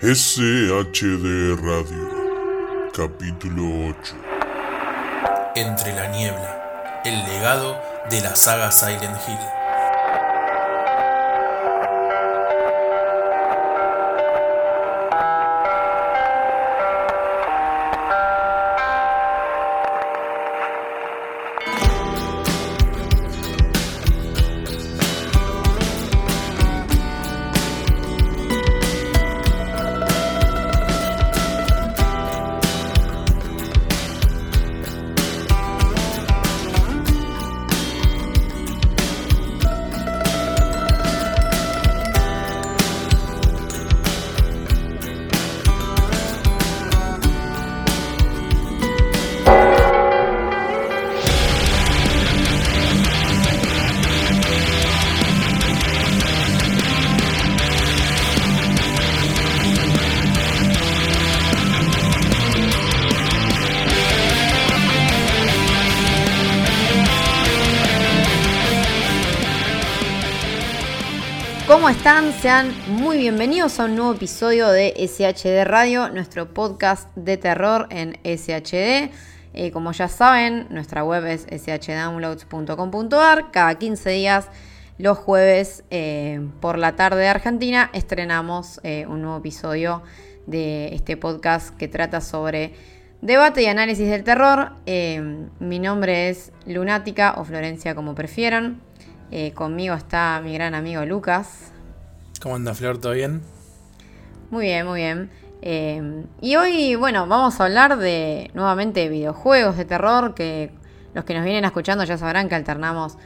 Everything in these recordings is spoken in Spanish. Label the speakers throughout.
Speaker 1: SHD Radio, capítulo 8.
Speaker 2: Entre la niebla, el legado de la saga Silent Hill.
Speaker 3: Sean muy bienvenidos a un nuevo episodio de SHD Radio, nuestro podcast de terror en SHD. Eh, como ya saben, nuestra web es shdownloads.com.ar. Cada 15 días, los jueves eh, por la tarde de Argentina, estrenamos eh, un nuevo episodio de este podcast que trata sobre debate y análisis del terror. mi nombre es Lunática o Florencia, como prefieran. conmigo está mi gran amigo Lucas.
Speaker 2: ¿Cómo anda Flor? ¿Todo bien?
Speaker 3: Muy bien, muy bien. Eh, y hoy, bueno, vamos a hablar de nuevamente videojuegos de terror, que los que nos vienen escuchando ya sabrán que alternamos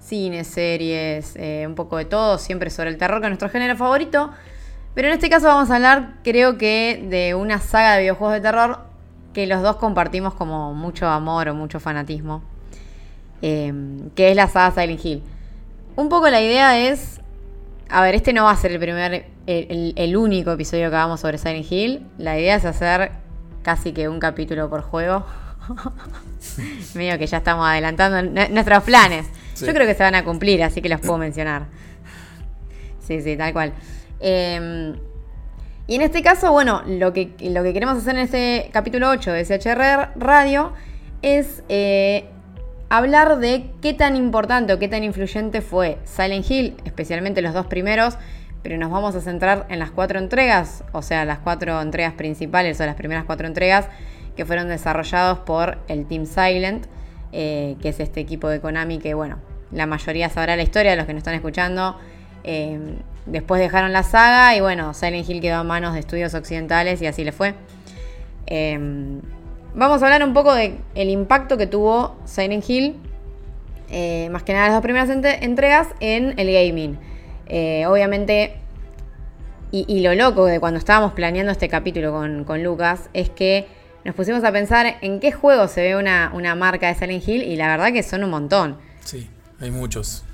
Speaker 3: cine, series, eh, un poco de todo, siempre sobre el terror, que es nuestro género favorito. Pero en este caso vamos a hablar, creo que, de una saga de videojuegos de terror que los dos compartimos como mucho amor o mucho fanatismo, eh, que es la saga Silent Hill. Un poco la idea es a ver, este no va a ser el primer, el, único episodio que hagamos sobre Silent Hill. La idea es hacer casi que un capítulo por juego. Medio que ya estamos adelantando nuestros planes. Yo creo que se van a cumplir, así que los puedo mencionar. Sí, sí, tal cual. Em, y en este caso, bueno, lo que, lo que queremos hacer en este capítulo 8 de SHR Radio es eh, hablar de qué tan importante o qué tan influyente fue Silent Hill, especialmente los dos primeros, pero nos vamos a centrar en las cuatro entregas, o sea, las cuatro entregas principales o las primeras cuatro entregas que fueron desarrollados por el Team Silent, eh, que es este equipo de Konami que, bueno, la mayoría sabrá la historia los que nos están escuchando. Eh, después dejaron la saga y bueno, Silent Hill quedó a manos de estudios occidentales y así le fue. Eh, Vamos a hablar un poco del impacto que tuvo Silent Hill, eh, más que nada las dos primeras entregas, en el gaming. Eh, obviamente, y, lo loco de cuando estábamos planeando este capítulo con, Lucas, es que nos pusimos a pensar en qué juego se ve una, marca de Silent Hill y la verdad que son un montón.
Speaker 2: Sí, hay muchos.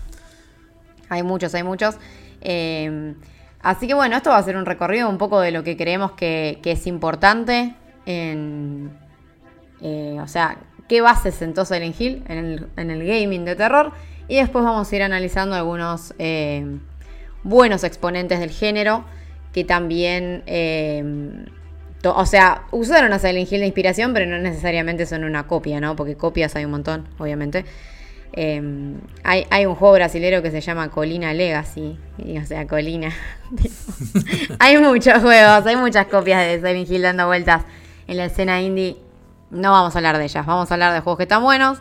Speaker 3: Hay muchos, hay muchos. Eh, así que bueno, esto va a ser un recorrido un poco de lo que creemos que es importante en, eh, o sea, qué base sentó Silent Hill en el, gaming de terror. Y después vamos a ir analizando algunos eh, buenos exponentes del género que también, eh, o sea, usaron a Silent Hill de inspiración, pero no necesariamente son una copia, ¿no? Porque copias hay un montón, obviamente. hay, un juego brasilero que se llama Colina Legacy, o sea, Colina. hay muchos juegos, hay muchas copias de Silent Hill dando vueltas en la escena indie no vamos a hablar de ellas, vamos a hablar de juegos que están buenos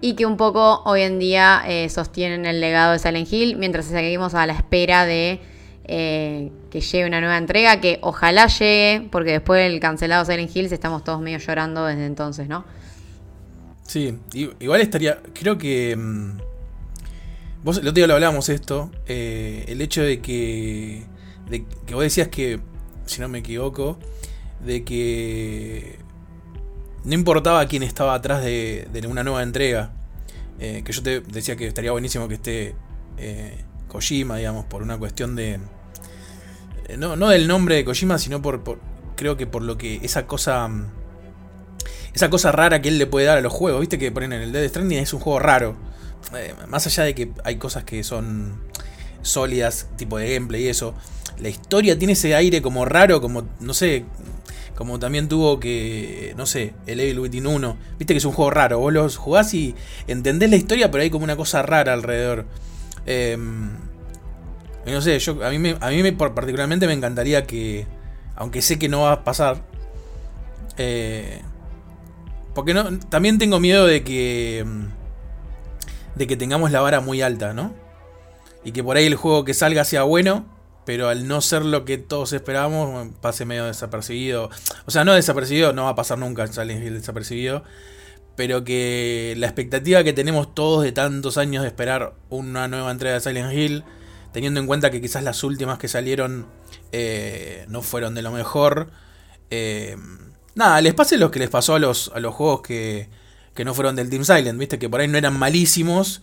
Speaker 3: y que un poco hoy en día eh, sostienen el legado de Silent Hill mientras seguimos a la espera de eh, que llegue una nueva entrega, que ojalá llegue, porque después del cancelado Silent Hill estamos todos medio llorando desde entonces, ¿no?
Speaker 2: Sí, igual estaría, creo que... Mm, vos el otro día lo hablábamos esto, eh, el hecho de que, de que vos decías que, si no me equivoco, de que no importaba quién estaba atrás de, una nueva entrega. Eh, que yo te decía que estaría buenísimo que esté eh, Kojima, digamos, por una cuestión de. Eh, no, no del nombre de Kojima, sino por, Creo que por lo que. Esa cosa. Esa cosa rara que él le puede dar a los juegos. Viste que ponen en el Dead Stranding es un juego raro. más allá de que hay cosas que son sólidas, tipo de gameplay y eso. la historia tiene ese aire como raro, como, no sé, como también tuvo que, no sé, el Evil Within 1. Viste que es un juego raro, vos los jugás y entendés la historia, pero hay como una cosa rara alrededor. Em, no sé, yo, a mí, me, a mí me, particularmente me encantaría que, aunque sé que no va a pasar, eh, porque también tengo miedo de que, de que tengamos la vara muy alta, ¿no? Y que por ahí el juego que salga sea bueno pero al no ser lo que todos esperábamos, pase medio desapercibido. O sea, no desapercibido, no va a pasar nunca Silent Hill desapercibido, pero que la expectativa que tenemos todos de tantos años de esperar una nueva entrega de Silent Hill, teniendo en cuenta que quizás las últimas que salieron eh, no fueron de lo mejor. Eh, nada, les pase lo que les pasó a los, a los juegos que, que no fueron del Team Silent, viste, que por ahí no eran malísimos,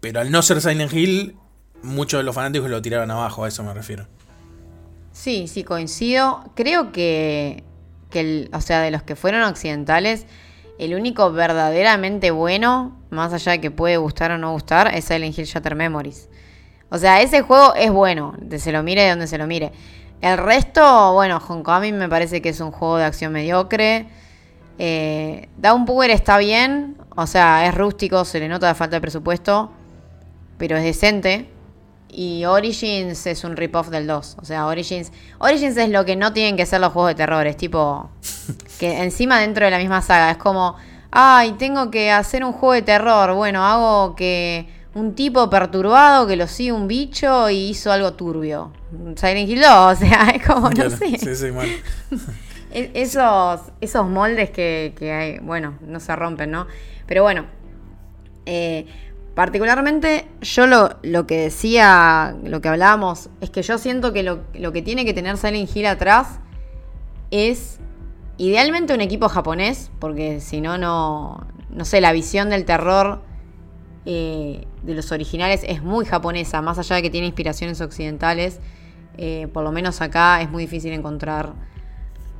Speaker 2: pero al no ser Silent Hill muchos de los fanáticos lo tiraron abajo, a eso me refiero.
Speaker 3: Sí, sí, coincido. Creo que, que o sea, de los que fueron occidentales, el único verdaderamente bueno, más allá de que puede gustar o no gustar, es Silent Hill Shatter Memories. O sea, ese juego es bueno, de se lo mire de donde se lo mire. El resto, bueno, Homecoming me parece que es un juego de acción mediocre. Eh, Downpower está bien, o sea, es rústico, se le nota la falta de presupuesto, pero es decente. Y Origins es un rip-off del 2. O sea, Origins. Origins es lo que no tienen que ser los juegos de terror. Es tipo. Que encima dentro de la misma saga. Es como. Ay, tengo que hacer un juego de terror. Bueno, hago que. Un tipo perturbado que lo sigue un bicho y hizo algo turbio. Silent Hill 2, o sea, es como, no sé. Sí, sí, mal. esos, esos moldes que, que hay, bueno, no se rompen, ¿no? Pero bueno, eh, Particularmente, yo lo, lo, que decía, lo que hablábamos, es que yo siento que lo, que tiene que tener Silent Hill atrás es idealmente un equipo japonés, porque si no, no, no sé, la visión del terror eh, de los originales es muy japonesa, más allá de que tiene inspiraciones occidentales, eh, por lo menos acá es muy difícil encontrar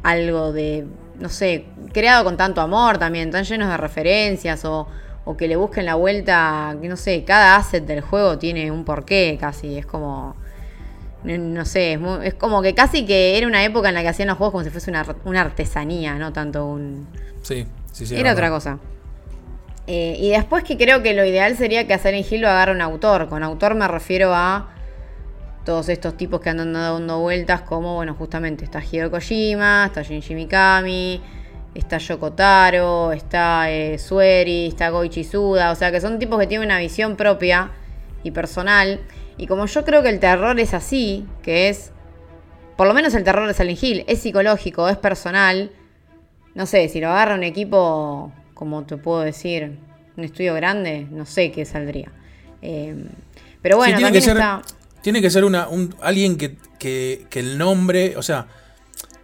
Speaker 3: algo de, no sé, creado con tanto amor también, tan llenos de referencias o o que le busquen la vuelta, que no sé, cada asset del juego tiene un porqué casi, es como, no sé, es, como que casi que era una época en la que hacían los juegos como si fuese una, artesanía, no tanto un...
Speaker 2: Sí, sí, sí.
Speaker 3: Era otra cosa. Eh, y después que creo que lo ideal sería que a Silent Hill lo agarre un autor. Con autor me refiero a todos estos tipos que andan dando vueltas como, bueno, justamente está Hideo Kojima, está Shinji Mikami, está Yokotaro, está eh, Sueri, está Goichi Suda, o sea que son tipos que tienen una visión propia y personal. Y como yo creo que el terror es así, que es, por lo menos el terror de Silent Hill, es psicológico, es personal, no sé, si lo agarra un equipo, como te puedo decir, un estudio grande, no sé qué saldría. Eh, pero bueno,
Speaker 2: tiene, que ser, tiene que ser una, un, alguien que, que, que el nombre, o sea,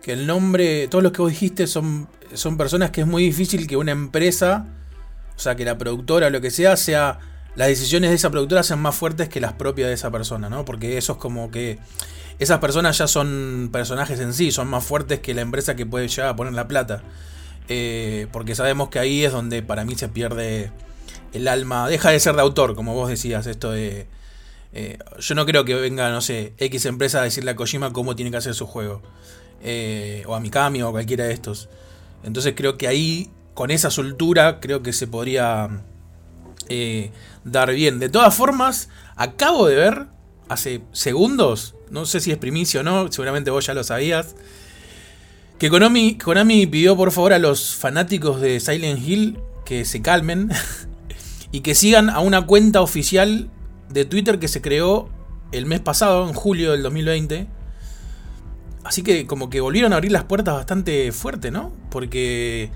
Speaker 2: que el nombre, todos los que vos dijiste son son personas que es muy difícil que una empresa, o sea, que la productora o lo que sea, sea las decisiones de esa productora sean más fuertes que las propias de esa persona, ¿no? Porque eso es como que esas personas ya son personajes en sí, son más fuertes que la empresa que puede llegar a poner la plata. Eh, porque sabemos que ahí es donde para mí se pierde el alma, deja de ser de autor, como vos decías, esto de... Eh, yo no creo que venga, no sé, X empresa a decirle a Kojima cómo tiene que hacer su juego. Eh, o a Mikami o a cualquiera de estos. Entonces creo que ahí, con esa soltura, creo que se podría eh, dar bien. De todas formas, acabo de ver hace segundos, no sé si es primicia o no, seguramente vos ya lo sabías, que Konami, Konami pidió por favor a los fanáticos de Silent Hill que se calmen y que sigan a una cuenta oficial de Twitter que se creó el mes pasado, en julio del 2020 Así que como que volvieron a abrir las puertas bastante fuerte, ¿no? Porque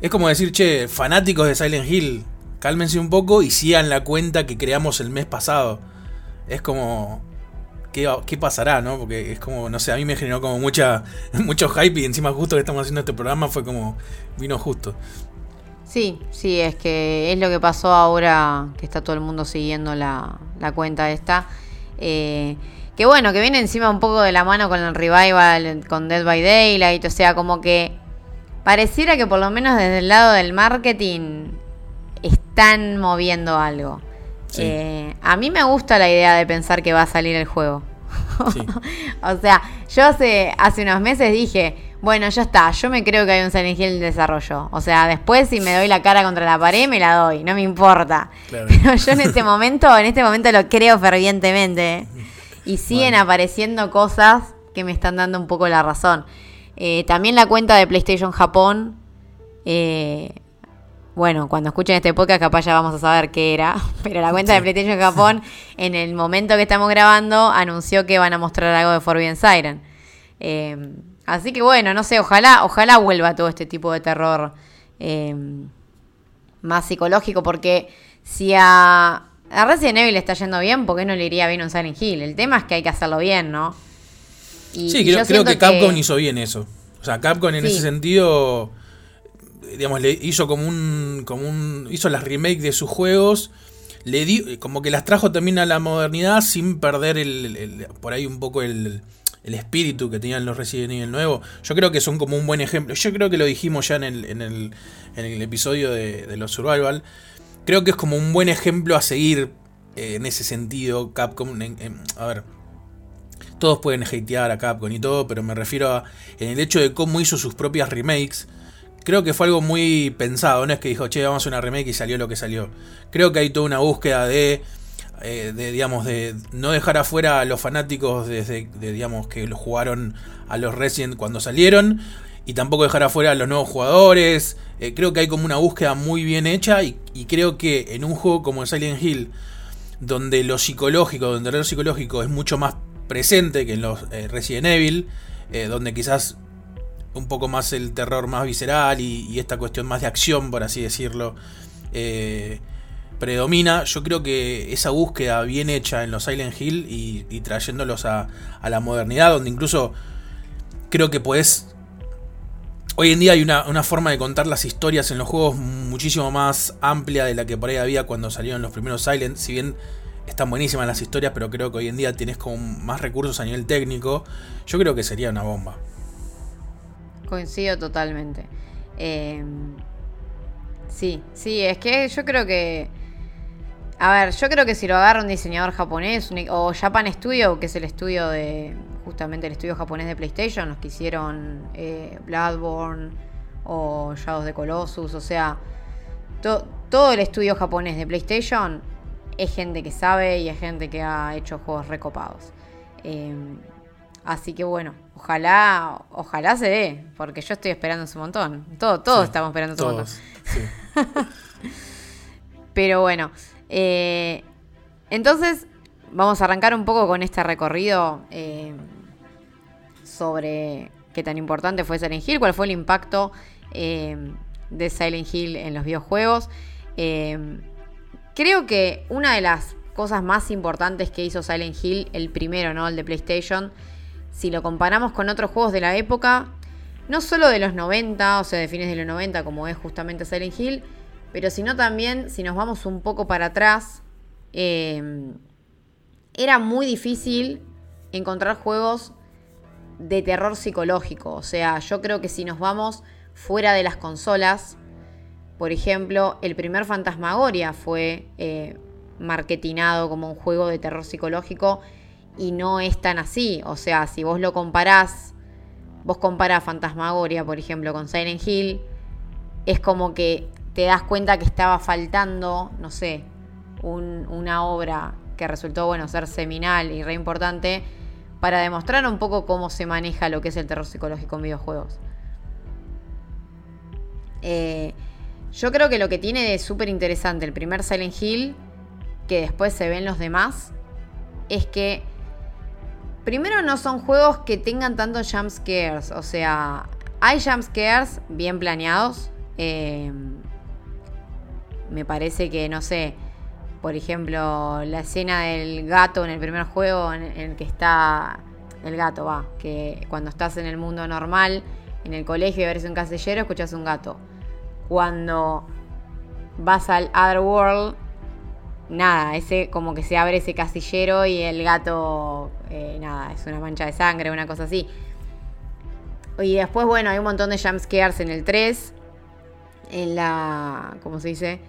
Speaker 2: es como decir, che, fanáticos de Silent Hill, cálmense un poco y sigan la cuenta que creamos el mes pasado. Es como... ¿Qué, qué pasará, no? Porque es como, no sé, a mí me generó como mucha, mucho hype y encima justo que estamos haciendo este programa fue como, vino justo.
Speaker 3: Sí, sí, es que es lo que pasó ahora que está todo el mundo siguiendo la, la cuenta esta. Eh, que bueno, que viene encima un poco de la mano con el revival, con Dead by Daylight, o sea, como que pareciera que por lo menos desde el lado del marketing están moviendo algo. Eh, a mí me gusta la idea de pensar que va a salir el juego. o sea, yo hace, hace unos meses dije, bueno, ya está, yo me creo que hay un Silent Hill en desarrollo. O sea, después si me doy la cara contra la pared, me la doy, no me importa. Pero yo en este momento, en este momento lo creo fervientemente. Y siguen apareciendo cosas que me están dando un poco la razón. Eh, también la cuenta de PlayStation Japón. Eh, bueno, cuando escuchen este podcast capaz ya vamos a saber qué era. Pero la cuenta de PlayStation Japón, en el momento que estamos grabando, anunció que van a mostrar algo de Forbidden Siren. Eh, así que bueno, no sé, ojalá, ojalá vuelva todo este tipo de terror más psicológico. Porque si a, a Resident Evil está yendo bien, ¿por qué no le iría bien un Silent Hill? El tema es que hay que hacerlo bien, ¿no?
Speaker 2: sí, creo, que Capcom hizo bien eso. O sea, Capcom en ese sentido, digamos, le hizo como un, como un, hizo las remakes de sus juegos, le di, como que las trajo también a la modernidad sin perder el, por ahí un poco el, el, espíritu que tenían los Resident Evil nuevos. Yo creo que son como un buen ejemplo. Yo creo que lo dijimos ya en el, en el, en el episodio de, los Survival. Creo que es como un buen ejemplo a seguir eh, en ese sentido. Capcom, a ver, todos pueden hatear a Capcom y todo, pero me refiero a en el hecho de cómo hizo sus propias remakes. Creo que fue algo muy pensado, no es que dijo, che, vamos a una remake y salió lo que salió. Creo que hay toda una búsqueda de, eh, de digamos, de no dejar afuera a los fanáticos desde, de, digamos, que lo jugaron a los Resident cuando salieron, y tampoco dejar afuera a los nuevos jugadores. Eh, creo que hay como una búsqueda muy bien hecha, y, creo que en un juego como Silent Hill, donde lo psicológico, donde lo psicológico es mucho más presente que en los eh, Resident Evil, eh, donde quizás un poco más el terror más visceral y, esta cuestión más de acción, por así decirlo, predomina. Yo creo que esa búsqueda bien hecha en los Silent Hill y, trayéndolos a, la modernidad, donde incluso creo que puedes... Hoy en día hay una, una, forma de contar las historias en los juegos muchísimo más amplia de la que por ahí había cuando salieron los primeros Silent. Si bien están buenísimas las historias, pero creo que hoy en día tienes como más recursos a nivel técnico. Yo creo que sería una bomba.
Speaker 3: Coincido totalmente. Em, sí, sí, es que yo creo que. A ver, yo creo que si lo agarra un diseñador japonés o Japan Studio, que es el estudio de. Justamente el estudio japonés de PlayStation, los que hicieron eh, Bloodborne o Shadows de Colossus, o sea, todo el estudio japonés de PlayStation es gente que sabe y es gente que ha hecho juegos recopados. Em, así que bueno, ojalá, ojalá se dé, porque yo estoy esperando un montón. Todo, todos estamos esperando un montón. Pero bueno, eh, entonces vamos a arrancar un poco con este recorrido em, sobre qué tan importante fue Silent Hill, cuál fue el impacto em, de Silent Hill en los videojuegos. Creo que una de las cosas más importantes que hizo Silent Hill, el primero, ¿no? El de PlayStation, si lo comparamos con otros juegos de la época, no solo de los 90, o sea, de fines de los 90, como es justamente Silent Hill, pero sino también, si nos vamos un poco para atrás, era muy difícil encontrar juegos de terror psicológico. O sea, yo creo que si nos vamos fuera de las consolas, por ejemplo, el primer Fantasmagoria fue eh, marketinado como un juego de terror psicológico y no es tan así. O sea, si vos lo comparás, vos comparás Fantasmagoria, por ejemplo, con Silent Hill, es como que te das cuenta que estaba faltando, no sé, una obra que resultó, bueno, ser seminal y re importante para demostrar un poco cómo se maneja lo que es el terror psicológico en videojuegos. Eh, yo creo que lo que tiene de súper interesante el primer Silent Hill, que después se ven los demás, es que primero no son juegos que tengan tantos jump scares. O sea, hay jump scares bien planeados. Em, me parece que, no sé, por ejemplo, la escena del gato en el primer juego en, el que está el gato, va, que cuando estás en el mundo normal, en el colegio y eres un casillero, escuchas un gato cuando vas al Other World, nada, ese como que se abre ese casillero y el gato, eh, nada, es una mancha de sangre, una cosa así. Y después, bueno, hay un montón de jumpscares en el 3, en la, ¿cómo se dice?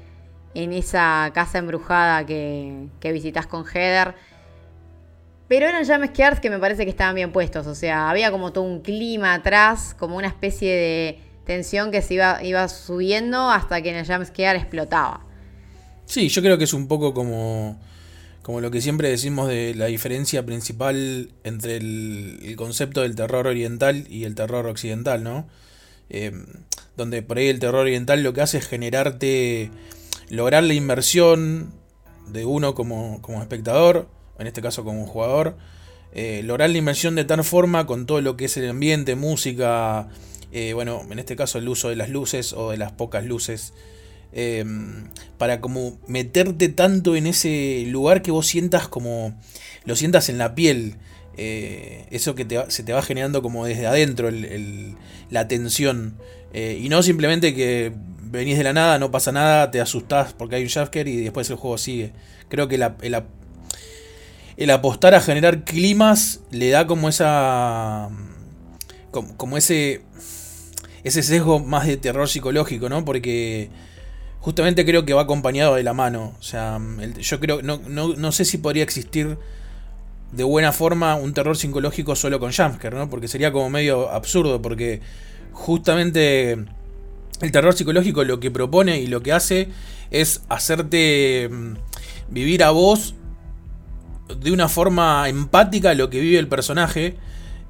Speaker 3: En esa casa embrujada que, que visitas con Heather. Pero eran jumpscares que me parece que estaban bien puestos. O sea, había como todo un clima atrás, como una especie de tensión que se iba, iba subiendo hasta que en el jumpscare explotaba.
Speaker 2: Sí, yo creo que es un poco como, como lo que siempre decimos de la diferencia principal entre el, concepto del terror oriental y el terror occidental, ¿no? Eh, donde por ahí el terror oriental lo que hace es generarte, lograr la inmersión de uno como, como espectador, en este caso como jugador, eh, lograr la inmersión de tal forma con todo lo que es el ambiente, música, eh, bueno, en este caso el uso de las luces o de las pocas luces, eh, para como meterte tanto en ese lugar que vos sientas como, lo sientas en la piel. eso que se te va generando como desde adentro la tensión y no simplemente que venís de la nada, no pasa nada, te asustás porque hay un Shafker y después el juego sigue. Creo que el apostar a generar climas le da como esa. como, ese. ese sesgo más de terror psicológico, ¿no? Porque justamente creo que va acompañado de la mano. O sea, yo creo. No, no, sé si podría existir de buena forma un terror psicológico solo con jumpscare, ¿no? Porque sería como medio absurdo, porque justamente el terror psicológico lo que propone y lo que hace es hacerte mm, vivir a vos de una forma empática lo que vive el personaje.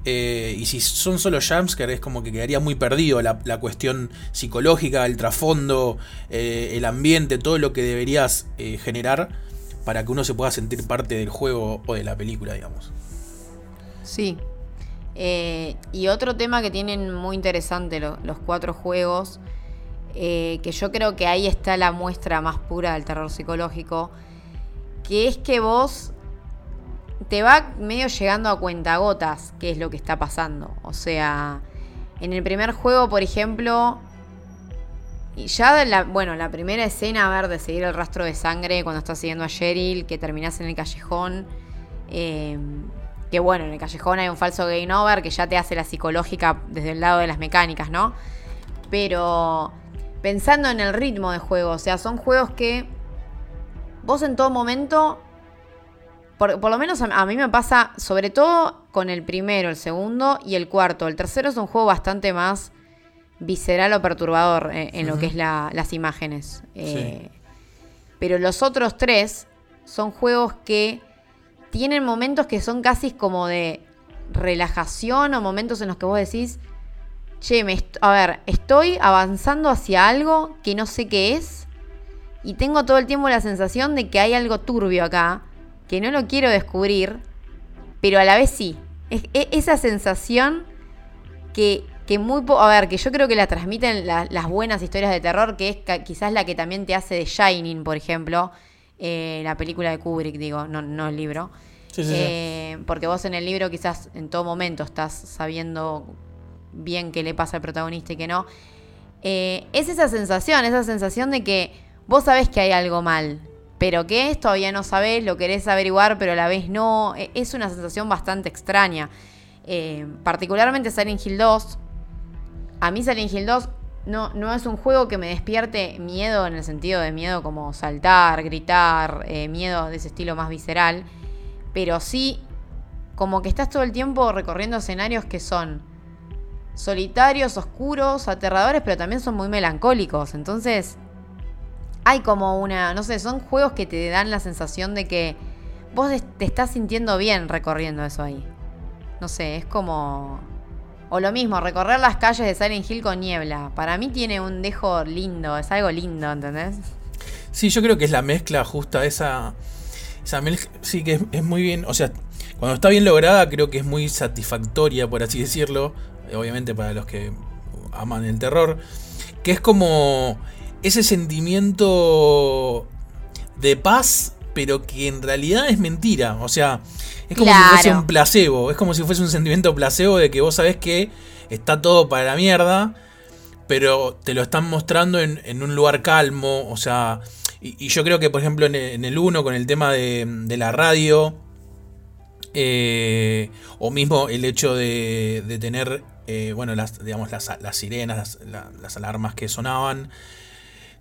Speaker 2: Eh, y si son solo jumpscares es como que quedaría muy perdido la, cuestión psicológica, el trasfondo, eh, el ambiente, todo lo que deberías eh, generar para que uno se pueda sentir parte del juego o de la película, digamos.
Speaker 3: Sí. y otro tema que tienen muy interesante los cuatro juegos, que yo creo que ahí está la muestra más pura del terror psicológico, que es que vos te va medio llegando a cuentagotas qué es lo que está pasando. O sea, en el primer juego, por ejemplo, y ya bueno, la primera escena, a ver, de seguir el rastro de sangre cuando estás siguiendo a Cheryl, que terminás en el callejón. Eh, que bueno, en el callejón hay un falso game over que ya te hace la psicológica desde el lado de las mecánicas, ¿no? Pero pensando en el ritmo de juego, o sea, son juegos que vos en todo momento por, lo menos a, mí me pasa, sobre todo con el primero, el segundo y el cuarto. El tercero es un juego bastante más visceral o perturbador eh, en, lo que es las imágenes. Eh, pero los otros tres son juegos que tienen momentos que son casi como de relajación o momentos en los que vos decís, che, a ver, estoy avanzando hacia algo que no sé qué es y tengo todo el tiempo la sensación de que hay algo turbio acá que no lo quiero descubrir, pero a la vez sí. Es, esa sensación que, que muy... a ver, que yo creo que la transmiten las buenas historias de terror, que es quizás la que también te hace de Shining, por ejemplo, eh, la película de Kubrick, digo, no, no el libro. Eh, porque vos en el libro quizás en todo momento estás sabiendo bien qué le pasa al protagonista y qué no. Eh, es esa sensación, esa sensación de que vos sabés que hay algo mal, pero que es, todavía no sabés, lo querés averiguar, pero a la vez no. E, es una sensación bastante extraña. Eh, particularmente Silent Hill 2. A mí Silent Hill 2 no, no es un juego que me despierte miedo en el sentido de miedo como saltar, gritar, eh, miedo de ese estilo más visceral. Pero sí, como que estás todo el tiempo recorriendo escenarios que son solitarios, oscuros, aterradores, pero también son muy melancólicos. Entonces, hay como una, no sé, son juegos que te dan la sensación de que vos te estás sintiendo bien recorriendo eso ahí. No sé, es como... O lo mismo, recorrer las calles de Silent Hill con niebla. Para mí tiene un dejo lindo, es algo lindo, ¿entendés?
Speaker 2: Sí, yo creo que es la mezcla justa, esa... Esa sí que es, muy bien, o sea, cuando está bien lograda creo que es muy satisfactoria, por así decirlo, obviamente para los que aman el terror, que es como ese sentimiento de paz, pero que en realidad es mentira. O sea, es como si fuese un placebo. Es como si fuese un sentimiento placebo de que vos sabés que está todo para la mierda, pero te lo están mostrando en, un lugar calmo. O sea, y, yo creo que, por ejemplo, en el 1, con el tema de, la radio, eh, o mismo el hecho de, tener, eh, bueno, las, digamos, las, sirenas, las alarmas que sonaban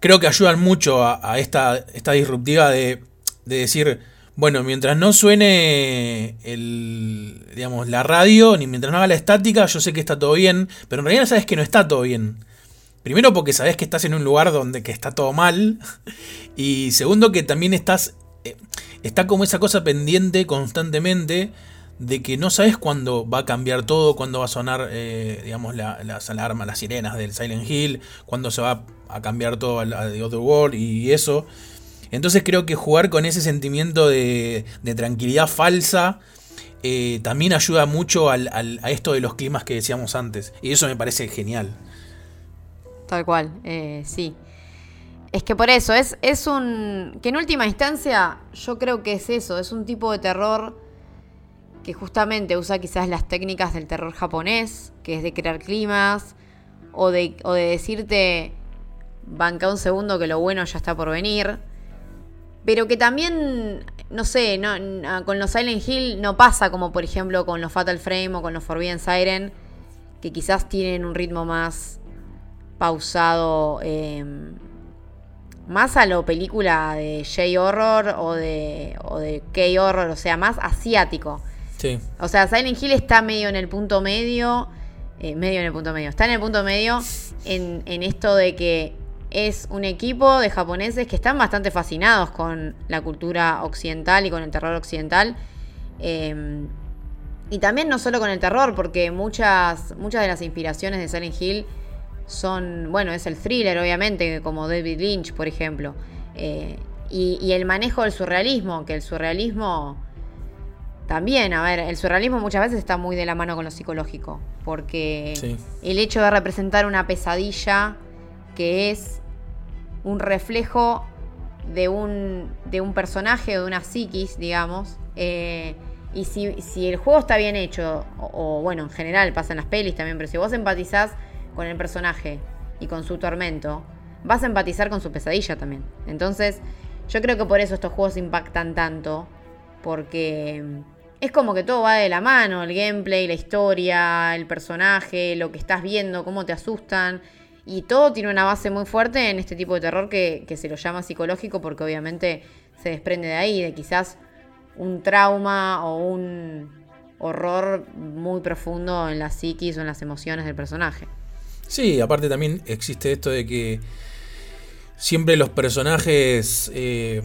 Speaker 2: creo que ayudan mucho a, esta, esta disruptiva de, decir, bueno, mientras no suene el, digamos, la radio, ni mientras no haga la estática, yo sé que está todo bien, pero en realidad sabes que no está todo bien. Primero porque sabes que estás en un lugar donde que está todo mal. Y segundo que también estás. Eh, está como esa cosa pendiente constantemente de que no sabes cuándo va a cambiar todo, cuándo va a sonar, eh, digamos, las alarmas, las sirenas del Silent Hill, cuándo se va a cambiar todo a, The Other World y eso. Entonces creo que jugar con ese sentimiento de, tranquilidad falsa eh, también ayuda mucho a esto de los climas que decíamos antes. Y eso me parece genial.
Speaker 3: Tal cual, sí. Es que por eso, es, es un... que en última instancia yo creo que es eso, es un tipo de terror que justamente usa quizás las técnicas del terror japonés, que es de crear climas, o de, o de decirte, banca un segundo que lo bueno ya está por venir, pero que también, no sé, con los Silent Hill no pasa como por ejemplo con los Fatal Frame o con los Forbidden Siren, que quizás tienen un ritmo más pausado em, más a lo película de J-Horror o de, o de K-Horror, o sea, más asiático.
Speaker 2: Sí.
Speaker 3: O sea, Silent Hill está medio en el punto medio, eh, medio en el punto medio, está en el punto medio en, en esto de que es un equipo de japoneses que están bastante fascinados con la cultura occidental y con el terror occidental. Em, y también no solo con el terror, porque muchas, muchas de las inspiraciones de Silent Hill son, bueno, es el thriller, obviamente, como David Lynch, por ejemplo. Eh, y, el manejo del surrealismo, que el surrealismo también, a ver, el surrealismo muchas veces está muy de la mano con lo psicológico, porque el hecho de representar una pesadilla que es un reflejo de un, de un personaje o de una psiquis, digamos, eh, y si, el juego está bien hecho, o, o, bueno, en general pasa en las pelis también, pero si vos empatizás con el personaje y con su tormento, vas a empatizar con su pesadilla también. Entonces, yo creo que por eso estos juegos impactan tanto, porque es como que todo va de la mano, el gameplay, la historia, el personaje, lo que estás viendo, cómo te asustan. Y todo tiene una base muy fuerte en este tipo de terror que, que se lo llama psicológico porque obviamente se desprende de ahí, de quizás un trauma o un horror muy profundo en la psiquis o en las emociones del personaje.
Speaker 2: Sí, aparte también existe esto de que siempre los personajes, eh,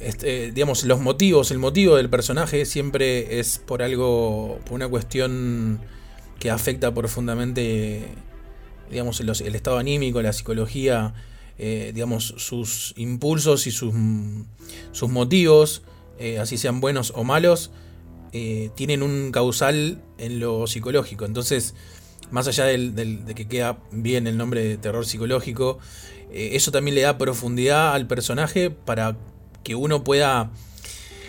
Speaker 2: este, digamos, los motivos, el motivo del personaje siempre es por algo, por una cuestión que afecta profundamente, digamos, el, estado anímico, la psicología, eh, digamos, sus impulsos y sus, sus motivos, eh, así sean buenos o malos, tienen un causal en lo psicológico. Entonces, más allá de que queda bien el nombre de terror psicológico, eh, eso también le da profundidad al personaje para que uno pueda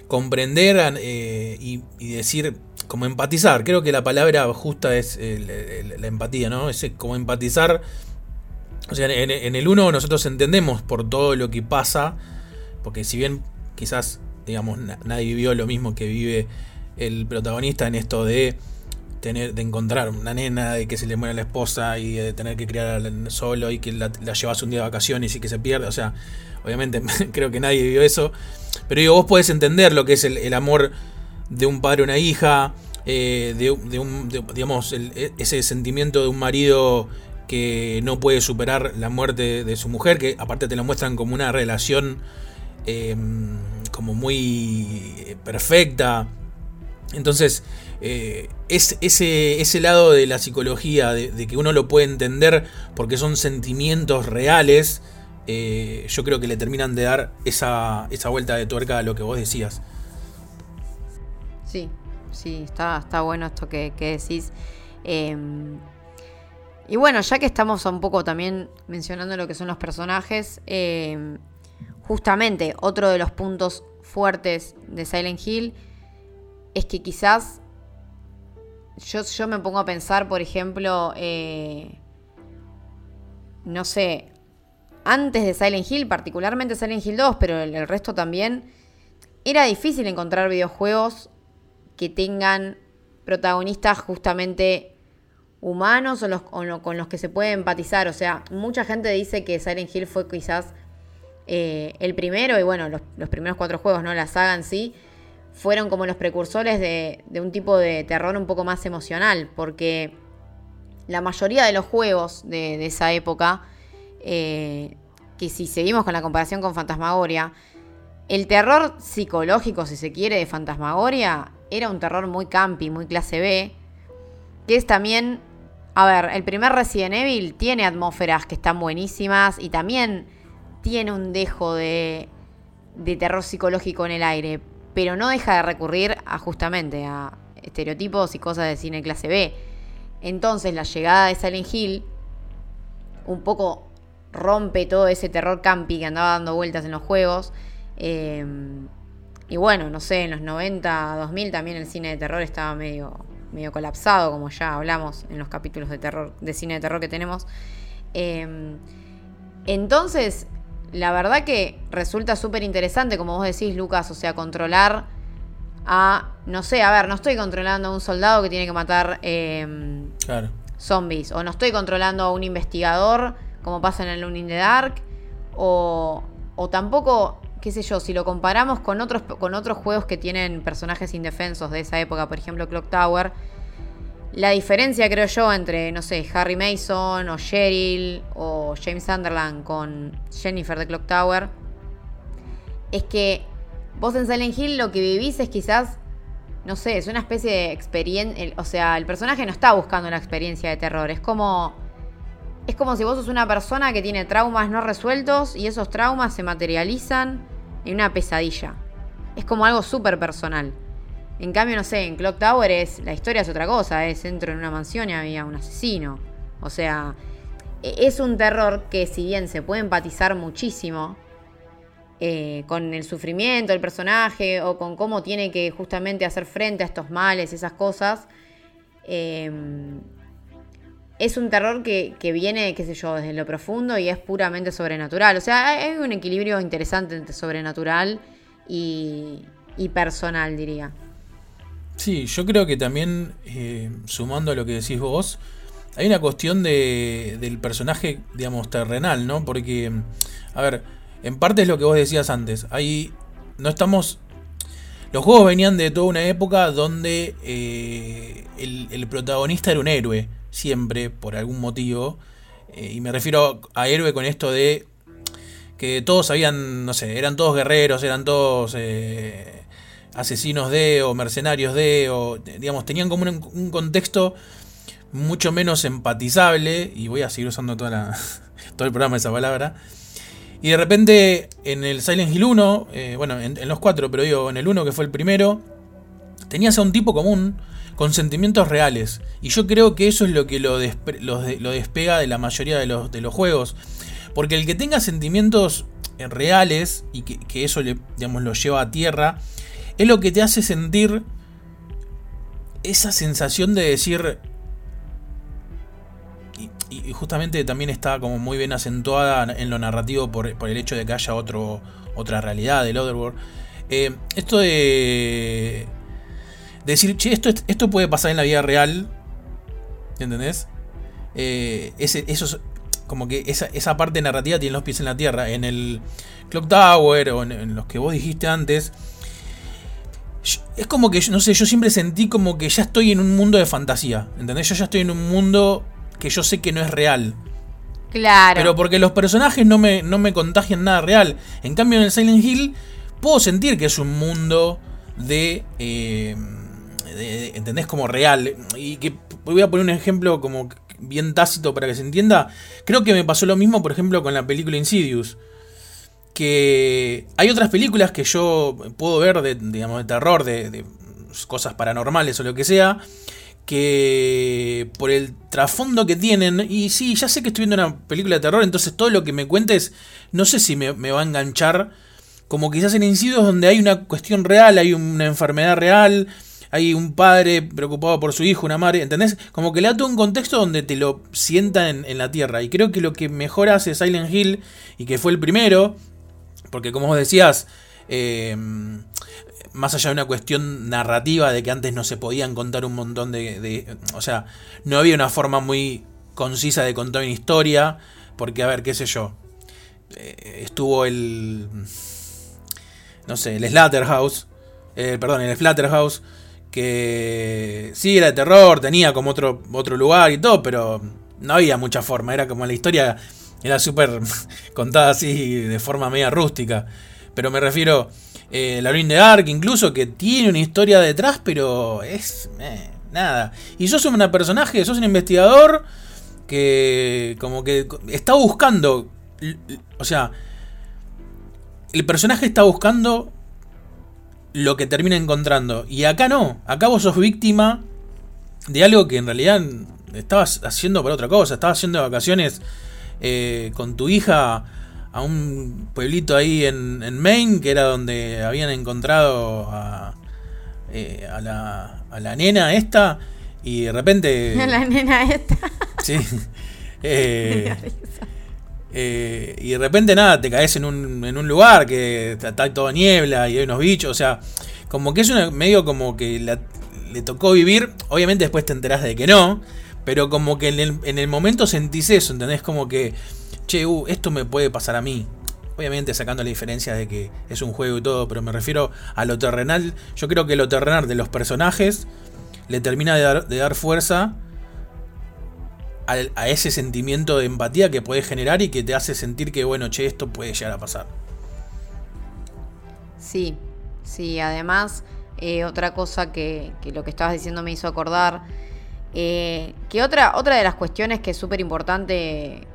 Speaker 2: comprender eh, y, decir, como empatizar. Creo que la palabra justa es la empatía, ¿no? Es como empatizar. O sea, en el uno nosotros entendemos por todo lo que pasa, porque si bien quizás, digamos, nadie vivió lo mismo que vive el protagonista en esto de tener, de encontrar una nena, de que se le muera la esposa y de tener que criar solo y que la, llevas un día de vacaciones y que se pierde. O sea, obviamente creo que nadie vivió eso. Pero digo, vos podés entender lo que es el, amor de un padre a una hija, eh, de, un, digamos, e, ese sentimiento de un marido que no puede superar la muerte de su mujer, que aparte te lo muestran como una relación em, como muy perfecta. Entonces, eh, es ese, ese, lado de la psicología, de, que uno lo puede entender porque son sentimientos reales, eh, yo creo que le terminan de dar esa, esa, vuelta de tuerca a lo que vos decías.
Speaker 3: Sí, sí, está, está bueno esto que, decís. Em, y bueno, ya que estamos un poco también mencionando lo que son los personajes, em, justamente otro de los puntos fuertes de Silent Hill es que quizás yo, me pongo a pensar, por ejemplo, eh, no sé, antes de Silent Hill, particularmente Silent Hill 2, pero el, resto también, era difícil encontrar videojuegos que tengan protagonistas justamente humanos o, los, con los que se puede empatizar. O sea, mucha gente dice que Silent Hill fue quizás Eh, el primero, y bueno, los, primeros cuatro juegos, ¿no? La saga en sí, fueron como los precursores de, un tipo de terror un poco más emocional, porque la mayoría de los juegos de, esa época, eh, que si seguimos con la comparación con Fantasmagoria, el terror psicológico, si se quiere, de Fantasmagoria era un terror muy campi, muy clase B, que es también, a ver, el primer Resident Evil tiene atmósferas que están buenísimas y también tiene un dejo de, de terror psicológico en el aire, pero no deja de recurrir a justamente a estereotipos y cosas de cine clase B. Entonces la llegada de Silent Hill un poco rompe todo ese terror campi que andaba dando vueltas en los juegos Em, y bueno, no sé, en los 90, 2000 también el cine de terror estaba medio, medio colapsado, como ya hablamos en los capítulos de terror, de cine de terror que tenemos. Em, entonces, la verdad que resulta súper interesante, como vos decís, Lucas, o sea, controlar a, no sé, a ver, no estoy controlando a un soldado que tiene que matar em, zombies, o no estoy controlando a un investigador, como pasa en el Lune in the Dark, o, o tampoco qué sé yo, si lo comparamos con otros, con otros juegos que tienen personajes indefensos de esa época, por ejemplo Clock Tower, la diferencia creo yo entre, no sé, Harry Mason o Cheryl o James Sunderland con Jennifer de Clock Tower, es que vos en Silent Hill lo que vivís es quizás, no sé, es una especie de experiencia, o sea, el personaje no está buscando la experiencia de terror, es como es como si vos sos una persona que tiene traumas no resueltos y esos traumas se materializan en una pesadilla. Es como algo súper personal. En cambio, no sé, en Clock Tower es, la historia es otra cosa, es entro en una mansión y había un asesino. O sea, e, es un terror que si bien se puede empatizar muchísimo eh, con el sufrimiento del personaje o con cómo tiene que justamente hacer frente a estos males, esas cosas, eh, es un terror que, viene, qué sé yo, desde lo profundo y es puramente sobrenatural. O sea, hay un equilibrio interesante entre sobrenatural y, personal, diría.
Speaker 2: Sí, yo creo que también, eh, sumando a lo que decís vos, hay una cuestión de, del personaje, digamos, terrenal, ¿no? Porque, a ver, en parte es lo que vos decías antes. Ahí no estamos los juegos venían de toda una época donde eh, el, protagonista era un héroe siempre, por algún motivo. Eh, y me refiero a héroe con esto de que todos habían, no sé, eran todos guerreros, eran todos eh, asesinos de, o mercenarios de, o digamos, tenían como un, contexto mucho menos empatizable, y voy a seguir usando toda la, todo el programa esa palabra. Y de repente en el Silent Hill 1, eh, bueno, en, los cuatro, pero digo, en el 1 que fue el primero, tenías a un tipo común con sentimientos reales. Y yo creo que eso es lo que lo, despega de la mayoría de los, juegos. Porque el que tenga sentimientos reales y que, eso digamos, lo lleva a tierra, es lo que te hace sentir esa sensación de decir... Y, justamente también está como muy bien acentuada en lo narrativo por, el hecho de que haya otro, otra realidad del Otherworld. Eh, esto de decir, che, esto, esto puede pasar en la vida real. ¿Entendés? Eh, eso como que esa, esa, parte narrativa tiene los pies en la tierra. En el Clock Tower o en, los que vos dijiste antes. Es como que, no sé, yo siempre sentí como que ya estoy en un mundo de fantasía. ¿Entendés? Yo ya estoy en un mundo que yo sé que no es real.
Speaker 3: Claro.
Speaker 2: Pero porque los personajes no me, no me contagian nada real. En cambio, en el Silent Hill, puedo sentir que es un mundo de. Eh, ¿entendés? Como real. Y que voy a poner un ejemplo como bien tácito para que se entienda. Creo que me pasó lo mismo, por ejemplo, con la película Insidious. Que hay otras películas que yo puedo ver de, digamos, de terror, de, cosas paranormales o lo que sea, que por el trasfondo que tienen, y sí, ya sé que estoy viendo una película de terror, entonces todo lo que me cuentes, no sé si me, va a enganchar, como quizás en Insidious donde hay una cuestión real, hay una enfermedad real, hay un padre preocupado por su hijo, una madre, ¿entendés? Como que le da todo un contexto donde te lo sienta en, la tierra. Y creo que lo que mejor hace Silent Hill, y que fue el primero, porque como vos decías, em, más allá de una cuestión narrativa de que antes no se podían contar un montón de, O sea, no había una forma muy concisa de contar una historia, porque a ver, qué sé yo. eh, estuvo el. No sé, el Slatterhouse. Eh, perdón, el Flatterhouse. Que sí era de terror, tenía como otro, otro lugar y todo, pero no había mucha forma. Era como la historia era súper contada así de forma media rústica. Pero me refiero eh, la de Ark, incluso, que tiene una historia detrás, pero es eh, nada. Y sos un personaje, sos un investigador que como que está buscando, o sea, el personaje está buscando lo que termina encontrando. Y acá no, acá vos sos víctima de algo que en realidad estabas haciendo para otra cosa, estabas haciendo vacaciones eh, con tu hija a un pueblito ahí en, en, Maine, que era donde habían encontrado a, eh, a, la, a la nena esta, y de repente...
Speaker 3: La nena esta.
Speaker 2: Sí. Eh, eh, y de repente nada, te caes en un, en un lugar que está todo niebla y hay unos bichos, o sea, como que es una, medio como que le tocó vivir, obviamente después te enterás de que no, pero como que en el, en el momento sentís eso, ¿entendés? Como que che, uh, esto me puede pasar a mí. Obviamente sacando la diferencia de que es un juego y todo, pero me refiero a lo terrenal. Yo creo que lo terrenal de los personajes le termina de dar, fuerza a, ese sentimiento de empatía que puede generar y que te hace sentir que, bueno, che, esto puede llegar a pasar.
Speaker 3: Sí, sí, además, eh, otra cosa que, lo que estabas diciendo me hizo acordar, eh, que otra, otra de las cuestiones que es súper importante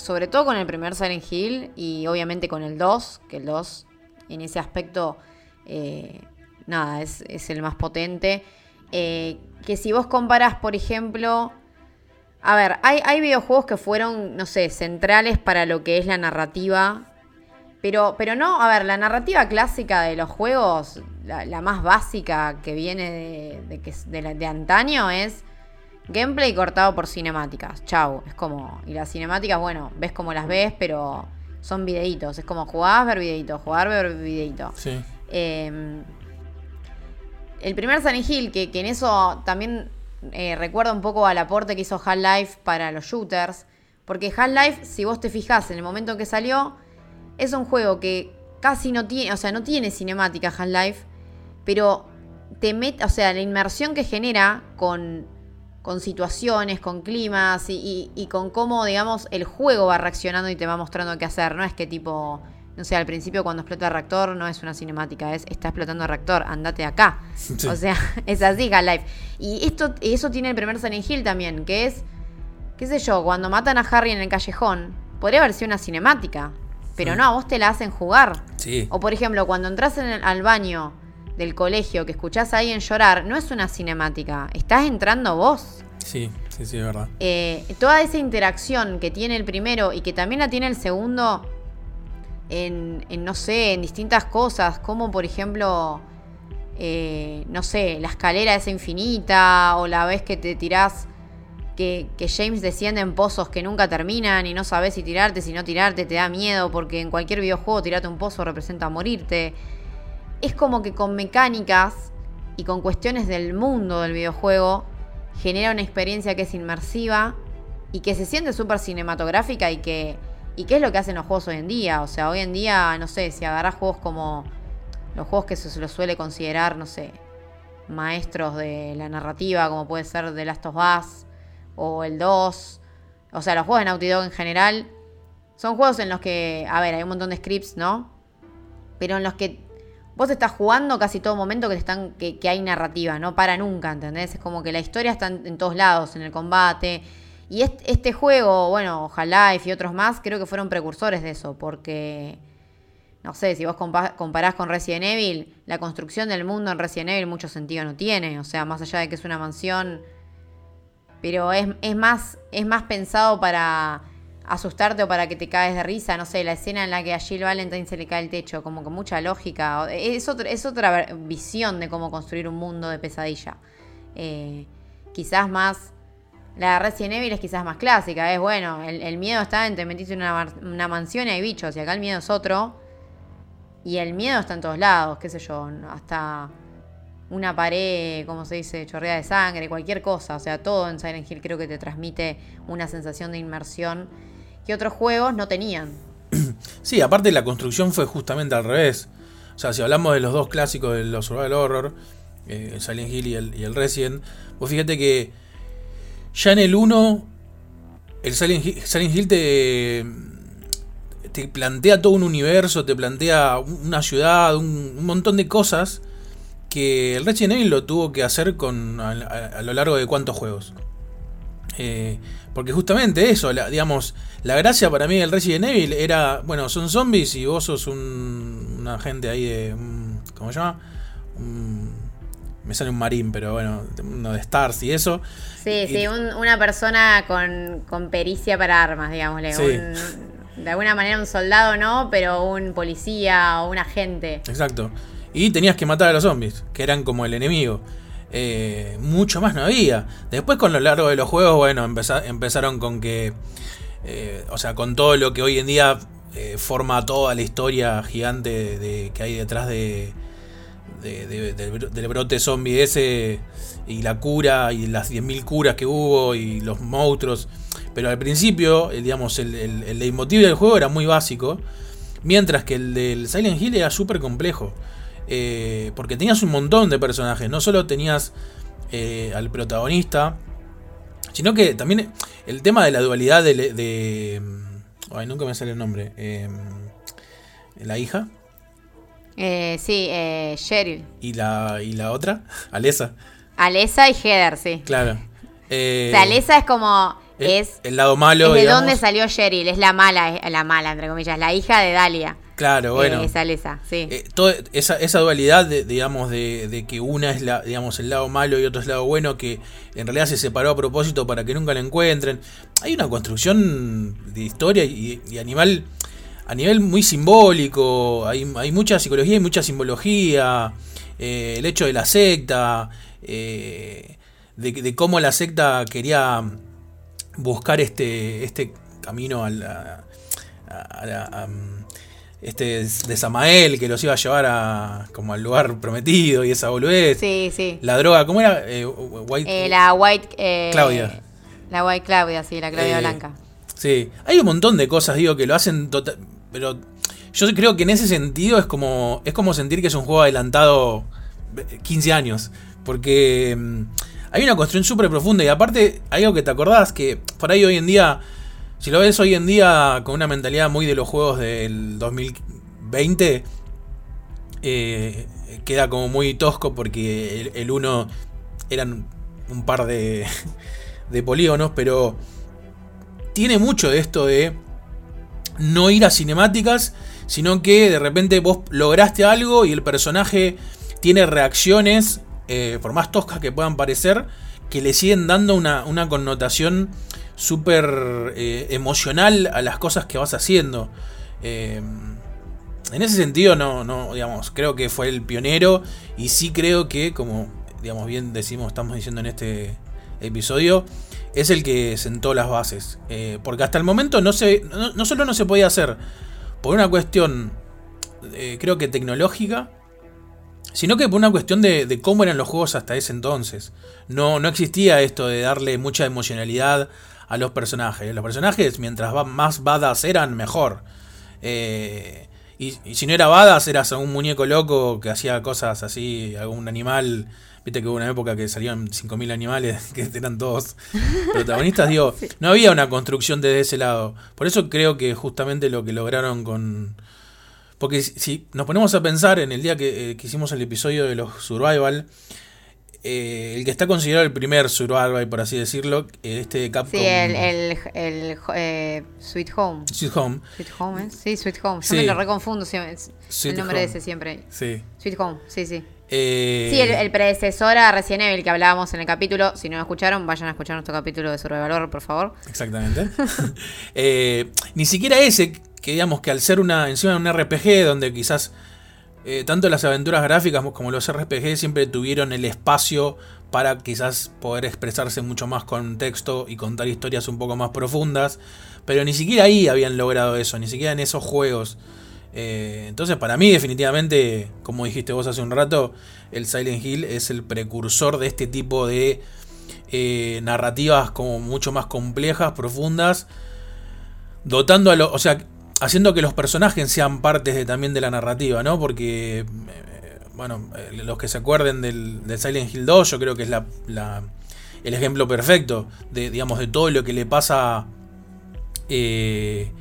Speaker 3: sobre todo con el primer Silent Hill y obviamente con el 2, que el 2 en ese aspecto, eh, nada, es, el más potente. Eh, que si vos comparás, por ejemplo, a ver, hay, videojuegos que fueron, no sé, centrales para lo que es la narrativa. Pero, pero no, a ver, la narrativa clásica de los juegos, la, más básica que viene de, de, de antaño es Gameplay cortado por cinemáticas. Chau. Es como. Y las cinemáticas, bueno, ves como las ves, pero son videitos. Es como jugar, ver videitos, jugar, ver videito.
Speaker 2: Sí.
Speaker 3: Em, el primer Sunny Hill, que, en eso también eh, recuerda un poco al aporte que hizo Half-Life para los shooters. Porque Half-Life, si vos te fijás en el momento en que salió, es un juego que casi no tiene, o sea, no tiene cinemática Half-Life, pero te mete, o sea, la inmersión que genera con con situaciones, con climas y, con cómo, digamos, el juego va reaccionando y te va mostrando qué hacer. No es que tipo, no sé, al principio cuando explota el reactor no es una cinemática, es está explotando el reactor, andate acá. O sea, es así, Half-Life. Y esto, eso tiene el primer Silent Hill también, que es, qué sé yo, cuando matan a Harry en el callejón, podría haber sido una cinemática. Pero no, a vos te la hacen jugar.
Speaker 2: Sí.
Speaker 3: O por ejemplo, cuando entras en al baño del colegio que escuchás ahí en llorar, no es una cinemática, estás entrando vos.
Speaker 2: Sí, sí, sí, es verdad.
Speaker 3: Eh, toda esa interacción que tiene el primero y que también la tiene el segundo en, no sé, en distintas cosas, como por ejemplo, eh, no sé, la escalera esa infinita o la vez que te tirás que, que, James desciende en pozos que nunca terminan y no sabes si tirarte, si no tirarte, te da miedo porque en cualquier videojuego tirarte un pozo representa morirte es como que con mecánicas y con cuestiones del mundo del videojuego genera una experiencia que es inmersiva y que se siente súper cinematográfica y que, y que es lo que hacen los juegos hoy en día. O sea, hoy en día, no sé, si agarras juegos como los juegos que se los suele considerar, no sé, maestros de la narrativa, como puede ser The Last of Us o el 2, o sea, los juegos de Naughty Dog en general, son juegos en los que, a ver, hay un montón de scripts, ¿no? Pero en los que vos estás jugando casi todo momento que, están, que, hay narrativa, no para nunca, ¿entendés? Es como que la historia está en, todos lados, en el combate. Y este, juego, bueno, Half-Life y otros más, creo que fueron precursores de eso, porque, no sé, si vos comparás con Resident Evil, la construcción del mundo en Resident Evil mucho sentido no tiene, o sea, más allá de que es una mansión, pero es, es más, es más pensado para asustarte o para que te caes de risa, no sé, la escena en la que a Jill Valentine se le cae el techo, como con mucha lógica, es, es otra visión de cómo construir un mundo de pesadilla. Eh, quizás más, la de Resident Evil es quizás más clásica, es bueno, el, miedo está en te metiste en una, mansión y hay bichos, y acá el miedo es otro, y el miedo está en todos lados, qué sé yo, hasta una pared, como se dice, chorreada de sangre, cualquier cosa. O sea, todo en Silent Hill creo que te transmite una sensación de inmersión que otros juegos no tenían.
Speaker 2: Sí, aparte la construcción fue justamente al revés. O sea, si hablamos de los dos clásicos de los survival horror, eh, Silent Hill y el, el Resident, vos fíjate que ya en el 1, el Silent Hill, te, te plantea todo un universo, te plantea una ciudad, un, montón de cosas que el Resident Evil lo tuvo que hacer con a lo largo de cuántos juegos. Eh, porque justamente eso, la, digamos, la gracia para mí del Resident Evil era, bueno, son zombies y vos sos un, un agente ahí de, un- ¿cómo se llama? Un- me sale un marín, pero bueno, uno de Stars y eso.
Speaker 3: Sí,
Speaker 2: Y-
Speaker 3: sí, un- una persona con, con pericia para armas, digámosle.
Speaker 2: Sí.
Speaker 3: un- de alguna manera un soldado no, pero un policía o un agente.
Speaker 2: Exacto. Y tenías que matar a los zombies, que eran como el enemigo. Eh, mucho más no había. Después con lo largo de los juegos, bueno, empeza- empezaron con que... eh, o sea, con todo lo que hoy en día eh, forma toda la historia gigante de, que hay detrás de, de- de- del, bro- del brote zombie ese y la cura y las 10.000 curas que hubo y los monstruos. Pero al principio, el, digamos, el, el, el del juego era muy básico. Mientras que el del Silent Hill era súper complejo. Eh, porque tenías un montón de personajes. No solo tenías eh, al protagonista. Sino que también el tema de la dualidad de... de- ay, nunca me sale el nombre. eh, la hija
Speaker 3: sí, eh, Cheryl.
Speaker 2: y la, y la otra, Alesa.
Speaker 3: Alesa y Heather, sí.
Speaker 2: Claro.
Speaker 3: O sea, Alesa es como. Es,
Speaker 2: el lado malo.
Speaker 3: es de
Speaker 2: digamos.
Speaker 3: dónde salió Cheryl. Es la mala, es la mala, entre comillas. La hija de Dalia.
Speaker 2: Claro, bueno.
Speaker 3: Eh, es Alesa, sí.
Speaker 2: Eh, toda esa, esa dualidad, de, digamos, de, de que una es la, digamos, el lado malo y otro es el lado bueno, que en realidad se separó a propósito para que nunca la encuentren. Hay una construcción de historia y, y animal a nivel muy simbólico. Hay, hay mucha psicología y mucha simbología. eh, el hecho de la secta, eh, de, de cómo la secta quería buscar este, este camino a la, a la- a, este de Samael que los iba a llevar a como al lugar prometido y esa boludez.
Speaker 3: Sí, sí.
Speaker 2: La droga, ¿cómo era? Eh, white,
Speaker 3: Eh, la White. eh,
Speaker 2: Claudia.
Speaker 3: La White Claudia, sí, la Claudia Blanca.
Speaker 2: Sí, hay un montón de cosas, digo, que lo hacen total. Pero yo creo que en ese sentido es como, es como sentir que es un juego adelantado 15 años. Porque mm, hay una construcción súper profunda y aparte hay algo que te acordás que por ahí hoy en día, si lo ves hoy en día con una mentalidad muy de los juegos del 2020, eh, queda como muy tosco porque el, el uno eran un par de, de polígonos, pero tiene mucho de esto de no ir a cinemáticas, sino que de repente vos lograste algo y el personaje tiene reacciones, eh, por más toscas que puedan parecer, que le siguen dando una, una connotación súper eh, emocional a las cosas que vas haciendo. Eh, en ese sentido, no, no, digamos, creo que fue el pionero y sí creo que, como digamos bien decimos, estamos diciendo en este episodio, es el que sentó las bases. Eh, porque hasta el momento no, se, no, solo no se podía hacer por una cuestión, creo que tecnológica, sino que por una cuestión de, de cómo eran los juegos hasta ese entonces. No, no existía esto de darle mucha emocionalidad a los personajes. Los personajes, mientras más badass eran, mejor. Eh, y, y si no era badass, eras un muñeco loco que hacía cosas así, algún animal. Viste que hubo una época que salían 5.000 animales que eran todos protagonistas. Digo, no había una construcción desde ese lado. Por eso creo que justamente lo que lograron con. Porque si- si nos ponemos a pensar en el día que, eh, que hicimos el episodio de los Survival, eh, el que está considerado el primer Survival, por así decirlo, eh, este de Capcom
Speaker 3: Sí, el, el, el, eh, Sweet Home.
Speaker 2: Sweet Home.
Speaker 3: Sweet Home, ¿eh? Sí, Sweet Home. Yo
Speaker 2: Sí.
Speaker 3: me lo reconfundo siempre. el nombre
Speaker 2: Home.
Speaker 3: de ese siempre.
Speaker 2: Sí.
Speaker 3: Sweet Home, sí, sí.
Speaker 2: Eh,
Speaker 3: Sí, el, el predecesor a Resident Evil que hablábamos en el capítulo. Si no lo escucharon, vayan a escuchar nuestro capítulo de Survival Horror, por favor.
Speaker 2: Exactamente. Eh, ni siquiera ese, que digamos que al ser una encima de un RPG donde quizás eh, tanto las aventuras gráficas como los RPG siempre tuvieron el espacio para quizás poder expresarse mucho más con texto y contar historias un poco más profundas, pero ni siquiera ahí habían logrado eso, ni siquiera en esos juegos. Eh, entonces para mí definitivamente, como dijiste vos hace un rato, el Silent Hill es el precursor de este tipo de eh, narrativas como mucho más complejas, profundas, dotando a lo, o sea, haciendo que los personajes sean partes de, también de la narrativa, ¿no? Porque, eh, bueno, eh, los que se acuerden del, Silent Hill 2, yo creo que es la, el ejemplo perfecto de, digamos, de todo lo que le pasa eh,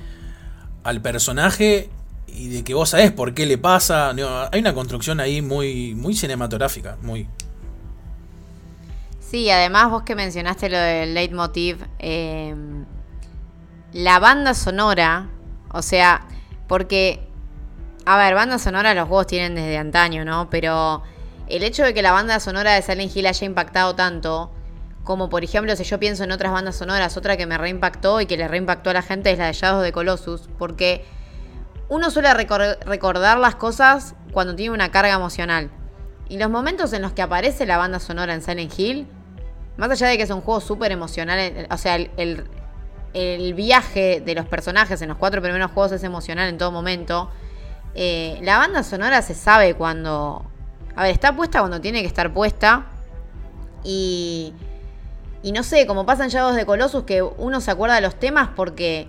Speaker 2: al personaje y de que vos sabés por qué le pasa. hay una construcción ahí muy, muy cinematográfica, muy...
Speaker 3: Sí, además vos que mencionaste lo del leitmotiv, la banda sonora, o sea, porque, a ver, banda sonora los juegos tienen desde antaño, ¿no? Pero el hecho de que la banda sonora de Silent Hill haya impactado tanto, como por ejemplo si yo pienso en otras bandas sonoras, otra que me reimpactó y que le reimpactó a la gente es la de Shadows de Colossus, porque uno suele recordar las cosas cuando tiene una carga emocional. Y los momentos en los que aparece la banda sonora en Silent Hill, más allá de que es un juego súper emocional, o sea, el, el, viaje de los personajes en los cuatro primeros juegos es emocional en todo momento. Eh, la banda sonora se sabe cuando... A ver, está puesta cuando tiene que estar puesta. Y... Y no sé, como pasan Shadows de Colossus, que uno se acuerda de los temas porque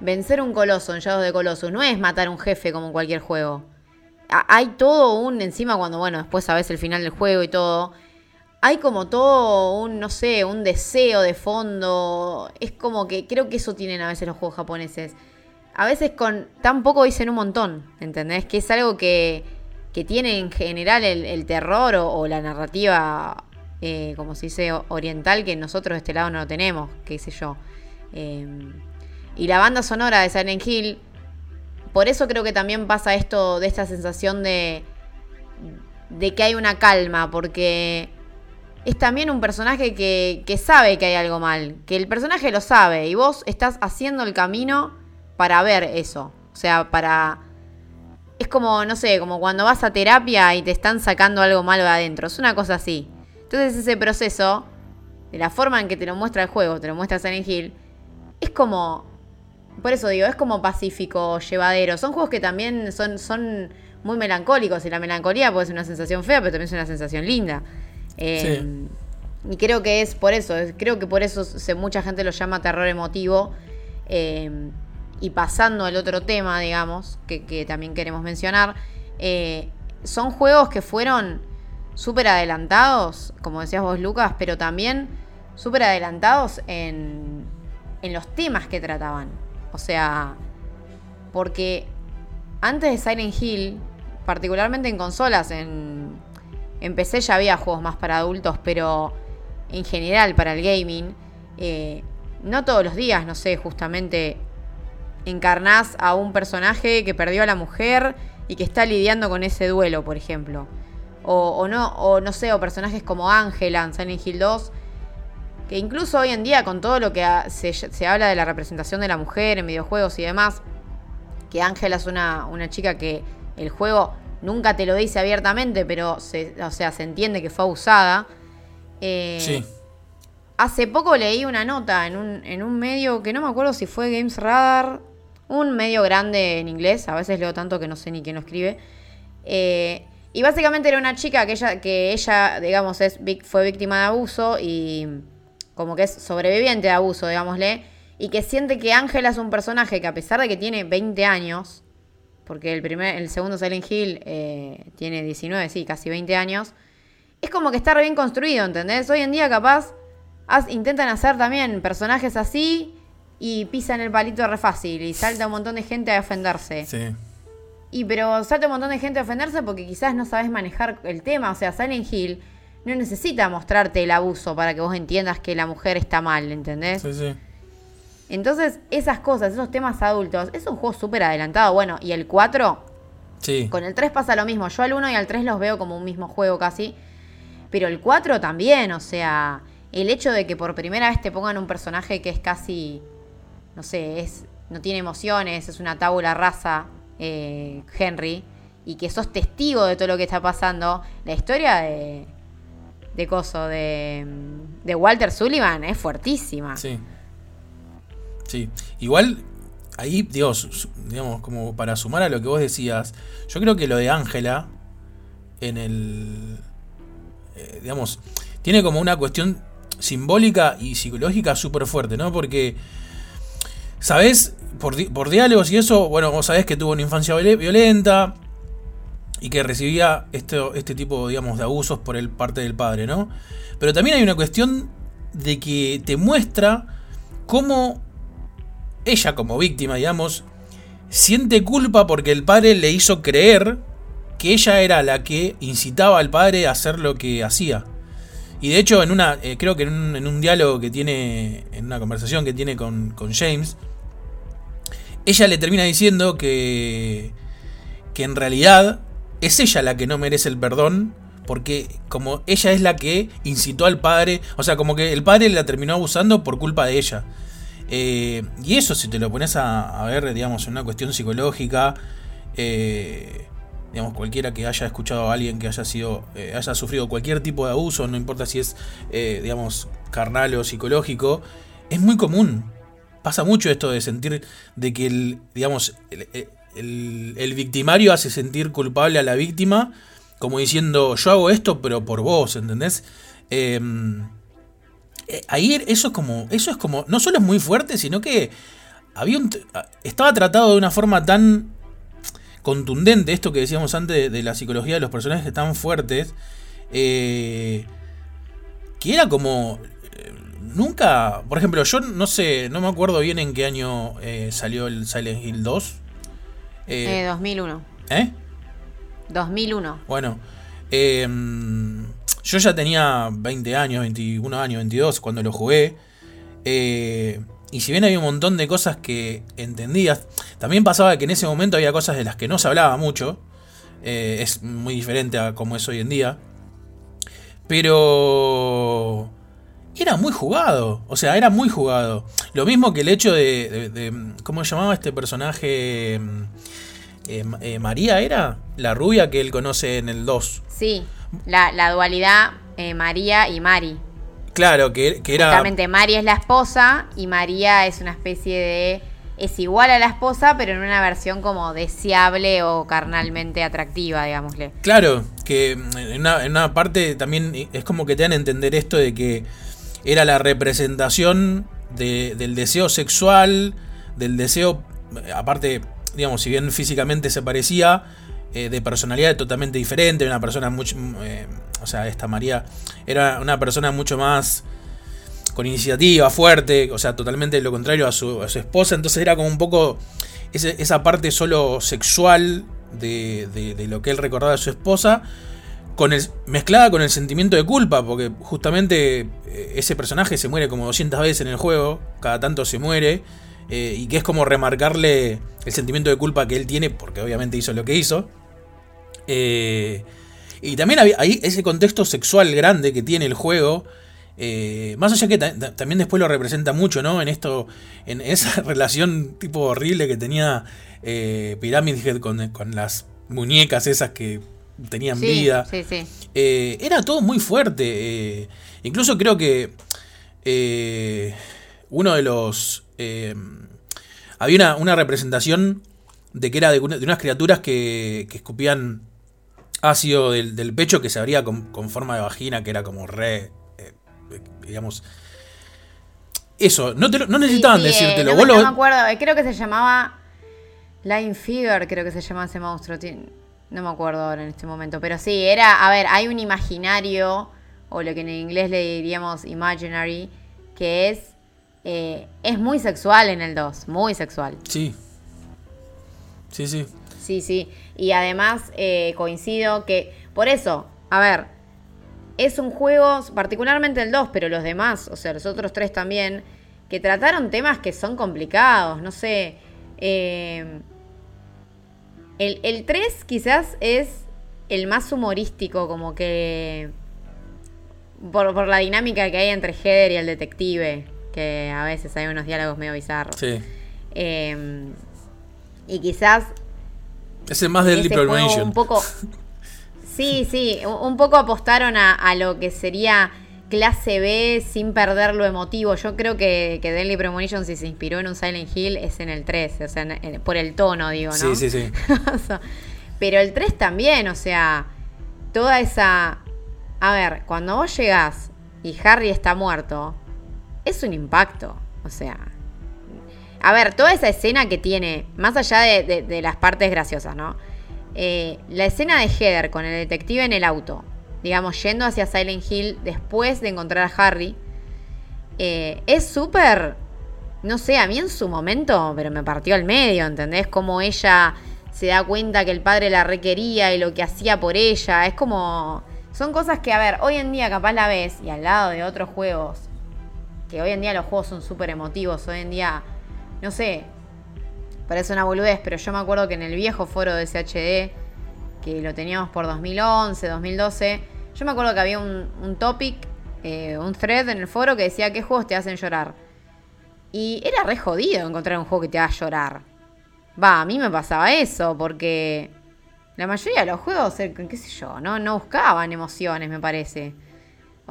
Speaker 3: vencer un coloso en Shadows de Colossus no es matar un jefe como en cualquier juego. Hay todo un, encima cuando, bueno, después sabes el final del juego y todo, hay como todo un, no sé, un deseo de fondo. Es como que creo que eso tienen a veces los juegos japoneses. A veces con tan poco dicen un montón, ¿entendés? Que es algo que, que tiene en general el, terror o, la narrativa, eh, como se dice, oriental, que nosotros de este lado no lo tenemos, qué sé yo. Eh, y la banda sonora de Silent Hill, por eso creo que también pasa esto de esta sensación de, de que hay una calma, porque es también un personaje que, que sabe que hay algo mal, que el personaje lo sabe y vos estás haciendo el camino para ver eso. O sea, para... Es como, no sé, como cuando vas a terapia y te están sacando algo malo de adentro. Es una cosa así. Entonces ese proceso, de la forma en que te lo muestra el juego, te lo muestra Silent Hill, es como por eso digo, es como pacífico, llevadero. Son juegos que también son, son muy melancólicos. Y la melancolía puede ser una sensación fea, pero también es una sensación linda. Eh, y creo que es por eso. Creo que por eso mucha gente lo llama terror emotivo. Eh, y pasando al otro tema, digamos, que, también queremos mencionar. Eh, son juegos que fueron súper adelantados, como decías vos, Lucas, pero también súper adelantados en, en los temas que trataban. O sea, porque antes de Silent Hill, particularmente en consolas, en, en PC ya había juegos más para adultos, pero en general para el gaming, eh, no todos los días, no sé, justamente encarnás a un personaje que perdió a la mujer y que está lidiando con ese duelo, por ejemplo. O, o no, o no sé, o personajes como Ángela en Silent Hill 2, que incluso hoy en día con todo lo que se, habla de la representación de la mujer en videojuegos y demás, que Ángela es una, chica que el juego nunca te lo dice abiertamente, pero se, o sea, se entiende que fue abusada. Eh, sí. Hace poco leí una nota en un, en un medio que no me acuerdo si fue Games Radar, un medio grande en inglés, a veces leo tanto que no sé ni quién lo escribe. Eh, y básicamente era una chica que ella, que ella digamos, es, fue víctima de abuso y como que es sobreviviente de abuso, digámosle, y que siente que Ángela es un personaje que a pesar de que tiene 20 años, porque el, primer, el segundo Silent Hill eh, tiene 19, sí, casi 20 años, es como que está re bien construido, ¿entendés? Hoy en día capaz intentan hacer también personajes así y pisan el palito re fácil y salta un montón de gente a ofenderse. Sí. Y pero salta un montón de gente a ofenderse porque quizás no sabes manejar el tema, o sea, Silent Hill no necesita mostrarte el abuso para que vos entiendas que la mujer está mal, ¿entendés? Sí, sí. Entonces, esas cosas, esos temas adultos, es un juego súper adelantado. Bueno, y el 4, sí. con el 3 pasa lo mismo. Yo al 1 y al 3 los veo como un mismo juego casi. Pero el 4 también, o sea, el hecho de que por primera vez te pongan un personaje que es casi, no sé, es no tiene emociones, es una tabula rasa, eh, Henry, y que sos testigo de todo lo que está pasando. La historia de, de coso de, de Walter Sullivan es fuertísima.
Speaker 2: Sí. Sí. Igual, ahí, Dios, digamos, como para sumar a lo que vos decías, yo creo que lo de Ángela, en el. Eh, digamos, tiene como una cuestión simbólica y psicológica súper fuerte, ¿no? Porque sabés, por, por diálogos y eso, bueno, vos sabés que tuvo una infancia violenta y que recibía este, este tipo, digamos, de abusos por el parte del padre, ¿no? Pero también hay una cuestión de que te muestra cómo ella como víctima, digamos, siente culpa porque el padre le hizo creer que ella era la que incitaba al padre a hacer lo que hacía. Y de hecho, en una, eh, creo que en un, diálogo que tiene, en una conversación que tiene con, con James, ella le termina diciendo que, que en realidad es ella la que no merece el perdón, porque como ella es la que incitó al padre, o sea, como que el padre la terminó abusando por culpa de ella. Eh, y eso, si te lo pones a, ver, digamos, en una cuestión psicológica, eh, digamos, cualquiera que haya escuchado a alguien que haya sido, eh, haya sufrido cualquier tipo de abuso, no importa si es, digamos, carnal o psicológico, es muy común. Pasa mucho esto de sentir de que el, digamos, el, el victimario hace sentir culpable a la víctima, como diciendo, yo hago esto, pero por vos, ¿entendés? Eh, ahí eso es como. Eso es como. No solo es muy fuerte, sino que. Había un, estaba tratado de una forma tan contundente, esto que decíamos antes de, la psicología de los personajes tan fuertes. Eh, que era como. Eh, nunca. Por ejemplo, yo no sé. No me acuerdo bien en qué año salió el Silent Hill 2.
Speaker 3: Eh, 2001.
Speaker 2: ¿Eh?
Speaker 3: 2001.
Speaker 2: Bueno. Eh, yo ya tenía 20 años, 21 años, 22 cuando lo jugué. Eh, y si bien había un montón de cosas que entendías, también pasaba que en ese momento había cosas de las que no se hablaba mucho. Eh, es muy diferente a como es hoy en día. Pero era muy jugado. O sea, era muy jugado. Lo mismo que el hecho de. ¿Cómo se llamaba este personaje? Eh, María era la rubia que él conoce en el 2.
Speaker 3: Sí la, dualidad eh, María y Mari.
Speaker 2: Claro, que, que era.
Speaker 3: Exactamente, Mari es la esposa y María es una especie de. Es igual a la esposa, pero en una versión como deseable o carnalmente atractiva, digámosle.
Speaker 2: Claro, que en una, parte también es como que te dan a entender esto de que era la representación del deseo sexual, del deseo, aparte, digamos, si bien físicamente se parecía, eh, de personalidad totalmente diferente, una persona mucho... Eh, o sea, esta María era una persona mucho más con iniciativa, fuerte, o sea, totalmente lo contrario a su, esposa, entonces era como un poco esa parte solo sexual de, lo que él recordaba de su esposa, con el, mezclada con el sentimiento de culpa, porque justamente eh, ese personaje se muere como 200 veces en el juego, cada tanto se muere, y que es como remarcarle el sentimiento de culpa que él tiene, porque obviamente hizo lo que hizo. Eh, y también había ahí ese contexto sexual grande que tiene el juego. Eh, más allá que también después lo representa mucho, ¿no? En esto, en esa relación tipo horrible que tenía eh, Pyramid Head con, las muñecas esas que tenían vida.
Speaker 3: Sí, sí.
Speaker 2: Eh, era todo muy fuerte. incluso creo que uno de los... había una, una, representación de que era de, unas criaturas que, que escupían ácido del, del pecho que se abría con, forma de vagina, que era como re. Eh, digamos. Eso, no, te no necesitaban decírtelo.
Speaker 3: no, me acuerdo, eh, creo que se llamaba. Line Figure, creo que se llamaba ese monstruo. No me acuerdo ahora en este momento. Pero sí, era. A ver, hay un imaginario, o lo que en inglés le diríamos imaginary, que es. Eh, es muy sexual en el 2, muy sexual.
Speaker 2: Sí. Sí, sí.
Speaker 3: Sí, sí. Y además eh, coincido que, por eso, a ver, es un juego, particularmente el 2, pero los demás, o sea, los otros tres también, que trataron temas que son complicados, no sé. Eh, el, el 3 quizás es el más humorístico, como que... Por, por, la dinámica que hay entre Heather y el detective, que a veces hay unos diálogos medio bizarros.
Speaker 2: Sí.
Speaker 3: Eh, y quizás
Speaker 2: es el más del Premonition.
Speaker 3: Un poco. Sí, sí, un poco apostaron a, lo que sería clase B sin perder lo emotivo. Yo creo que, que Deadly Premonition, si se inspiró en un Silent Hill, es en el 3, o sea, por el tono, digo, ¿no?
Speaker 2: Sí, sí, sí.
Speaker 3: Pero el 3 también, o sea, toda esa. A ver, cuando vos llegás y Harry está muerto, es un impacto. O sea, a ver, toda esa escena que tiene, más allá de, las partes graciosas, ¿no? Eh, la escena de Heather con el detective en el auto, digamos, yendo hacia Silent Hill después de encontrar a Harry, eh, es súper, no sé, a mí en su momento, pero me partió al medio, ¿entendés? Como ella se da cuenta que el padre la requería y lo que hacía por ella, es como... Son cosas que, a ver, hoy en día capaz la ves y al lado de otros juegos, que hoy en día los juegos son súper emotivos, hoy en día, no sé, parece una boludez, pero yo me acuerdo que en el viejo foro de SHD, que lo teníamos por 2011, 2012, yo me acuerdo que había un, topic, eh, un thread en el foro que decía qué juegos te hacen llorar. Y era re jodido encontrar un juego que te haga llorar. Va, a mí me pasaba eso, porque la mayoría de los juegos, eh, qué sé yo, no, no buscaban emociones, me parece.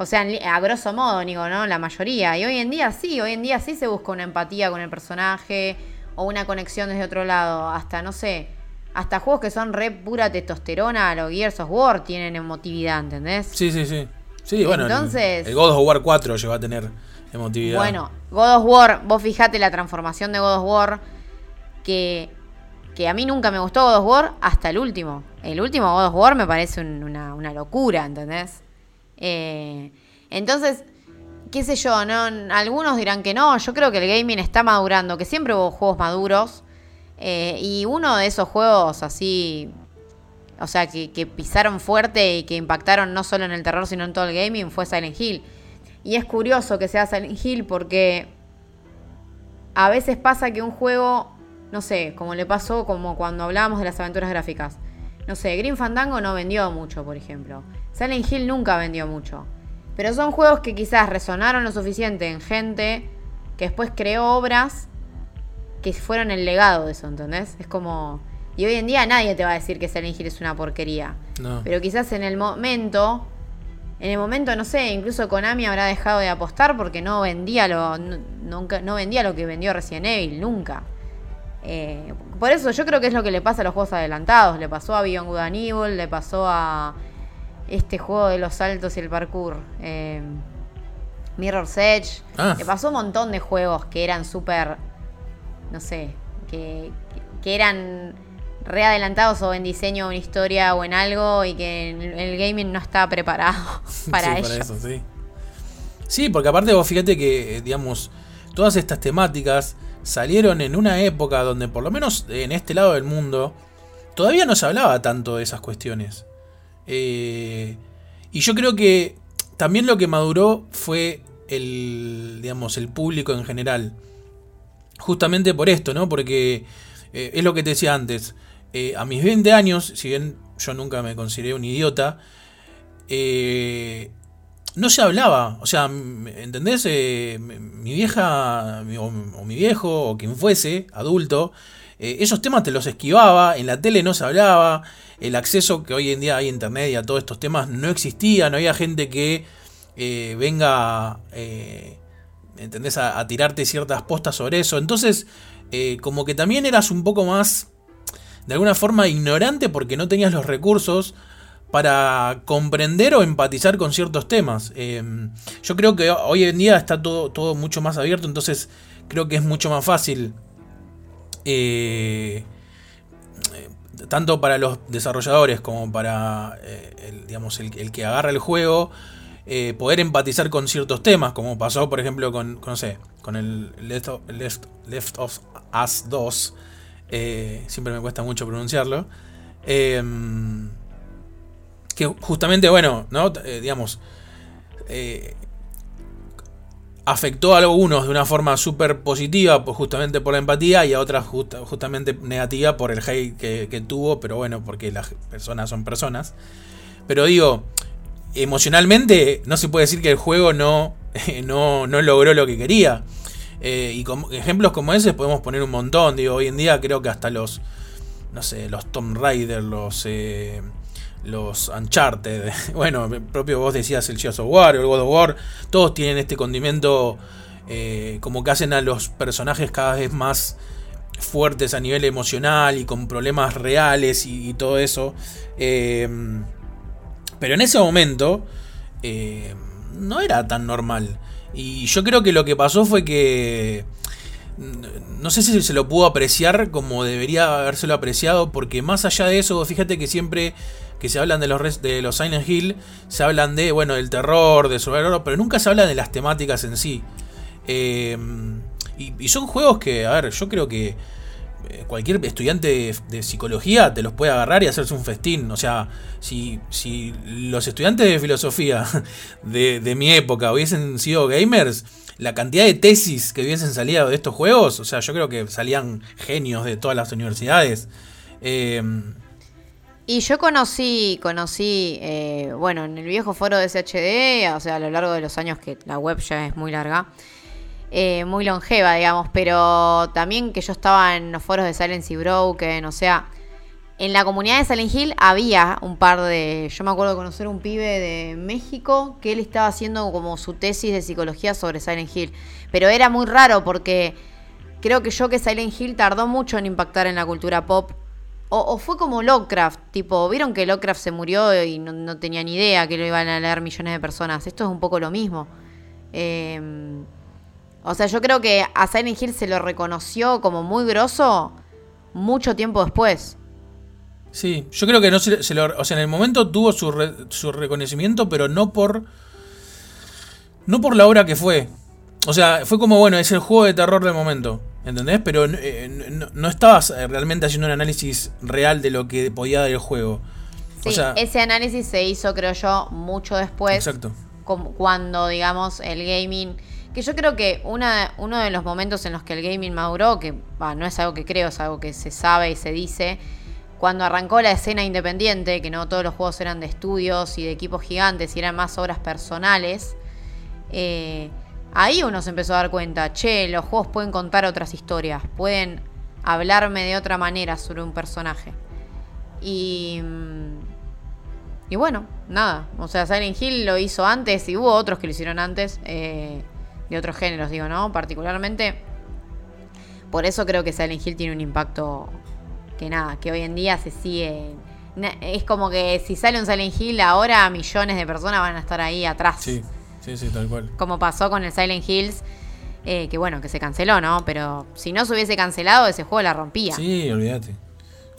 Speaker 3: O sea, a grosso modo, digo, ¿no? La mayoría. Y hoy en día sí, hoy en día sí se busca una empatía con el personaje o una conexión desde otro lado. Hasta, no sé, hasta juegos que son re pura testosterona, los Gears of War tienen emotividad, ¿entendés?
Speaker 2: Sí, sí, sí. Sí, bueno, Entonces, el, God of War 4 llegó a tener emotividad.
Speaker 3: Bueno, God of War, vos fijate la transformación de God of War, que, que a mí nunca me gustó God of War hasta el último. El último God of War me parece una, una, locura, ¿entendés? Eh, entonces, qué sé yo, ¿no? algunos dirán que no, yo creo que el gaming está madurando, que siempre hubo juegos maduros. Eh, y uno de esos juegos así, o sea, que, pisaron fuerte y que impactaron no solo en el terror, sino en todo el gaming, fue Silent Hill. Y es curioso que sea Silent Hill porque a veces pasa que un juego, no sé, como le pasó como cuando hablábamos de las aventuras gráficas. No sé, Green Fandango no vendió mucho, por ejemplo. Silent Hill nunca vendió mucho. Pero son juegos que quizás resonaron lo suficiente en gente que después creó obras que fueron el legado de eso, ¿entendés? Es como... Y hoy en día nadie te va a decir que Silent Hill es una porquería. Pero quizás en el momento, en el momento, no sé, incluso Konami habrá dejado de apostar porque no vendía lo, nunca, no vendía lo que vendió Resident Evil, nunca. Eh, por eso yo creo que es lo que le pasa a los juegos adelantados. Le pasó a Beyond Good and Evil, le pasó a este juego de los saltos y el parkour. Eh, Mirror's Edge. Ah. Le pasó un montón de juegos que eran súper no sé, que, que eran readelantados o en diseño o en historia o en algo y que el, gaming no estaba preparado para sí, eso,
Speaker 2: sí. sí, porque aparte vos fíjate que, eh, digamos, todas estas temáticas salieron en una época donde por lo menos en este lado del mundo todavía no se hablaba tanto de esas cuestiones. Eh, y yo creo que también lo que maduró fue el, digamos, el público en general justamente por esto, ¿no? Porque eh, es lo que te decía antes. Eh, a mis 20 años, si bien yo nunca me consideré un idiota, no se hablaba. O sea, ¿entendés? mi vieja o, mi viejo o quien fuese, adulto, esos temas te los esquivaba, en la tele no se hablaba, el acceso que hoy en día hay a internet y a todos estos temas no existía, no había gente que venga ¿entendés? A, tirarte ciertas postas sobre eso. Entonces, eh, como que también eras un poco más, de alguna forma, ignorante porque no tenías los recursos para comprender o empatizar con ciertos temas. Em, yo creo que hoy en día está todo, todo mucho más abierto, entonces creo que es mucho más fácil. Eh, tanto para los desarrolladores como para eh, digamos, el, que agarra el juego, eh, poder empatizar con ciertos temas, como pasó, por ejemplo, con, no sé, con el Left of, Us 2. Eh, siempre me cuesta mucho pronunciarlo. Em, que justamente, bueno, ¿no? Digamos, afectó a algunos de una forma súper positiva, pues justamente por la empatía, y a otras justamente negativa por el hate que, tuvo, pero bueno, porque las personas son personas. Pero digo, emocionalmente no se puede decir que el juego no, no, logró lo que quería. Eh, y ejemplos como ese podemos poner un montón. Digo, hoy en día creo que hasta los, no sé, los Tomb Raider, los, eh, los Uncharted, bueno, propio vos decías el Gears of War el God of War, todos tienen este condimento eh, como que hacen a los personajes cada vez más fuertes a nivel emocional y con problemas reales y, todo eso. Pero en ese momento eh, no era tan normal. Y yo creo que lo que pasó fue que no sé si se lo pudo apreciar como debería habérselo apreciado, porque más allá de eso, fíjate que siempre que se hablan de los, de los Silent Hill, se hablan de, bueno, del terror, de su pero nunca se habla de las temáticas en sí. Em, y, son juegos que, a ver, yo creo que eh, cualquier estudiante de, psicología te los puede agarrar y hacerse un festín. O sea, si, si los estudiantes de filosofía de, mi época hubiesen sido gamers, la cantidad de tesis que hubiesen salido de estos juegos, o sea, yo creo que salían genios de todas las universidades.
Speaker 3: Eh, y yo conocí, conocí, eh, bueno, en el viejo foro de SHD, o sea, a lo largo de los años que la web ya es muy larga, eh, muy longeva, digamos, pero también que yo estaba en los foros de Silence y Broken, o sea, en la comunidad de Silent Hill había un par de. Yo me acuerdo de conocer un pibe de México que él estaba haciendo como su tesis de psicología sobre Silent Hill. Pero era muy raro porque creo que yo que Silent Hill tardó mucho en impactar en la cultura pop. O, fue como Lovecraft, tipo, vieron que Lovecraft se murió y no, tenía ni idea que lo iban a leer millones de personas. Esto es un poco lo mismo. Em, o sea, yo creo que a Silent Hill se lo reconoció como muy grosso mucho tiempo después.
Speaker 2: Sí, yo creo que no se, lo, o sea, en el momento tuvo su, su reconocimiento, pero no por no por la obra que fue. O sea, fue como, bueno, es el juego de terror del momento, ¿entendés? Pero eh, no, estabas realmente haciendo un análisis real de lo que podía dar el juego.
Speaker 3: Sí, ese análisis se hizo, creo yo, mucho después. Exacto. Cuando, digamos, el gaming... Que yo creo que una, uno de los momentos en los que el gaming maduró, que no es algo que creo, es algo que se sabe y se dice, cuando arrancó la escena independiente, que no todos los juegos eran de estudios y de equipos gigantes y eran más obras personales, eh, ahí uno se empezó a dar cuenta, che, los juegos pueden contar otras historias, pueden hablarme de otra manera sobre un personaje. Y, y bueno, nada, o sea, Silent Hill lo hizo antes y hubo otros que lo hicieron antes, eh, de otros géneros, digo, ¿no? Particularmente, por eso creo que Silent Hill tiene un impacto que nada, que hoy en día se sigue. Es como que si sale un Silent Hill ahora, millones de personas van a estar ahí atrás.
Speaker 2: Sí, sí, sí, tal cual.
Speaker 3: Como pasó con el Silent Hills, eh, que bueno, que se canceló, ¿no? Pero si no se hubiese cancelado, ese juego la rompía.
Speaker 2: Sí, olvídate.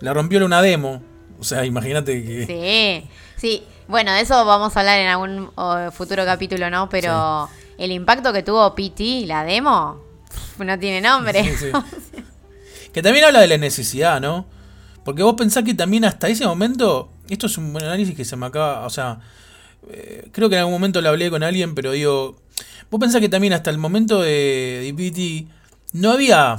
Speaker 2: La rompió una demo. O sea, imagínate que.
Speaker 3: Sí, sí. Bueno, de eso vamos a hablar en algún futuro capítulo, ¿no? Pero el impacto que tuvo PT, la demo, no tiene nombre. Sí, sí.
Speaker 2: Que también habla de la necesidad, ¿no? Porque vos pensás que también hasta ese momento, esto es un buen análisis que se me acaba, o sea, eh, creo que en algún momento lo hablé con alguien, pero digo, vos pensás que también hasta el momento de DPT no había...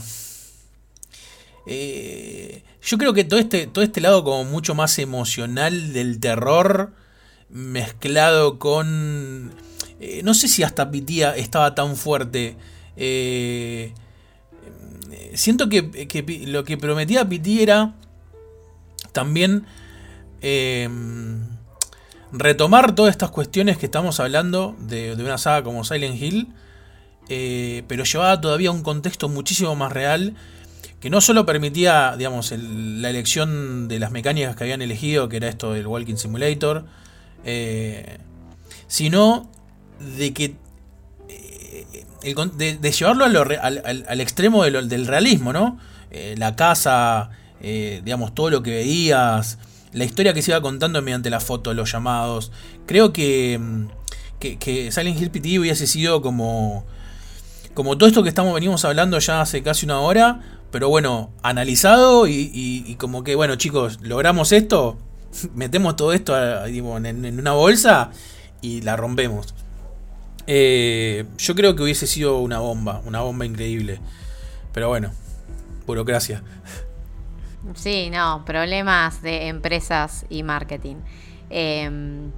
Speaker 2: Eh, yo creo que todo este, todo este lado como mucho más emocional del terror mezclado con... Eh, no sé si hasta Pitía estaba tan fuerte. Siento que, lo que prometía Piti era también retomar todas estas cuestiones que estamos hablando de, una saga como Silent Hill, eh, pero llevada todavía a un contexto muchísimo más real, que no solo permitía, digamos, la elección de las mecánicas que habían elegido, que era esto del Walking Simulator, eh, sino de que de, llevarlo al, extremo del realismo, ¿no? Eh, la casa, eh, digamos, todo lo que veías, la historia que se iba contando mediante la foto, los llamados. Creo que, mm, que, Silent Hill PT hubiese sido como, como todo esto que estamos venimos hablando ya hace casi una hora, pero bueno, analizado y, como que, bueno, chicos, logramos esto, metemos todo esto en una bolsa y la rompemos. Eh, yo creo que hubiese sido una bomba, una bomba increíble. Pero bueno, burocracia.
Speaker 3: Sí, no, problemas de empresas y marketing. Em,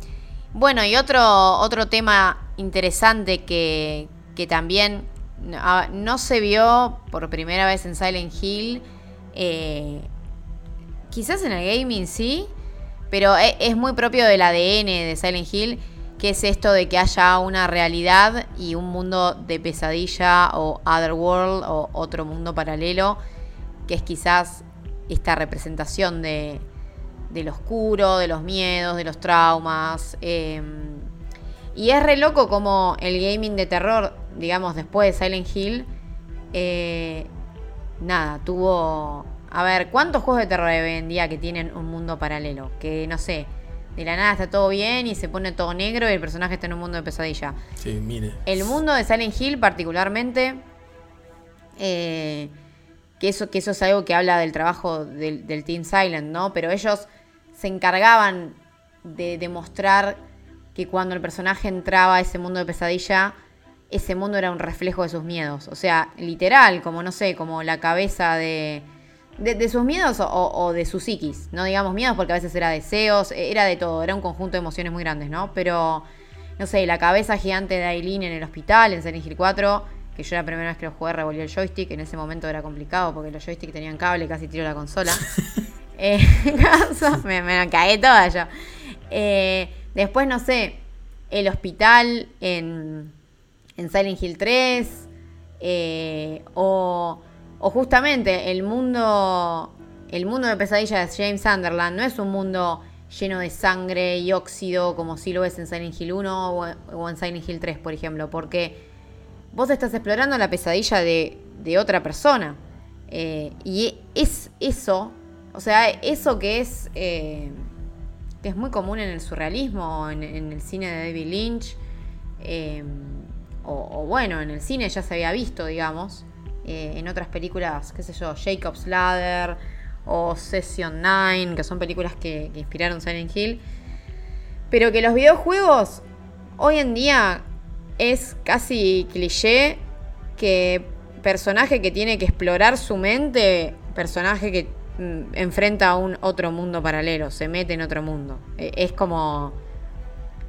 Speaker 3: bueno, y otro, otro tema interesante que, que también no, se vio por primera vez en Silent Hill, eh, quizás en el gaming sí, pero e, es muy propio del ADN de Silent Hill que es esto de que haya una realidad y un mundo de pesadilla o otherworld o otro mundo paralelo, que es quizás esta representación de, del oscuro, de los miedos, de los traumas. Em, y es re loco como el gaming de terror, digamos, después de Silent Hill, eh, nada, tuvo... A ver, ¿cuántos juegos de terror hoy en día que tienen un mundo paralelo? Que no sé, de la nada está todo bien y se pone todo negro y el personaje está en un mundo de pesadilla.
Speaker 2: Sí, mire.
Speaker 3: El mundo de Silent Hill particularmente, eh, que, eso, que eso es algo que habla del trabajo del, Team Silent, ¿no? Pero ellos se encargaban de demostrar que cuando el personaje entraba a ese mundo de pesadilla, ese mundo era un reflejo de sus miedos. O sea, literal, como no sé, como la cabeza de, de, sus miedos o, de su psiquis. No digamos miedos porque a veces era deseos, era de todo, era un conjunto de emociones muy grandes, ¿no? Pero, no sé, la cabeza gigante de Aileen en el hospital, en Silent Hill 4, que yo la primera vez que lo jugué revolví el joystick, en ese momento era complicado porque los joysticks tenían cable, casi tiro la consola. eh, me, me caí toda yo. Eh, después, no sé, el hospital en en Silent Hill 3, eh, o, o, justamente el mundo, el mundo de pesadilla de James Sunderland no es un mundo lleno de sangre y óxido como si lo es en Silent Hill 1 o, en Silent Hill 3, por ejemplo, porque vos estás explorando la pesadilla de, otra persona. Eh, y es eso, o sea, eso que es, eh, que es muy común en el surrealismo, en, en el cine de David Lynch, o, bueno, en el cine ya se había visto, digamos, eh, en otras películas, qué sé yo, Jacob's Ladder o Session 9, que son películas que, inspiraron Silent Hill, pero que los videojuegos hoy en día es casi cliché que personaje que tiene que explorar su mente, personaje que mm, enfrenta a un otro mundo paralelo, se mete en otro mundo. E, es como...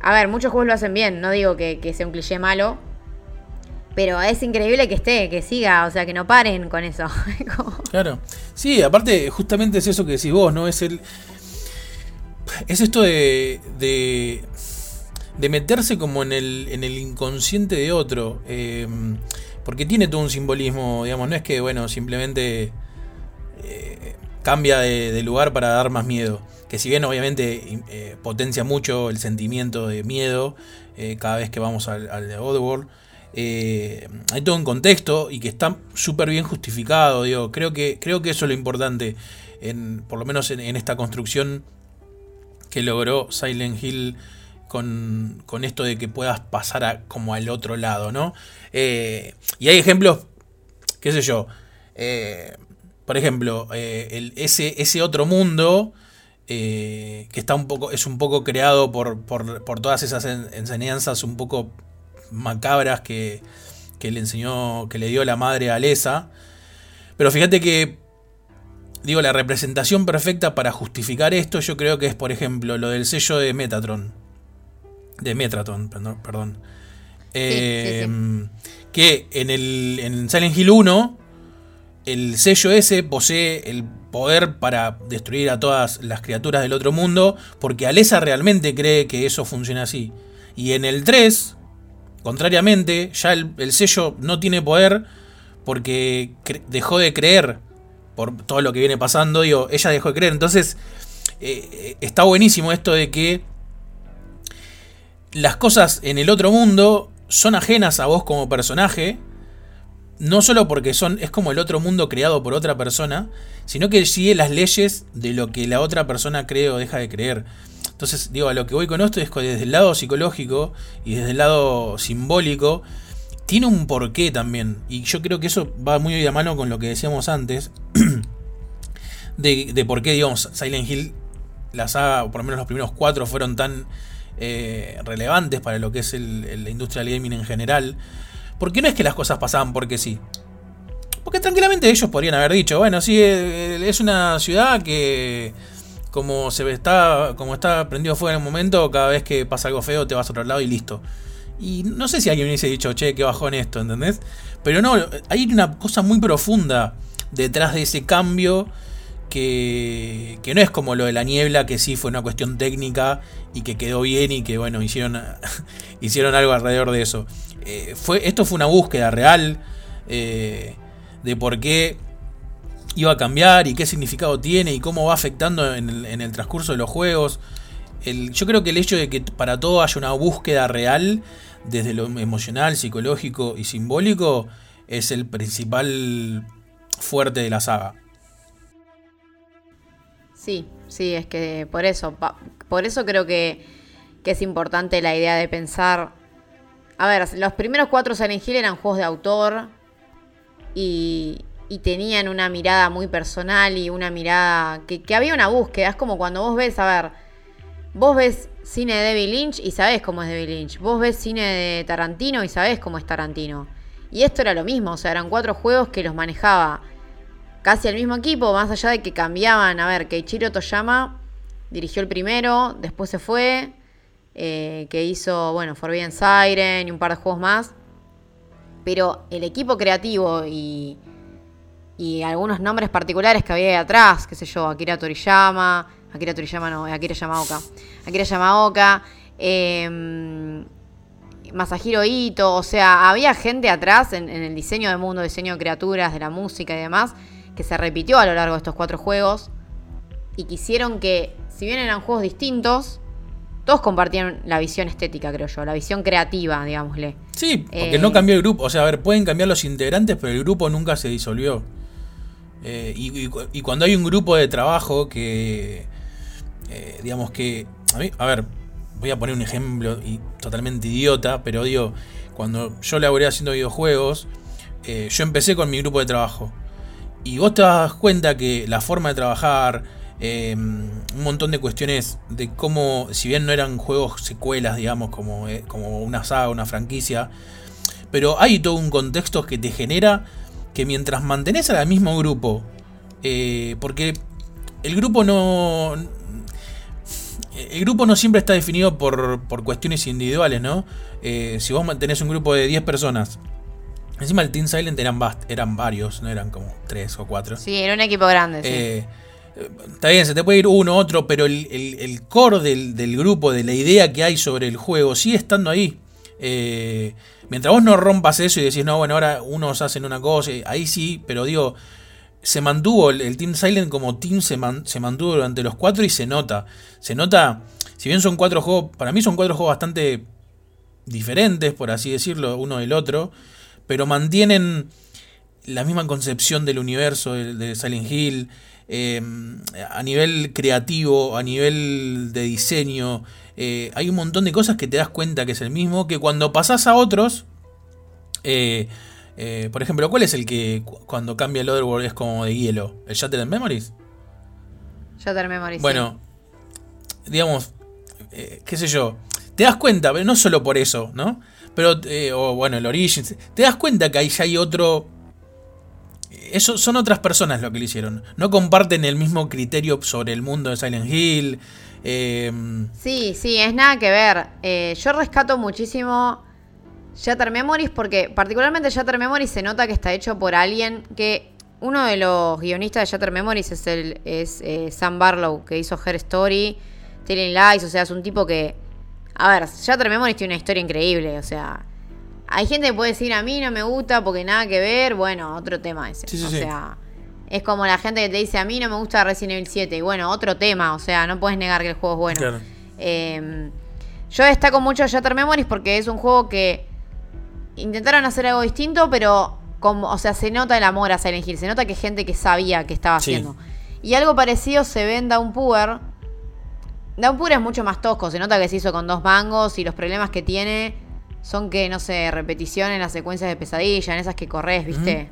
Speaker 3: A ver, muchos juegos lo hacen bien, no digo que, que sea un cliché malo, pero es increíble que esté, que siga, o sea, que no paren con eso.
Speaker 2: claro. Sí, aparte, justamente es eso que decís vos, ¿no? Es el. Es esto de. de, de meterse como en el, en el inconsciente de otro. Eh, porque tiene todo un simbolismo, digamos, no es que, bueno, simplemente. Eh, cambia de, lugar para dar más miedo. Que si bien obviamente eh, potencia mucho el sentimiento de miedo cada vez que vamos al, al eh, hay todo un contexto y que está súper bien justificado. Digo, creo que, creo que eso es lo importante, en, por lo menos en, esta construcción que logró Silent Hill con, esto de que puedas pasar como al otro lado, ¿no? Eh, y hay ejemplos, qué sé yo, eh, por ejemplo, ese, ese otro mundo que está un poco, es un poco creado por, todas esas enseñanzas un poco macabras que, le enseñó, que le dio la madre a Alesa. Pero fíjate que, digo, la representación perfecta para justificar esto, yo creo que es, por ejemplo, lo del sello de Metatron. De Metatron, perdón. Em, que en, el, en Silent Hill 1, el sello ese posee el poder para destruir a todas las criaturas del otro mundo, porque Alesa realmente cree que eso funciona así. Y en el 3, Contrariamente, ya el, sello no tiene poder porque dejó de creer por todo lo que viene pasando. Digo, ella dejó de creer. Entonces, eh, eh, está buenísimo esto de que las cosas en el otro mundo son ajenas a vos como personaje. No solo porque son, es como el otro mundo creado por otra persona, sino que sigue las leyes de lo que la otra persona cree o deja de creer. Entonces, digo, a lo que voy con esto es que desde el lado psicológico y desde el lado simbólico, tiene un porqué también. Y yo creo que eso va muy de mano con lo que decíamos antes. de, por qué, digamos, Silent Hill, la saga, o por lo menos los primeros cuatro, fueron tan eh, relevantes para lo que es el, la industria del gaming en general. Porque no es que las cosas pasaban porque sí. Porque tranquilamente ellos podrían haber dicho, bueno, sí, eh, es una ciudad que como se está, como está prendido fuego en el momento, cada vez que pasa algo feo te vas a otro lado y listo. Y no sé si alguien hubiese dicho, che, qué bajón esto, ¿entendés? Pero no, hay una cosa muy profunda detrás de ese cambio que, no es como lo de la niebla, que sí fue una cuestión técnica y que quedó bien y que, bueno, hicieron, hicieron algo alrededor de eso. Eh, fue, esto fue una búsqueda real eh, de por qué iba a cambiar y qué significado tiene y cómo va afectando en el, transcurso de los juegos. yo creo que el hecho de que para todo haya una búsqueda real, desde lo emocional, psicológico y simbólico, es el principal fuerte de la saga.
Speaker 3: Sí, sí, es que por eso, por eso creo que, que es importante la idea de pensar. A ver, los primeros cuatro Silent Hill eran juegos de autor y, tenían una mirada muy personal y una mirada que, que, había una búsqueda. Es como cuando vos ves, a ver, vos ves cine de David Lynch y sabés cómo es David Lynch. Vos ves cine de Tarantino y sabés cómo es Tarantino. Y esto era lo mismo, o sea, eran cuatro juegos que los manejaba casi el mismo equipo, más allá de que cambiaban. A ver, Keiichiro Toyama dirigió el primero, después se fue, eh, que hizo, bueno, Forbidden Siren y un par de juegos más. Pero el equipo creativo y, y algunos nombres particulares que había ahí atrás, qué sé yo, Akira Toriyama, Akira Toriyama no, Akira Yamaoka, Akira Yamaoka, eh, Masahiro Ito, o sea, había gente atrás en, en, el diseño del mundo, diseño de criaturas, de la música y demás, que se repitió a lo largo de estos cuatro juegos y quisieron que, si bien eran juegos distintos, todos compartían la visión estética, creo yo, la visión creativa, digámosle.
Speaker 2: Sí, porque eh, no cambió el grupo. O sea, a ver, pueden cambiar los integrantes, pero el grupo nunca se disolvió. Eh, y, y, y, cuando hay un grupo de trabajo que, eh, digamos que, a, mí, a ver, voy a poner un ejemplo y totalmente idiota, pero digo, cuando yo laboré haciendo videojuegos, yo empecé con mi grupo de trabajo. Y vos te das cuenta que la forma de trabajar, eh, un montón de cuestiones de cómo, si bien no eran juegos secuelas, digamos, como, eh, como una saga, una franquicia, pero hay todo un contexto que te genera que mientras mantenés al mismo grupo, eh, porque el grupo no... El grupo no siempre está definido por, por cuestiones individuales, ¿no? Eh, si vos mantenés un grupo de 10 personas Encima el Team Silent eran, eran varios, no eran como tres o cuatro.
Speaker 3: Sí, era un equipo grande. Sí.
Speaker 2: Eh, está bien, se te puede ir uno, otro, pero el, el, el core del, del, grupo, de la idea que hay sobre el juego, sigue estando ahí. Eh, mientras vos no rompas eso y decís, no, bueno, ahora unos hacen una cosa, ahí sí, pero digo, se mantuvo, el, el Team Silent como team se, man, se mantuvo durante los cuatro y se nota. Se nota, si bien son cuatro juegos, para mí son cuatro juegos bastante diferentes, por así decirlo, uno del otro pero mantienen la misma concepción del universo de, de Silent Hill. Eh, a nivel creativo, a nivel de diseño, eh, hay un montón de cosas que te das cuenta que es el mismo, que cuando pasas a otros, eh, por ejemplo, ¿cuál es el que cuando cambia el Otherworld es como de hielo? ¿El Shattered Memories?
Speaker 3: Shattered Memories.
Speaker 2: Bueno, sí. digamos, qué sé yo, te das cuenta, pero no solo por eso, ¿no? Pero, eh, o bueno, el Origins. Te das cuenta que ahí ya hay otro. Eso son otras personas lo que lo hicieron. No comparten el mismo criterio sobre el mundo de Silent Hill. Eh,
Speaker 3: sí, sí, es nada que ver. Eh, yo rescato muchísimo Shatter Memories porque, particularmente Shatter Memories, se nota que está hecho por alguien que. Uno de los guionistas de Shatter Memories es, el, es eh, Sam Barlow, que hizo Her Story, Telling Lies. O sea, es un tipo que a ver, Shutter Memories tiene una historia increíble, o sea. Hay gente que puede decir a mí no me gusta porque nada que ver, bueno, otro tema ese. Sí, sí, o sí. sea, es como la gente que te dice a mí no me gusta Resident Evil 7, y bueno, otro tema, o sea, no puedes negar que el juego es bueno. Claro. Eh, yo destaco mucho Shutter Memories porque es un juego que intentaron hacer algo distinto, pero como, o sea, se nota el amor a Silent Hill, se nota que gente que sabía que estaba haciendo. Y algo parecido se ve en Downpour, Downpour es mucho más tosco, se nota que se hizo con dos mangos y los problemas que tiene son que, no sé, repetición en las secuencias de pesadilla, en esas que corres, ¿viste?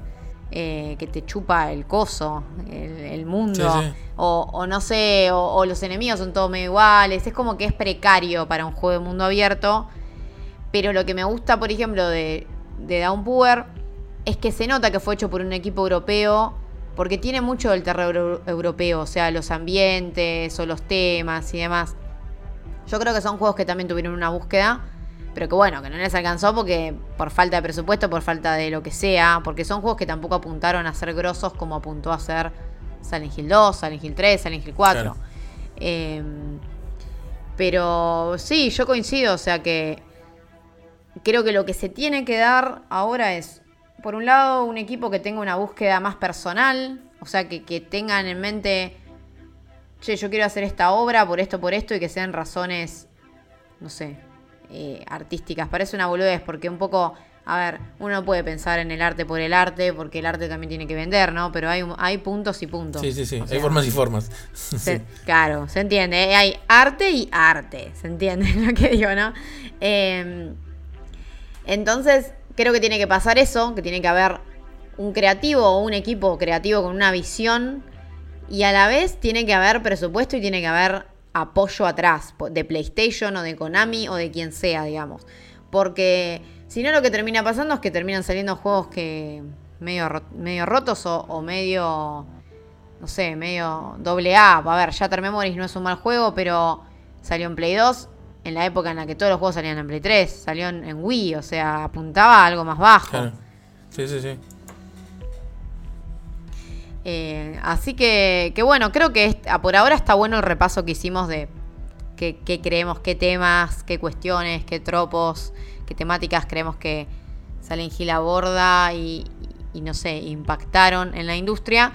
Speaker 3: Eh, que te chupa el coso, el, el mundo, sí, sí. O, o, no sé, o, o, los enemigos son todos medio iguales, es como que es precario para un juego de mundo abierto, pero lo que me gusta, por ejemplo, de, de Downpour es que se nota que fue hecho por un equipo europeo porque tiene mucho del terror europeo, o sea, los ambientes o los temas y demás. Yo creo que son juegos que también tuvieron una búsqueda, pero que bueno, que no les alcanzó porque por falta de presupuesto, por falta de lo que sea, porque son juegos que tampoco apuntaron a ser grosos como apuntó a ser Silent Hill 2, Silent Hill 3, Silent Hill 4. Claro. Eh, pero sí, yo coincido, o sea que creo que lo que se tiene que dar ahora es por un lado, un equipo que tenga una búsqueda más personal, o sea, que, que tengan en mente, che, yo quiero hacer esta obra por esto, por esto, y que sean razones, no sé, eh, artísticas. Parece una boludez, porque un poco a ver, uno puede pensar en el arte por el arte, porque el arte también tiene que vender, ¿no? Pero hay, hay puntos y puntos.
Speaker 2: Sí, sí, sí, hay formas y formas.
Speaker 3: Claro, se entiende. ¿eh? Hay arte y arte, se entiende lo que digo, ¿no? Em, entonces, creo que tiene que pasar eso, que tiene que haber un creativo o un equipo creativo con una visión y a la vez tiene que haber presupuesto y tiene que haber apoyo atrás de PlayStation o de Konami o de quien sea, digamos. Porque si no, lo que termina pasando es que terminan saliendo juegos que medio, medio rotos o, medio, no sé, medio doble A. A ver, Shatter Memories no es un mal juego, pero salió en Play 2 en la época en la que todos los juegos salían en Play 3. Salió en, Wii, o sea, apuntaba a algo más bajo.
Speaker 2: Sí, sí, sí.
Speaker 3: Eh, así que, que, bueno, creo que por ahora está bueno el repaso que hicimos de qué, qué creemos, qué temas, qué cuestiones, qué tropos temáticas creemos que Silent Hill aborda y, y, no sé, impactaron en la industria.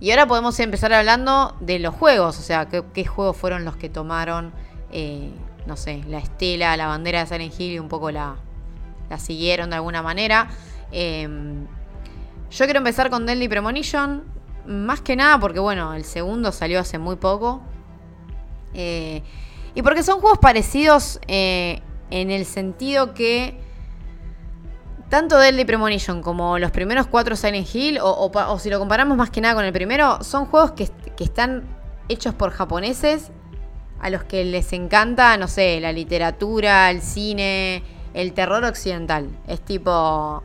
Speaker 3: Y ahora podemos empezar hablando de los juegos, o sea, qué, juegos fueron los que tomaron, eh, no sé, la estela, la bandera de Silent Hill y un poco la, la siguieron de alguna manera. Em, yo quiero empezar con Deadly Premonition, más que nada porque, bueno, el segundo salió hace muy poco. Eh, y porque son juegos parecidos eh, en el sentido que tanto Deadly Premonition como los primeros cuatro Silent Hill, o, si lo comparamos más que nada con el primero, son juegos que, están hechos por japoneses a los que les encanta, no sé, la literatura, el cine, el terror occidental. Es tipo...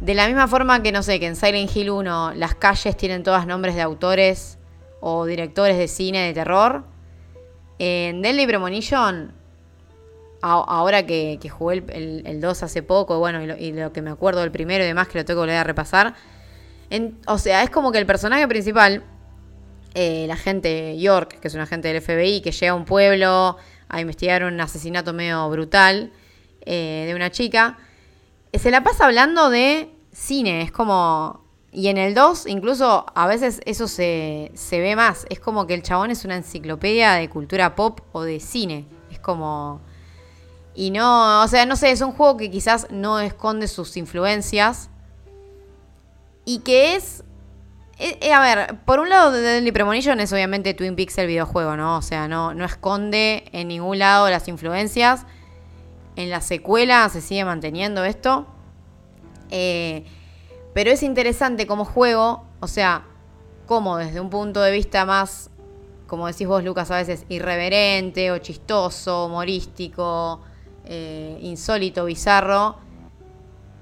Speaker 3: De la misma forma que, no sé, que en Silent Hill 1 las calles tienen todas nombres de autores o directores de cine de terror, en Deadly Premonition ahora que, jugué el, 2 hace poco, bueno, y lo, que me acuerdo del primero y demás, que lo tengo que volver a repasar. o sea, es como que el personaje principal, eh, la gente York, que es un agente del FBI, que llega a un pueblo a investigar un asesinato medio brutal eh, de una chica, se la pasa hablando de cine, es como... Y en el 2, incluso a veces eso se, se ve más. Es como que el chabón es una enciclopedia de cultura pop o de cine. Es como y no, o sea, no sé, es un juego que quizás no esconde sus influencias. Y que es... Eh, eh, a ver, por un lado Deadly Premonition es obviamente Twin Peaks el videojuego, ¿no? O sea, no, no esconde en ningún lado las influencias. En la secuela se sigue manteniendo esto. Eh, pero es interesante como juego, o sea, como desde un punto de vista más, como decís vos Lucas, a veces irreverente o chistoso, humorístico, insólito, bizarro,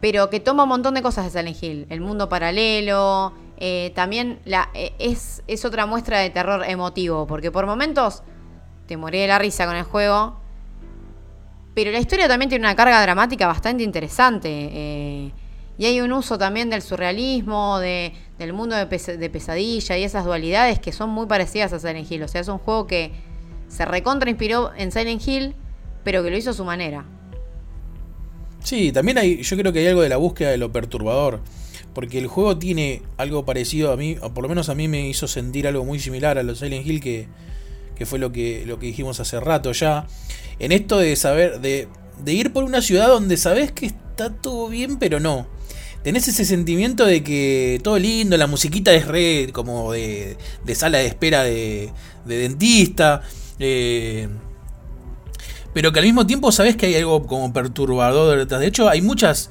Speaker 3: pero que toma un montón de cosas de Silent Hill. El mundo paralelo, eh, también la, eh, es, es, otra muestra de terror emotivo, porque por momentos te morí de la risa con el juego, pero la historia también tiene una carga dramática bastante interesante. y hay un uso también del surrealismo, de, del mundo de, de, pesadilla y esas dualidades que son muy parecidas a Silent Hill. O sea, es un juego que se recontra inspiró en Silent Hill, pero que lo hizo a su manera.
Speaker 2: Sí, también hay, yo creo que hay algo de la búsqueda de lo perturbador. Porque el juego tiene algo parecido a mí, o por lo menos a mí me hizo sentir algo muy similar a los Silent Hill, que, que fue lo que, lo que dijimos hace rato ya. En esto de saber, de, de ir por una ciudad donde sabes que está todo bien, pero no. Tenés ese sentimiento de que todo lindo, la musiquita es re como de, de sala de espera de, de dentista. Eh, pero que al mismo tiempo sabes que hay algo como perturbador De hecho, hay muchas,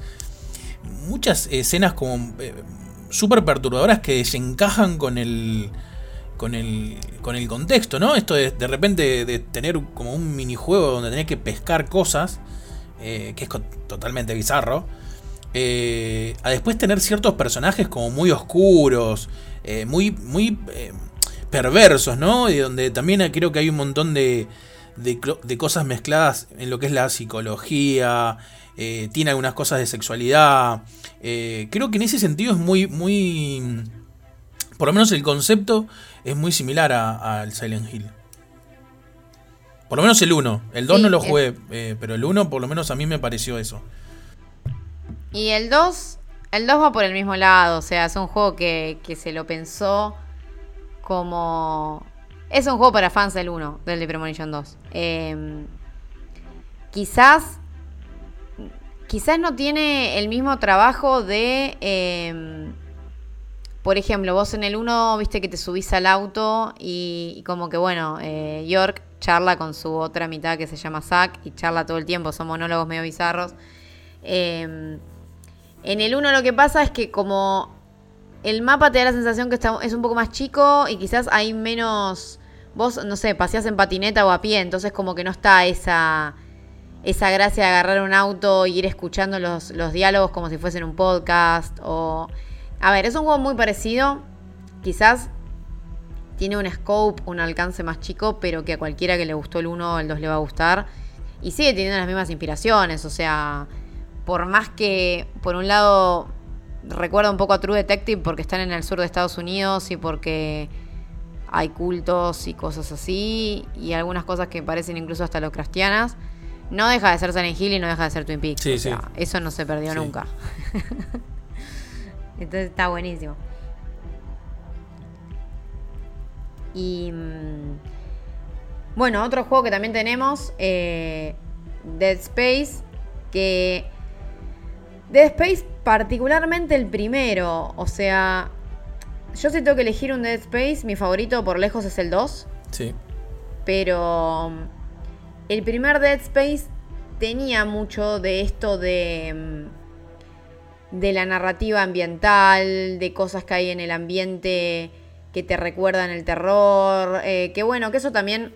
Speaker 2: muchas escenas como eh, súper perturbadoras que se encajan con el, con el, con el contexto, ¿no? Esto de, repente de tener como un minijuego donde tenés que pescar cosas, eh, que es totalmente bizarro. Eh, a después tener ciertos personajes como muy oscuros, muy, muy perversos, ¿no? Y donde también creo que hay un montón de, de, cosas mezcladas en lo que es la psicología, eh, tiene algunas cosas de sexualidad. Eh, creo que en ese sentido es muy, muy... Por lo menos el concepto es muy similar al Silent Hill. Por lo menos el 1. El 2 no lo jugué, eh, pero el 1 por lo menos a mí me pareció eso.
Speaker 3: Y el 2, el 2 va por el mismo lado, o sea, es un juego que, que se lo pensó como es un juego para fans del 1, del de Premonition 2. Em, quizás quizás no tiene el mismo trabajo de... em, por ejemplo, vos en el 1 viste que te subís al auto y, como que bueno, eh, York charla con su otra mitad que se llama Zack y charla todo el tiempo, son monólogos medio bizarros. Em, en el 1 lo que pasa es que como el mapa te da la sensación que está, es un poco más chico y quizás hay menos... Vos, no sé, paseás en patineta o a pie, entonces como que no está esa, esa gracia de agarrar un auto y ir escuchando los, los diálogos como si fuesen un podcast. O. A ver, es un juego muy parecido. Quizás tiene un scope, un alcance más chico, pero que a cualquiera que le gustó el 1 o el 2 le va a gustar. Y sigue teniendo las mismas inspiraciones. O sea, por más que por un lado recuerda un poco a True Detective porque están en el sur de Estados Unidos y porque hay cultos y cosas así, y algunas cosas que parecen incluso hasta lovecraftianas. No deja de ser Silent Hill y no deja de ser Twin Peaks.
Speaker 2: Sí,
Speaker 3: o sea,
Speaker 2: sí.
Speaker 3: Eso no se perdió
Speaker 2: Sí.
Speaker 3: nunca. Entonces está buenísimo. Y. mm, Bueno, otro juego que también tenemos. eh, Dead Space. Que. Dead Space, particularmente el primero. O sea. Yo si tengo que elegir un Dead Space, mi favorito por lejos es el 2.
Speaker 2: Sí.
Speaker 3: Pero el primer Dead Space tenía mucho de esto de, mm, de la narrativa ambiental, de cosas que hay en el ambiente que te recuerdan el terror. eh, que bueno, que eso también,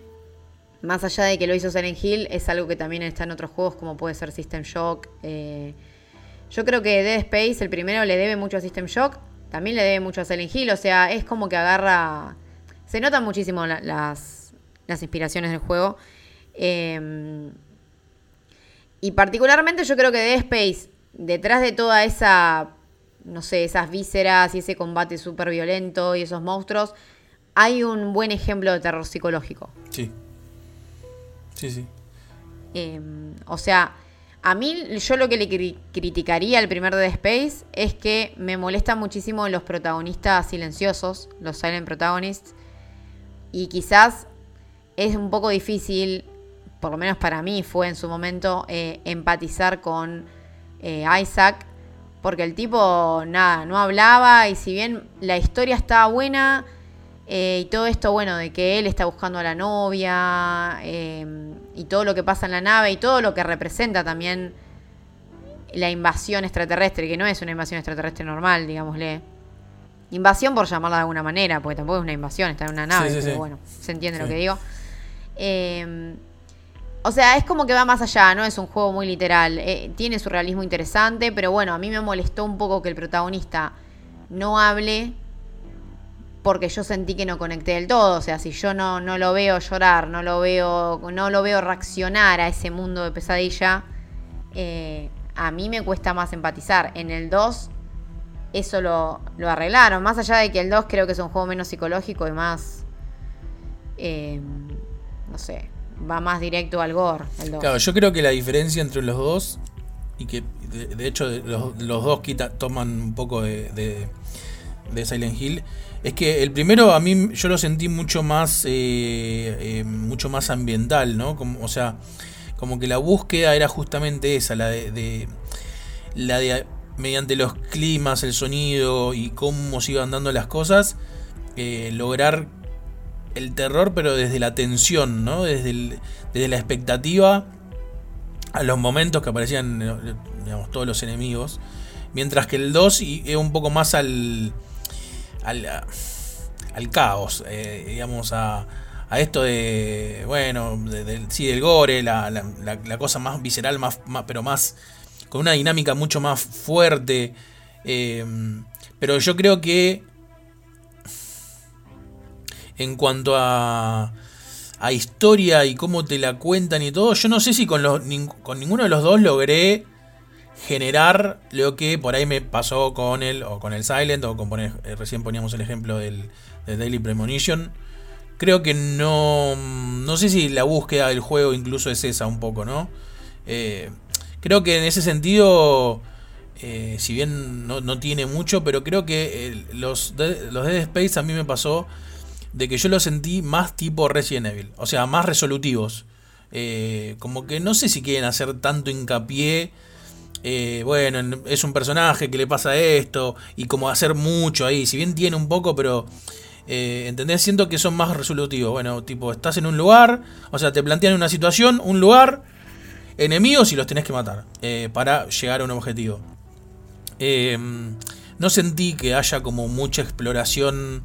Speaker 3: más allá de que lo hizo Silent Hill, es algo que también está en otros juegos como puede ser System Shock. eh. yo creo que Dead Space, el primero, le debe mucho a System Shock. También le debe mucho a Silent Hill. O sea, es como que agarra... Se notan muchísimo la- las, las inspiraciones del juego. Eh, y particularmente yo creo que Dead Space, detrás de toda esa, no sé, esas vísceras y ese combate súper violento y esos monstruos, hay un buen ejemplo de terror psicológico.
Speaker 2: Sí. Sí, sí.
Speaker 3: Eh, o sea, a mí yo lo que le cri- criticaría al primer Dead Space es que me molestan muchísimo los protagonistas silenciosos, los silent protagonists. Y quizás es un poco difícil, por lo menos para mí fue en su momento, eh, empatizar con eh, Isaac. Porque el tipo, nada, no hablaba y si bien la historia estaba buena, eh, y todo esto, bueno, de que él está buscando a la novia, y todo lo que pasa en la nave, y todo lo que representa también la invasión extraterrestre, que no es una invasión extraterrestre normal, digámosle. Invasión por llamarla de alguna manera, porque tampoco es una invasión, está en una nave,
Speaker 2: Sí, sí,
Speaker 3: pero
Speaker 2: sí.
Speaker 3: bueno, se entiende lo que digo. Eh, o sea, es como que va más allá, no es un juego muy literal. Eh, tiene su realismo interesante, pero bueno, a mí me molestó un poco que el protagonista no hable porque yo sentí que no conecté del todo. O sea, si yo no, no lo veo llorar, no lo veo, no lo veo reaccionar a ese mundo de pesadilla, eh, a mí me cuesta más empatizar. En el 2, eso lo, lo arreglaron. Más allá de que el 2 creo que es un juego menos psicológico y más. eh, no sé, va más directo al gore. El 2.
Speaker 2: Claro, yo creo que la diferencia entre los dos, y que de, hecho los, dos toman un poco de, de, Silent Hill, es que el primero a mí yo lo sentí mucho más, eh, eh, mucho más ambiental, ¿no? O sea, como que la búsqueda era justamente esa, la de, de- la de mediante los climas, el sonido y cómo se iban dando las cosas, eh, lograr el terror, pero desde la tensión, ¿no? Desde, desde la expectativa a los momentos que aparecían eh, digamos, todos los enemigos. Mientras que el 2 iba un poco más al. al, al caos, eh, digamos, a, a esto de. Bueno, sí, del gore, la, la- cosa más visceral, más, pero más. con una dinámica mucho más fuerte. eh, pero yo creo que. En cuanto a a historia y cómo te la cuentan y todo, yo no sé si con, los, con ninguno de los dos logré generar lo que por ahí me pasó con el o con el Silent o con eh, recién poníamos el ejemplo del, del Daily Premonition. Creo que no no sé si la búsqueda del juego incluso es esa un poco, ¿no? Eh, creo que en ese sentido eh, si bien no, no tiene mucho, pero creo que los, los Dead Space a mí me pasó de que yo los sentí más tipo Resident Evil, o sea, más resolutivos. Eh, como que no sé si quieren hacer tanto hincapié eh, bueno, es un personaje que le pasa esto, y como hacer mucho ahí, si bien tiene un poco, pero... Eh, ¿Entendés? Siento que son más resolutivos. Bueno, tipo, estás en un lugar, o sea, te plantean una situación, un lugar, enemigos y los tenés que matar eh, para llegar a un objetivo. No sentí que haya como mucha exploración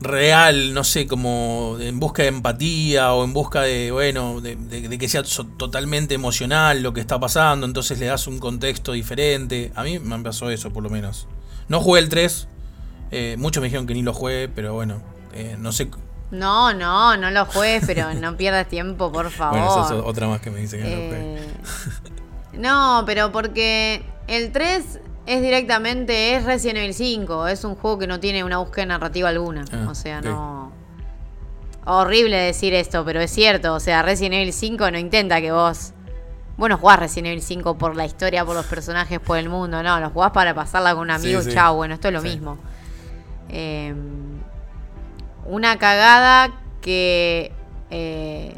Speaker 2: real, no sé, como en busca de empatía o en busca de, bueno, de, que sea totalmente emocional lo que está pasando, entonces le das un contexto diferente. A mí me pasó eso, por lo menos. No jugué el 3, eh, muchos me dijeron que ni lo juegue, pero bueno, eh, no sé.
Speaker 3: No, no, no lo juegues, pero no pierdas tiempo, por favor. Bueno, esa
Speaker 2: es otra más que me dice que no lo
Speaker 3: juegue. No, pero porque el 3 es directamente, es Resident Evil 5, es un juego que no tiene una búsqueda narrativa alguna. Ah, o sea, no... Horrible decir esto, pero es cierto. O sea, Resident Evil 5 no intenta que vos... Bueno, jugás Resident Evil 5 por la historia, por los personajes, por el mundo. No, lo jugás para pasarla con un amigo. Chao, bueno, esto es lo mismo. Eh, una cagada que... Eh,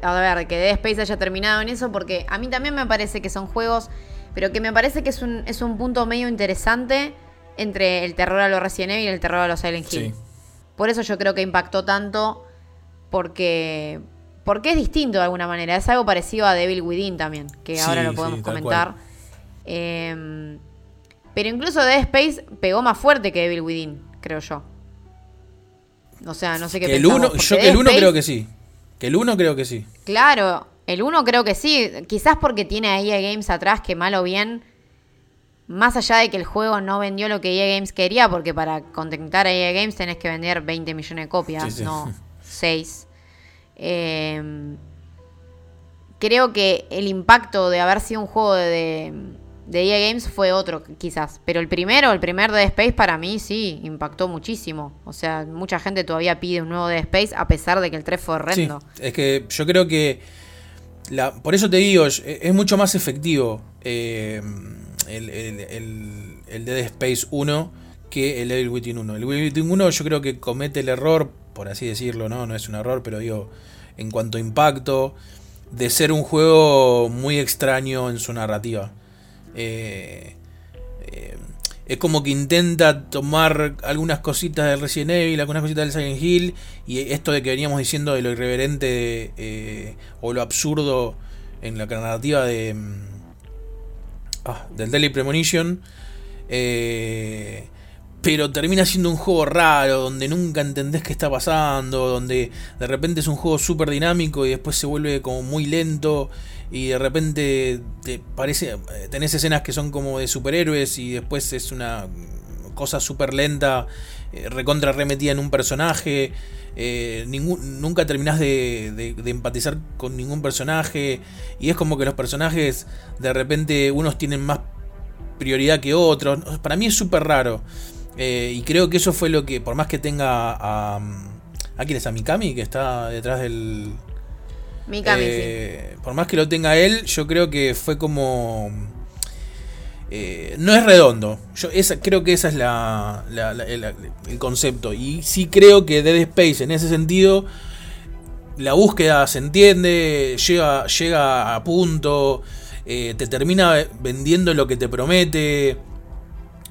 Speaker 3: a ver, que Dead Space haya terminado en eso, porque a mí también me parece que son juegos pero que me parece que es un, es un punto medio interesante entre el terror a los Resident Evil y el terror a los Silent Hill. Por eso yo creo que impactó tanto, porque, porque es distinto de alguna manera. Es algo parecido a Devil Within también, que ahora lo podemos comentar. Em, pero incluso Dead Space pegó más fuerte que Devil Within, creo yo. O sea, no sé qué
Speaker 2: que el uno, Yo que el 1 creo que sí. Que el 1 creo que sí.
Speaker 3: Claro, el 1 creo que sí, quizás porque tiene a EA Games atrás, que mal o bien, más allá de que el juego no vendió lo que EA Games quería, porque para contentar a EA Games tenés que vender 20 millones de copias, no 6. Em, creo que el impacto de haber sido un juego de, de EA Games fue otro, quizás. Pero el primero, el primer Dead Space, para mí sí, impactó muchísimo. O sea, mucha gente todavía pide un nuevo Dead Space, a pesar de que el 3 fue horrendo.
Speaker 2: es que yo creo que por eso te digo, es, mucho más efectivo eh, el, el, Dead Space 1 que el Evil Within 1. El Evil Within 1 yo creo que comete el error, por así decirlo, no, no es un error, pero digo, en cuanto a impacto, de ser un juego muy extraño en su narrativa. Eh, eh, es como que intenta tomar algunas cositas de Resident Evil, algunas cositas del Silent Hill, y esto de que veníamos diciendo de lo irreverente eh, o lo absurdo en la narrativa de mm, ah, del Daily Premonition. Eh, pero termina siendo un juego raro, donde nunca entendés qué está pasando, donde de repente es un juego súper dinámico y después se vuelve como muy lento y de repente te parece tenés escenas que son como de superhéroes y después es una cosa súper lenta eh, recontra remetida en un personaje eh, nunca terminás de, empatizar con ningún personaje y es como que los personajes de repente unos tienen más prioridad que otros. Para mí es súper raro eh, y creo que eso fue lo que por más que tenga a a quién es a Mikami que está detrás del
Speaker 3: eh,
Speaker 2: por más que lo tenga él, yo creo que fue como. Eh, no es redondo. Yo esa, creo que ese es la, el, concepto. Y sí creo que Dead Space en ese sentido. La búsqueda se entiende, llega, llega a punto, eh, te termina vendiendo lo que te promete.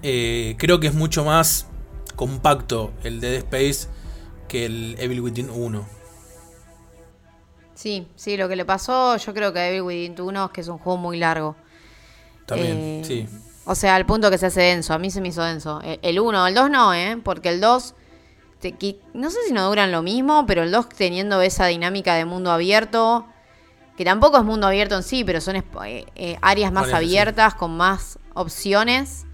Speaker 2: creo que es mucho más compacto el Dead Space que el Evil Within 1.
Speaker 3: Sí, sí, lo que le pasó, yo creo que a Evil Within 1 es que es un juego muy largo.
Speaker 2: También, eh, sí.
Speaker 3: O sea, al punto que se hace denso. A mí se me hizo denso. E, el 1, el 2 no, ¿eh? Porque el 2, no sé si no duran lo mismo, pero el 2 teniendo esa dinámica de mundo abierto, que tampoco es mundo abierto en sí, pero son eh, eh, áreas más abiertas, con más opciones.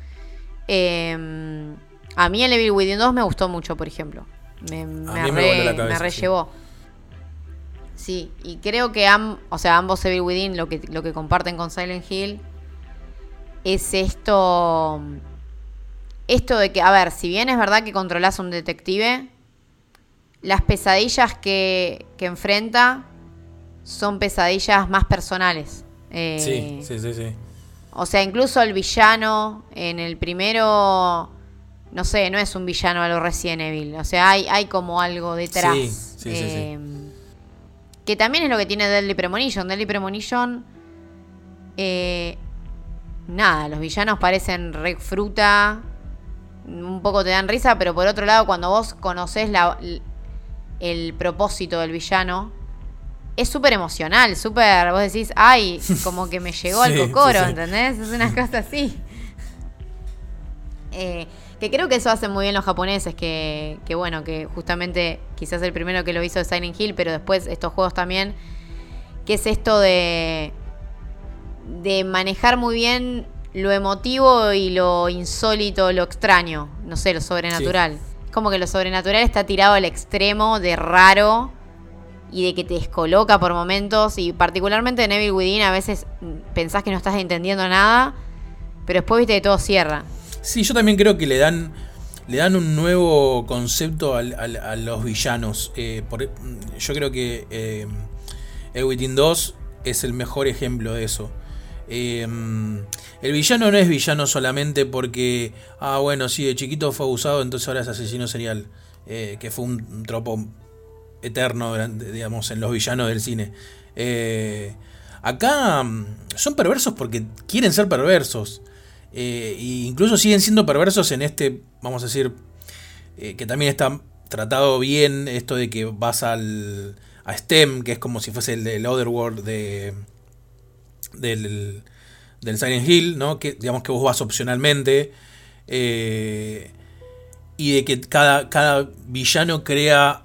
Speaker 3: Em, a mí el Evil Within 2 me gustó mucho, por ejemplo. Me, me, me rellevó. Sí, y creo que o sea, ambos Evil Within lo que, lo que comparten con Silent Hill es esto. Esto de que, a ver, si bien es verdad que controlas a un detective, las pesadillas que, que enfrenta son pesadillas más personales.
Speaker 2: Eh, sí, sí, sí, sí.
Speaker 3: O sea, incluso el villano en el primero, no sé, no es un villano a lo Resident Evil. O sea, hay, hay como algo detrás. Sí, sí, sí, sí. Que también es lo que tiene Deadly Premonition. Deadly Premonition eh, nada, los villanos parecen re fruta, un poco te dan risa, pero por otro lado, cuando vos conocés la, el propósito del villano, es súper emocional, súper, vos decís, ay, como que me llegó al cocoro, ¿entendés? Es una cosa así. Eh, que creo que eso hacen muy bien los japoneses, que, que bueno, que justamente quizás el primero que lo hizo es Silent Hill, pero después estos juegos también, que es esto de, de manejar muy bien lo emotivo y lo insólito, lo extraño, no sé, lo sobrenatural. Como que lo sobrenatural está tirado al extremo de raro y de que te descoloca por momentos. Y particularmente en Evil Within a veces pensás que no estás entendiendo nada, pero después viste que todo cierra.
Speaker 2: Sí, yo también creo que le dan, le dan un nuevo concepto a los villanos. Eh, yo creo que eh, Evil Within 2 es el mejor ejemplo de eso. Eh, el villano no es villano solamente porque, ah, bueno, sí, de chiquito fue abusado, entonces ahora es asesino serial. Eh, que fue un, tropo eterno, digamos, en los villanos del cine. Eh, acá mm, son perversos porque quieren ser perversos. E incluso siguen siendo perversos en este, vamos a decir, que también está tratado bien esto de que vas al, a STEM, que es como si fuese el, el Otherworld de, del, del Silent Hill, ¿no? Que digamos que vos vas opcionalmente. Eh, y de que cada, cada villano crea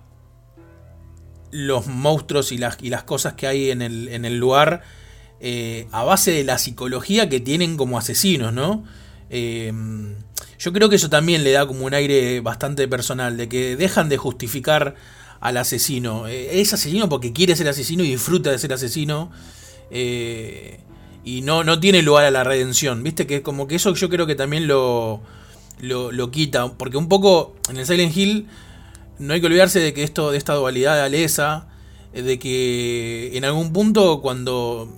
Speaker 2: los monstruos y las, y las cosas que hay en el, en el lugar eh, a base de la psicología que tienen como asesinos, ¿no? Eh, yo creo que eso también le da como un aire bastante personal, de que dejan de justificar al asesino. es asesino porque quiere ser asesino y disfruta de ser asesino. Eh, y no, no tiene lugar a la redención. Viste que como que eso yo creo que también lo, lo, quita. Porque un poco en el Silent Hill no hay que olvidarse de que esto, de esta dualidad de Alesa, eh, de que en algún punto cuando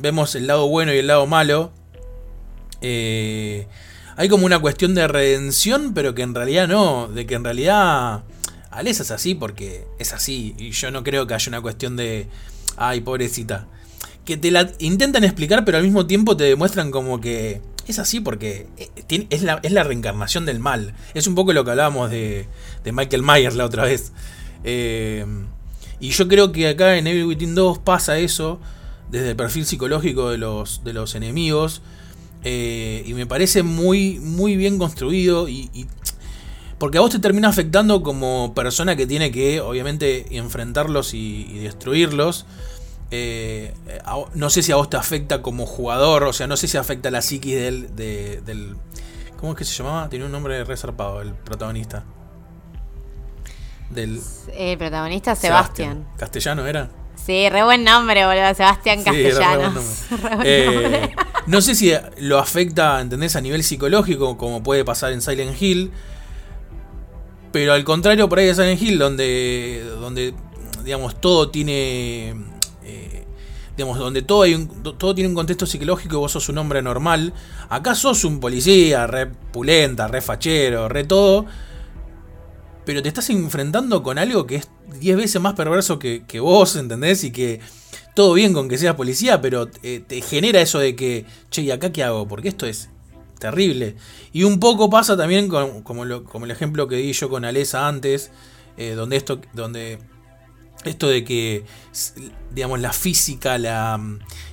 Speaker 2: vemos el lado bueno y el lado malo, eh, hay como una cuestión de redención, pero que en realidad no, de que en realidad Alesa es así porque es así. Y yo no creo que haya una cuestión de, ay, pobrecita que te la intentan explicar, pero al mismo tiempo te demuestran como que es así porque eh, es la, es la reencarnación del mal. Es un poco lo que hablábamos de, de Michael Myers la otra vez. Eh, y yo creo que acá en Evil Within 2 pasa eso desde el perfil psicológico de los, de los enemigos. Eh, y me parece muy, muy bien construido. Y, porque a vos te termina afectando como persona que tiene que, obviamente, enfrentarlos y destruirlos. Eh, no sé si a vos te afecta como jugador, o sea, no sé si afecta la psiquis del, del ¿Cómo es que se llamaba? Tiene un nombre resarpado, el protagonista.
Speaker 3: Del, el protagonista Sebastián.
Speaker 2: ¿Castellano era?
Speaker 3: Sí, re buen nombre, boludo. Sebastián Castellano.
Speaker 2: Eh, no sé si lo afecta, ¿entendés? A nivel psicológico, como puede pasar en Silent Hill. Pero al contrario, por ahí de Silent Hill, donde, donde digamos, todo tiene digamos, donde todo, hay todo tiene un contexto psicológico y vos sos un hombre normal. Acá sos un policía, re pulenta, re fachero, re todo. Pero te estás enfrentando con algo que es 10 veces más perverso que, vos, ¿entendés? Y que todo bien con que seas policía, pero te, genera eso de que, che, ¿y acá qué hago? Porque esto es terrible. Y un poco pasa también con, como, el ejemplo que di yo con Alesa antes, eh, donde esto, donde esto de que, digamos, la física, la,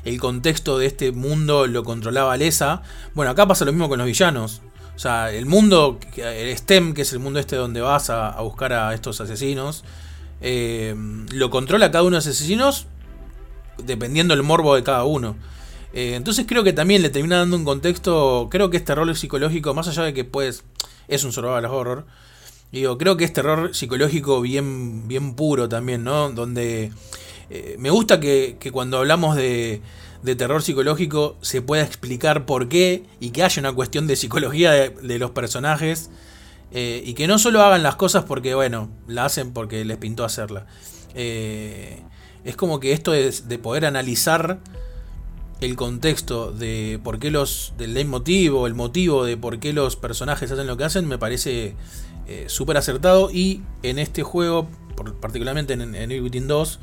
Speaker 2: el contexto de este mundo lo controlaba Lesa. Bueno, acá pasa lo mismo con los villanos. O sea, el mundo, el STEM, que es el mundo este donde vas a, buscar a estos asesinos, eh, lo controla cada uno de esos asesinos dependiendo del morbo de cada uno. Eh, entonces creo que también le termina dando un contexto, creo que este rol psicológico, más allá de que pues es un survival horror, Digo, creo que es terror psicológico bien, bien puro también, ¿no? Donde eh, me gusta que, cuando hablamos de, de, terror psicológico se pueda explicar por qué y que haya una cuestión de psicología de, los personajes eh, y que no solo hagan las cosas porque, bueno, la hacen porque les pintó hacerla. Eh, es como que esto es de poder analizar el contexto de por qué los del leitmotiv el motivo de por qué los personajes hacen lo que hacen me parece eh, súper acertado y en este juego, particularmente en, en 2,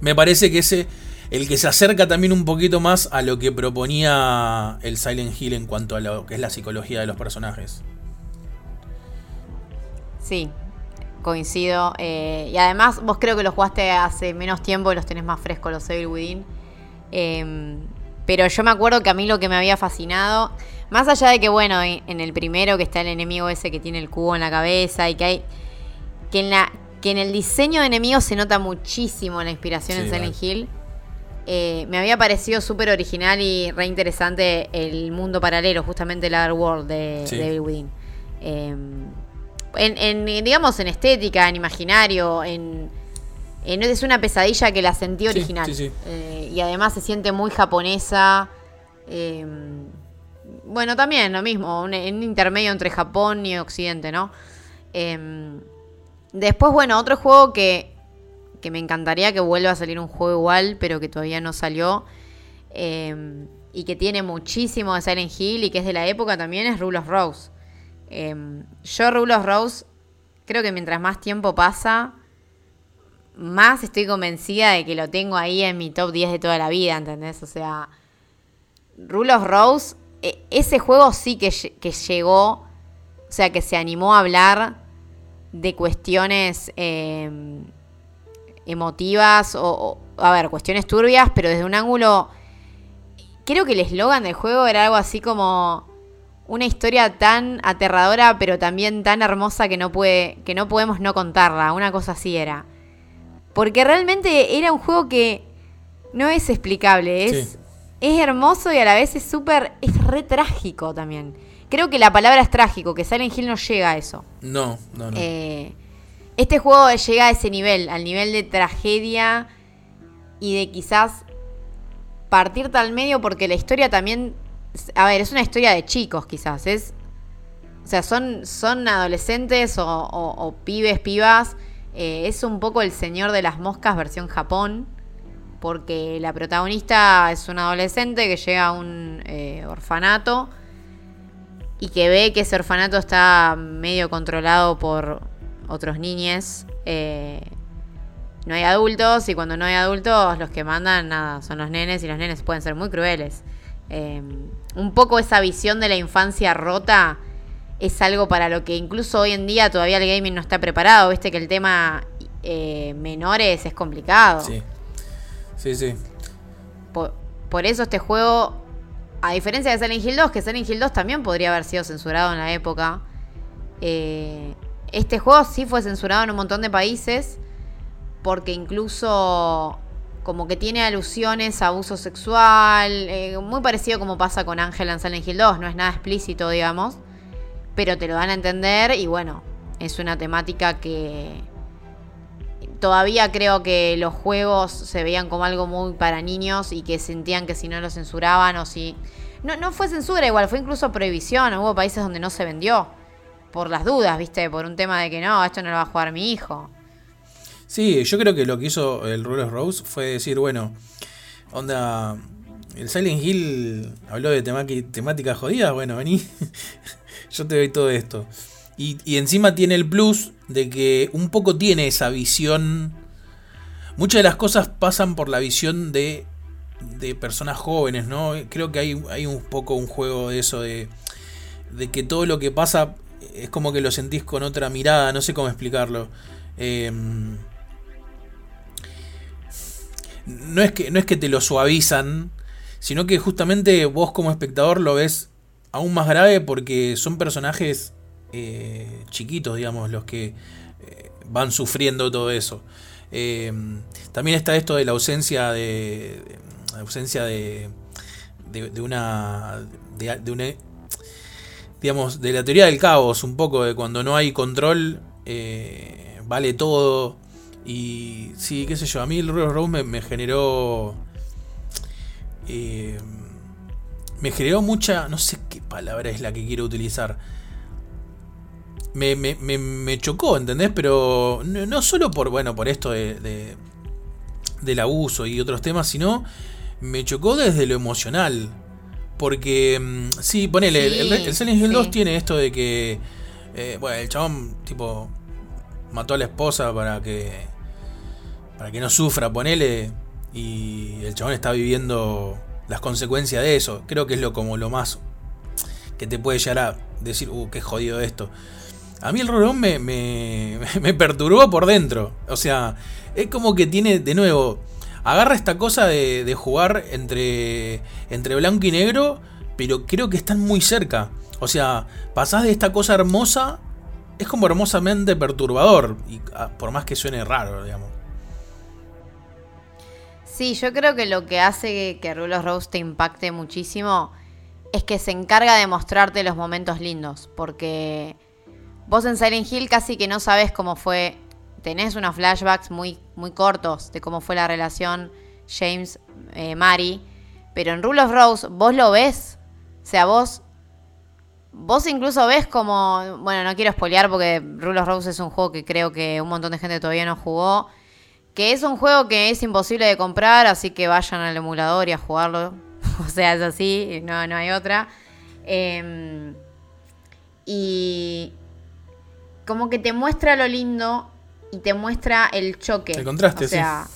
Speaker 2: me parece que ese el que se acerca también un poquito más a lo que proponía el Silent Hill en cuanto a lo que es la psicología de los personajes.
Speaker 3: Sí, coincido. Eh, y además, vos creo que los jugaste hace menos tiempo y los tenés más frescos, los Evil Within. Em, pero yo me acuerdo que a mí lo que me había fascinado, más allá de que, bueno, en el primero que está el enemigo ese que tiene el cubo en la cabeza y que hay. que en, la, que en el diseño de enemigos se nota muchísimo la inspiración en Silent Hill. Eh, me había parecido súper original y re interesante el mundo paralelo, justamente el Other World de, Evil Within. Em, en, digamos, en estética, en imaginario, en, es una pesadilla que la sentí original. Eh, y además se siente muy japonesa. Em, bueno, también lo mismo, un, un, intermedio entre Japón y Occidente, ¿no? Em, después, bueno, otro juego que, que, me encantaría que vuelva a salir un juego igual, pero que todavía no salió. Em, y que tiene muchísimo de Silent Hill y que es de la época también, es Rule of Rose. yo Rule of Rose creo que mientras más tiempo pasa, más estoy convencida de que lo tengo ahí en mi top 10 de toda la vida, ¿entendés? O sea, Rule of Rose, e, ese juego sí que, llegó, o sea, que se animó a hablar de cuestiones em, emotivas o, a ver, cuestiones turbias, pero desde un ángulo... Creo que el eslogan del juego era algo así como una historia tan aterradora, pero también tan hermosa que no puede, que no podemos no contarla. Una cosa así era. Porque realmente era un juego que no es explicable, es, es hermoso y a la vez es súper, es re trágico también. Creo que la palabra es trágico, que Silent Hill no llega a eso.
Speaker 2: No, no, no.
Speaker 3: Eh, este juego llega a ese nivel, al nivel de tragedia y de quizás partir tal medio porque la historia también, a ver, es una historia de chicos quizás, es, o sea, son, son adolescentes o, pibes, pibas eh, es un poco el Señor de las Moscas versión Japón, porque la protagonista es una adolescente que llega a un eh, orfanato y que ve que ese orfanato está medio controlado por otros niños. Eh, no hay adultos y cuando no hay adultos los que mandan nada son los nenes y los nenes pueden ser muy crueles. un poco esa visión de la infancia rota es algo para lo que incluso hoy en día todavía el gaming no está preparado. Viste que el tema eh, menores es complicado.
Speaker 2: Sí, sí, sí.
Speaker 3: Por, eso este juego, a diferencia de Silent Hill 2, que Silent Hill 2 también podría haber sido censurado en la época, eh, este juego sí fue censurado en un montón de países porque incluso como que tiene alusiones a abuso sexual, eh, muy parecido como pasa con Ángel en Silent Hill 2, no es nada explícito, digamos pero te lo dan a entender y bueno, es una temática que todavía creo que los juegos se veían como algo muy para niños y que sentían que si no lo censuraban o si... No, no fue censura igual, fue incluso prohibición, hubo países donde no se vendió, por las dudas, viste, por un tema de que no, esto no lo va a jugar mi hijo.
Speaker 2: Sí, yo creo que lo que hizo el Rule of Rose fue decir, bueno, onda, el Silent Hill habló de temática jodida, bueno, vení, yo te doy todo esto. Y, encima tiene el plus de que un poco tiene esa visión. Muchas de las cosas pasan por la visión de, de personas jóvenes, ¿no? Creo que hay, hay un poco un juego de eso, de, de que todo lo que pasa es como que lo sentís con otra mirada, no sé cómo explicarlo. Em, no, es que, no es que te lo suavizan, sino que justamente vos como espectador lo ves aún más grave porque son personajes eh, chiquitos, digamos, los que eh, van sufriendo todo eso. Eh, también está esto de la ausencia de, ausencia de, de, una de, una digamos de la teoría del caos un poco de cuando no hay control vale todo y sí qué sé yo a mí el Rose me, generó me generó mucha, no sé qué palabra es la que quiero utilizar. Me, me, chocó, ¿entendés? Pero no, solo por, bueno, por esto de, del abuso y otros temas, sino me chocó desde lo emocional. Porque, mm, sí, ponele, el, el, Silent Hill 2 tiene esto de que, eh, bueno, el chabón, tipo, mató a la esposa para que, para que no sufra, ponele. Y el chabón está viviendo las consecuencias de eso. Creo que es lo como lo más que te puede llegar a decir, uh, qué jodido esto. A mí el Rolón me, me, me perturbó por dentro. O sea, es como que tiene, de nuevo, agarra esta cosa de, jugar entre, entre blanco y negro, pero creo que están muy cerca. O sea, pasás de esta cosa hermosa, es como hermosamente perturbador, y ah, por más que suene raro, digamos.
Speaker 3: Sí, yo creo que lo que hace que Rulos Rose te impacte muchísimo es que se encarga de mostrarte los momentos lindos, porque vos en Silent Hill casi que no sabes cómo fue, tenés unos flashbacks muy, muy cortos de cómo fue la relación James-Mari, eh, pero en Rule of Rose vos lo ves, o sea, vos, vos incluso ves como, bueno, no quiero spoilear porque Rule of Rose es un juego que creo que un montón de gente todavía no jugó, que es un juego que es imposible de comprar, así que vayan al emulador y a jugarlo. o sea, es así, no, no hay otra. Em, y como que te muestra lo lindo y te muestra el choque.
Speaker 2: El contraste,
Speaker 3: o sea,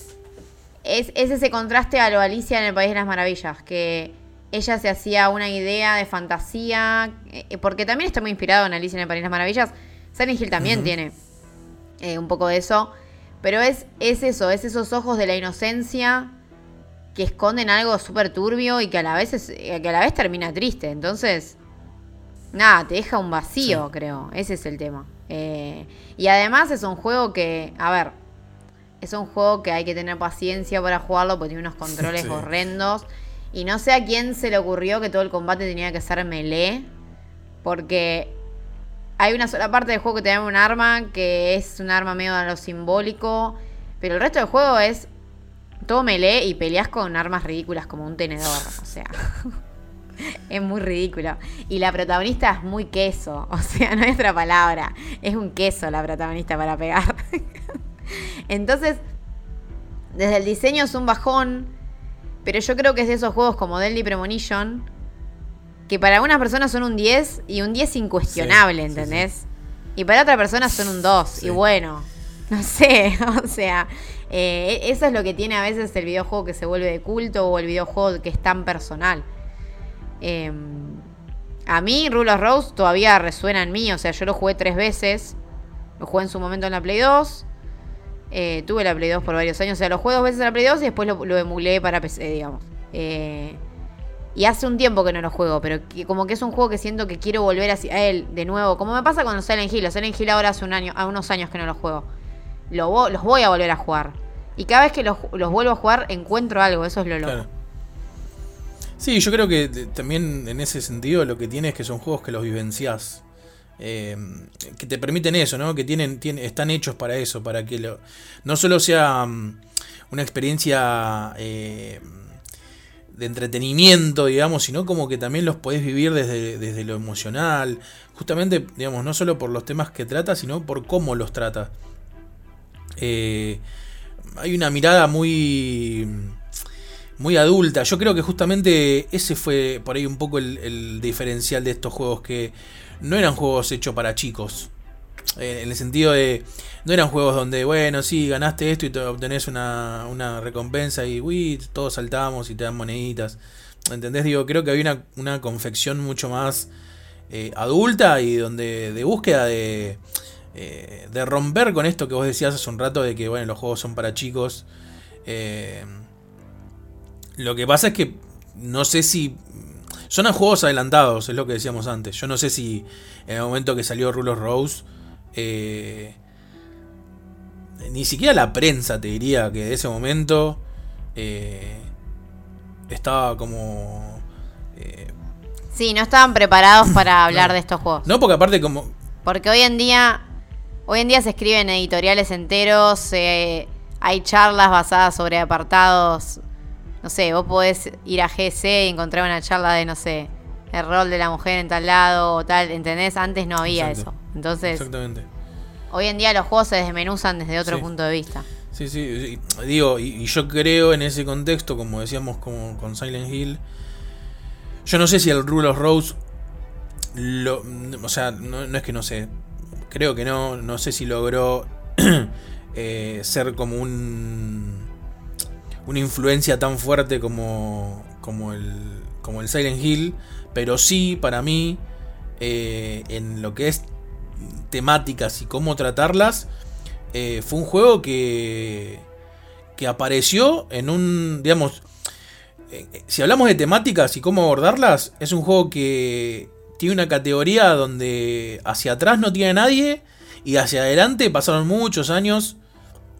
Speaker 3: Es, es ese contraste a lo Alicia en el País de las Maravillas, que ella se hacía una idea de fantasía, eh, porque también está muy inspirado en Alicia en el País de las Maravillas. Silent Hill también tiene eh, un poco de eso. Pero es, es eso, es esos ojos de la inocencia que esconden algo súper turbio y que a la vez es, que a la vez termina triste. Entonces, nada, te deja un vacío, creo. Ese es el tema. Eh, y además es un juego que, a ver, es un juego que hay que tener paciencia para jugarlo porque tiene unos controles horrendos. Y no sé a quién se le ocurrió que todo el combate tenía que ser melee. Porque hay una sola parte del juego que te da un arma, que es un arma medio a lo simbólico. Pero el resto del juego es todo melee y peleas con armas ridículas como un tenedor. O sea, es muy ridículo. Y la protagonista es muy queso. O sea, no es otra palabra. Es un queso la protagonista para pegar. Entonces, desde el diseño es un bajón. Pero yo creo que es de esos juegos como Deadly Premonition que para algunas personas son un 10 y un 10 incuestionable, ¿entendés? Y para otra persona son un 2. Y bueno, no sé, o sea, eh, eso es lo que tiene a veces el videojuego que se vuelve de culto o el videojuego que es tan personal. Em, a mí, Rule of Rose todavía resuena en mí, o sea, yo lo jugué tres veces. Lo jugué en su momento en la Play 2. Eh, tuve la Play 2 por varios años, o sea, lo jugué dos veces en la Play 2 y después lo, lo emulé para PC, digamos. Eh, y hace un tiempo que no lo juego, pero como que es un juego que siento que quiero volver a, él de nuevo. Como me pasa con los Silent Hill. Los Silent Hill ahora hace un año, a unos años que no los juego. los voy a volver a jugar. Y cada vez que los, vuelvo a jugar encuentro algo. Eso es lo loco.
Speaker 2: Sí, yo creo que también en ese sentido lo que tiene es que son juegos que los vivencias eh, que te permiten eso, ¿no? Que tienen, tienen, están hechos para eso, para que no solo sea mm, una experiencia... Eh, de entretenimiento, digamos, sino como que también los podés vivir desde, desde, lo emocional, justamente, digamos, no solo por los temas que trata, sino por cómo los trata. Eh, hay una mirada muy, muy adulta. Yo creo que justamente ese fue por ahí un poco el diferencial de estos juegos, que no eran juegos hechos para chicos. Eh, en el sentido de. No eran juegos donde, bueno, sí, ganaste esto y te obtenés una, una recompensa y, uy, todos saltamos y te dan moneditas. ¿Entendés? Digo, creo que había una, una confección mucho más eh, adulta y donde de búsqueda de, eh, de romper con esto que vos decías hace un rato de que, bueno, los juegos son para chicos. Lo que pasa es que no sé si son a juegos adelantados, es lo que decíamos antes. Yo no sé si en el momento que salió Rulos Rose eh, ni siquiera la prensa te diría que de ese momento eh, estaba como...
Speaker 3: Eh, sí, no estaban preparados para hablar de estos juegos.
Speaker 2: No, porque aparte como...
Speaker 3: Porque hoy en día, hoy en día se escriben editoriales enteros, hay charlas basadas sobre apartados. No sé, vos podés ir a GC y encontrar una charla de, no sé, el rol de la mujer en tal lado o tal, ¿entendés? Antes no había eso. Entonces, Exactamente. hoy en día los juegos se desmenuzan desde otro punto de vista.
Speaker 2: Sí, sí, digo, y, yo creo en ese contexto, como decíamos como con Silent Hill, yo no sé si el Rule of Rose, lo, o sea, no, es que no sé, creo que no, no sé si logró eh, ser como un una influencia tan fuerte como, como, el, como el Silent Hill, pero sí para mí eh, en lo que es temáticas y cómo tratarlas, eh, fue un juego que, que apareció en un, digamos, eh, si hablamos de temáticas y cómo abordarlas, es un juego que tiene una categoría donde hacia atrás no tiene nadie y hacia adelante pasaron muchos años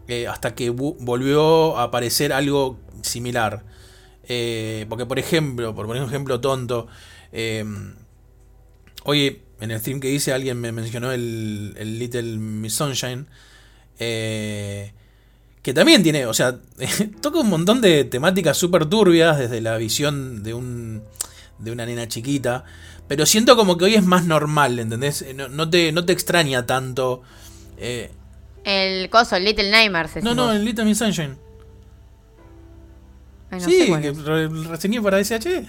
Speaker 2: eh, hasta que volvió a aparecer algo similar. Eh, porque, por ejemplo, por poner un ejemplo tonto, eh, oye, en el stream que hice alguien me mencionó el, el Little Miss Sunshine. que también tiene, o sea, toca un montón de temáticas súper turbias desde la visión de, un, de una nena chiquita. Pero siento como que hoy es más normal, ¿entendés? No, te, no te extraña tanto.
Speaker 3: El coso, el Little Nightmares.
Speaker 2: No, no, el Little Miss Sunshine. sí, que reseñé para SH.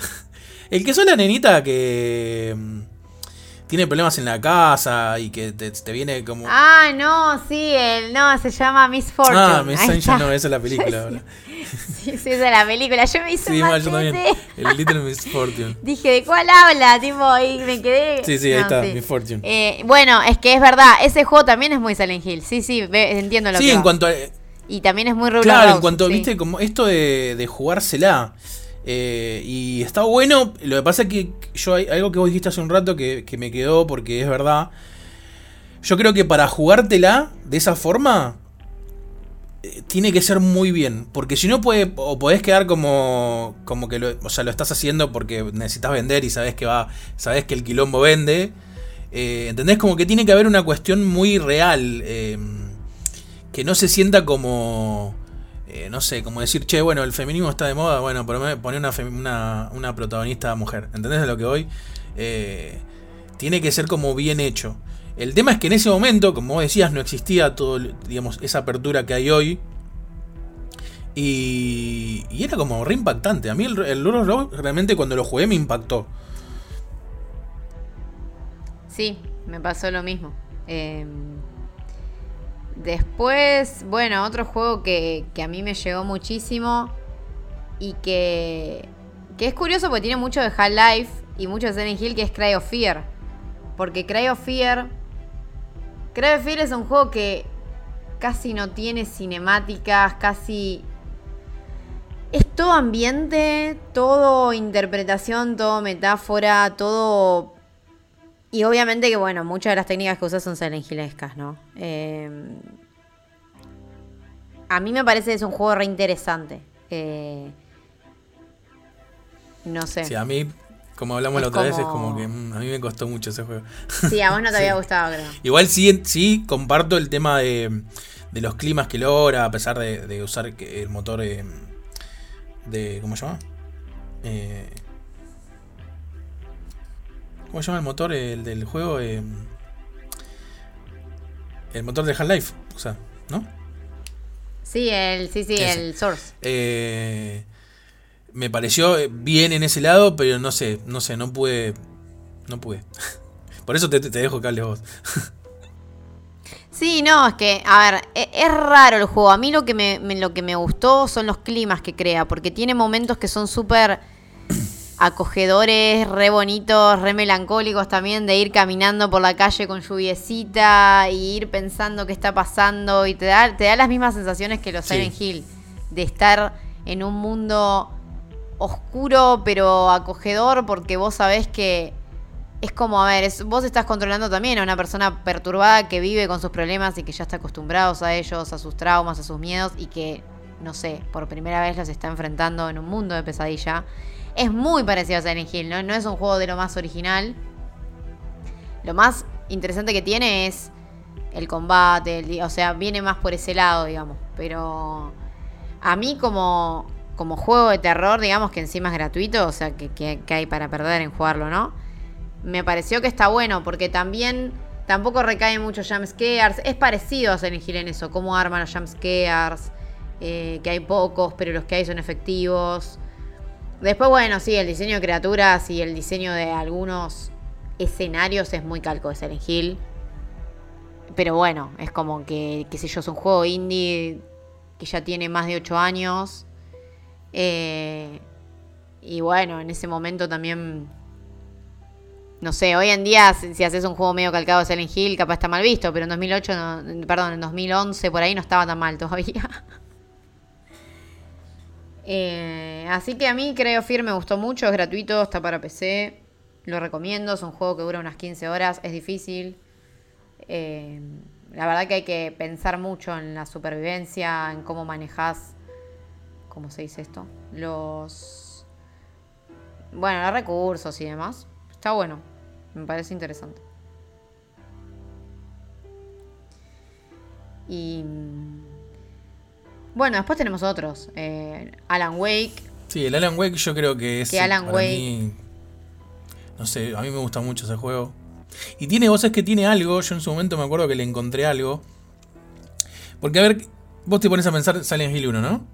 Speaker 2: El que son la nenita que mm, tiene problemas en la casa y que te, viene como.
Speaker 3: Ah, no, sí, el, no, se llama Miss Fortune.
Speaker 2: Ah, Miss Sunshine, no, esa es la película ahora.
Speaker 3: Sí, sí, esa es la película. Yo me hice Sí, yo también.
Speaker 2: El Little Miss Fortune.
Speaker 3: Dije, ¿de cuál habla? Tipo, y me quedé.
Speaker 2: Sí, sí, ahí está, Miss Fortune.
Speaker 3: Eh, bueno, es que es verdad, ese juego también es muy Silent Hill. Sí, sí, entiendo lo que
Speaker 2: Sí, en cuanto a.
Speaker 3: Y también es muy Roblox.
Speaker 2: Claro, en cuanto, viste, como esto de, de jugársela. Eh, y está bueno. Lo que pasa es que yo algo que vos dijiste hace un rato que, me quedó porque es verdad. Yo creo que para jugártela de esa forma eh, tiene que ser muy bien, porque si no puede o podés quedar como como que lo, o sea, lo estás haciendo porque necesitas vender y sabes que va, sabes que el quilombo vende. Eh, ¿Entendés? Como que tiene que haber una cuestión muy real. que no se sienta como eh, no sé, como decir, che, bueno, el feminismo está de moda, bueno, poner una, una, protagonista mujer. ¿Entendés de lo que voy? Eh, tiene que ser como bien hecho. El tema es que en ese momento, como decías, no existía todo, digamos, esa apertura que hay hoy. Y, y era como re impactante. A mí el, el realmente cuando lo jugué me impactó.
Speaker 3: Sí, me pasó lo mismo. Eh, Después, bueno, otro juego que, a mí me llegó muchísimo y que, que es curioso porque tiene mucho de Half-Life y mucho de Silent Hill, que es Cry of Fear. Porque Cry of Fear. Cry of Fear es un juego que casi no tiene cinemáticas, casi. Es todo ambiente, todo interpretación, todo metáfora, todo y obviamente que, bueno, muchas de las técnicas que usas son Silent ¿no? Eh, a mí me parece que es un juego re interesante. Eh, no sé.
Speaker 2: Sí, a mí, como hablamos la otra vez, es como que mm, a mí me costó mucho ese juego.
Speaker 3: Sí, a vos no te había gustado, creo.
Speaker 2: Igual sí, sí comparto el tema de, de los climas que logra, a pesar de, usar el motor eh, de. ¿Cómo se llama? Eh, ¿Cómo se llama el motor el del juego? Eh, el motor de Half-Life, o sea, ¿no?
Speaker 3: Sí, el, sí, sí, el Source.
Speaker 2: Eh, me pareció bien en ese lado, pero no sé, no sé, no pude. No pude. Por eso te, dejo que hables vos.
Speaker 3: Sí, no, es que, a ver, es, es, raro el juego. A mí lo que me, lo que me gustó son los climas que crea, porque tiene momentos que son súper acogedores, re bonitos, re melancólicos también, de ir caminando por la calle con lluviecita y ir pensando qué está pasando y te da, te da las mismas sensaciones que los Silent Hill, de estar en un mundo oscuro pero acogedor porque vos sabés que es como, a ver, vos estás controlando también a una persona perturbada que vive con sus problemas y que ya está acostumbrados a ellos, a sus traumas, a sus miedos y que, no sé, por primera vez los está enfrentando en un mundo de pesadilla. Es muy parecido a Silent Hill, ¿no? Es un juego de lo más original. Lo más interesante que tiene es el combate, o sea, viene más por ese lado, digamos. Pero a mí como, como juego de terror, digamos que encima es gratuito, o sea, que, hay para perder en jugarlo, ¿no? Me pareció que está bueno, porque también tampoco recae mucho jumpscares. Es parecido a Silent Hill en eso, cómo arman los jumpscares, eh, que hay pocos, pero los que hay son efectivos. Después, bueno, sí, el diseño de criaturas y el diseño de algunos escenarios es muy calco de Silent Hill. Pero bueno, es como que, qué sé yo, es un juego indie que ya tiene más de 8 años. Eh, y bueno, en ese momento también. No sé, hoy en día si haces un juego medio calcado de Silent Hill, capaz está mal visto, pero en 2008, perdón, en 2011 por ahí no estaba tan mal todavía. Eh, así que a mí creo Fear me gustó mucho, es gratuito, está para PC, lo recomiendo, es un juego que dura unas 15 horas, es difícil. Eh, la verdad que hay que pensar mucho en la supervivencia, en cómo manejas, ¿cómo se dice esto? Los, bueno, los recursos y demás. Está bueno, me parece interesante. Y bueno, después tenemos otros. Eh, Alan Wake.
Speaker 2: Sí, el Alan Wake yo creo que es.
Speaker 3: Que Alan Wake.
Speaker 2: no sé, a mí me gusta mucho ese juego. Y tiene voces que tiene algo. Yo en su momento me acuerdo que le encontré algo. Porque a ver, vos te pones a pensar Silent Hill 1, ¿no?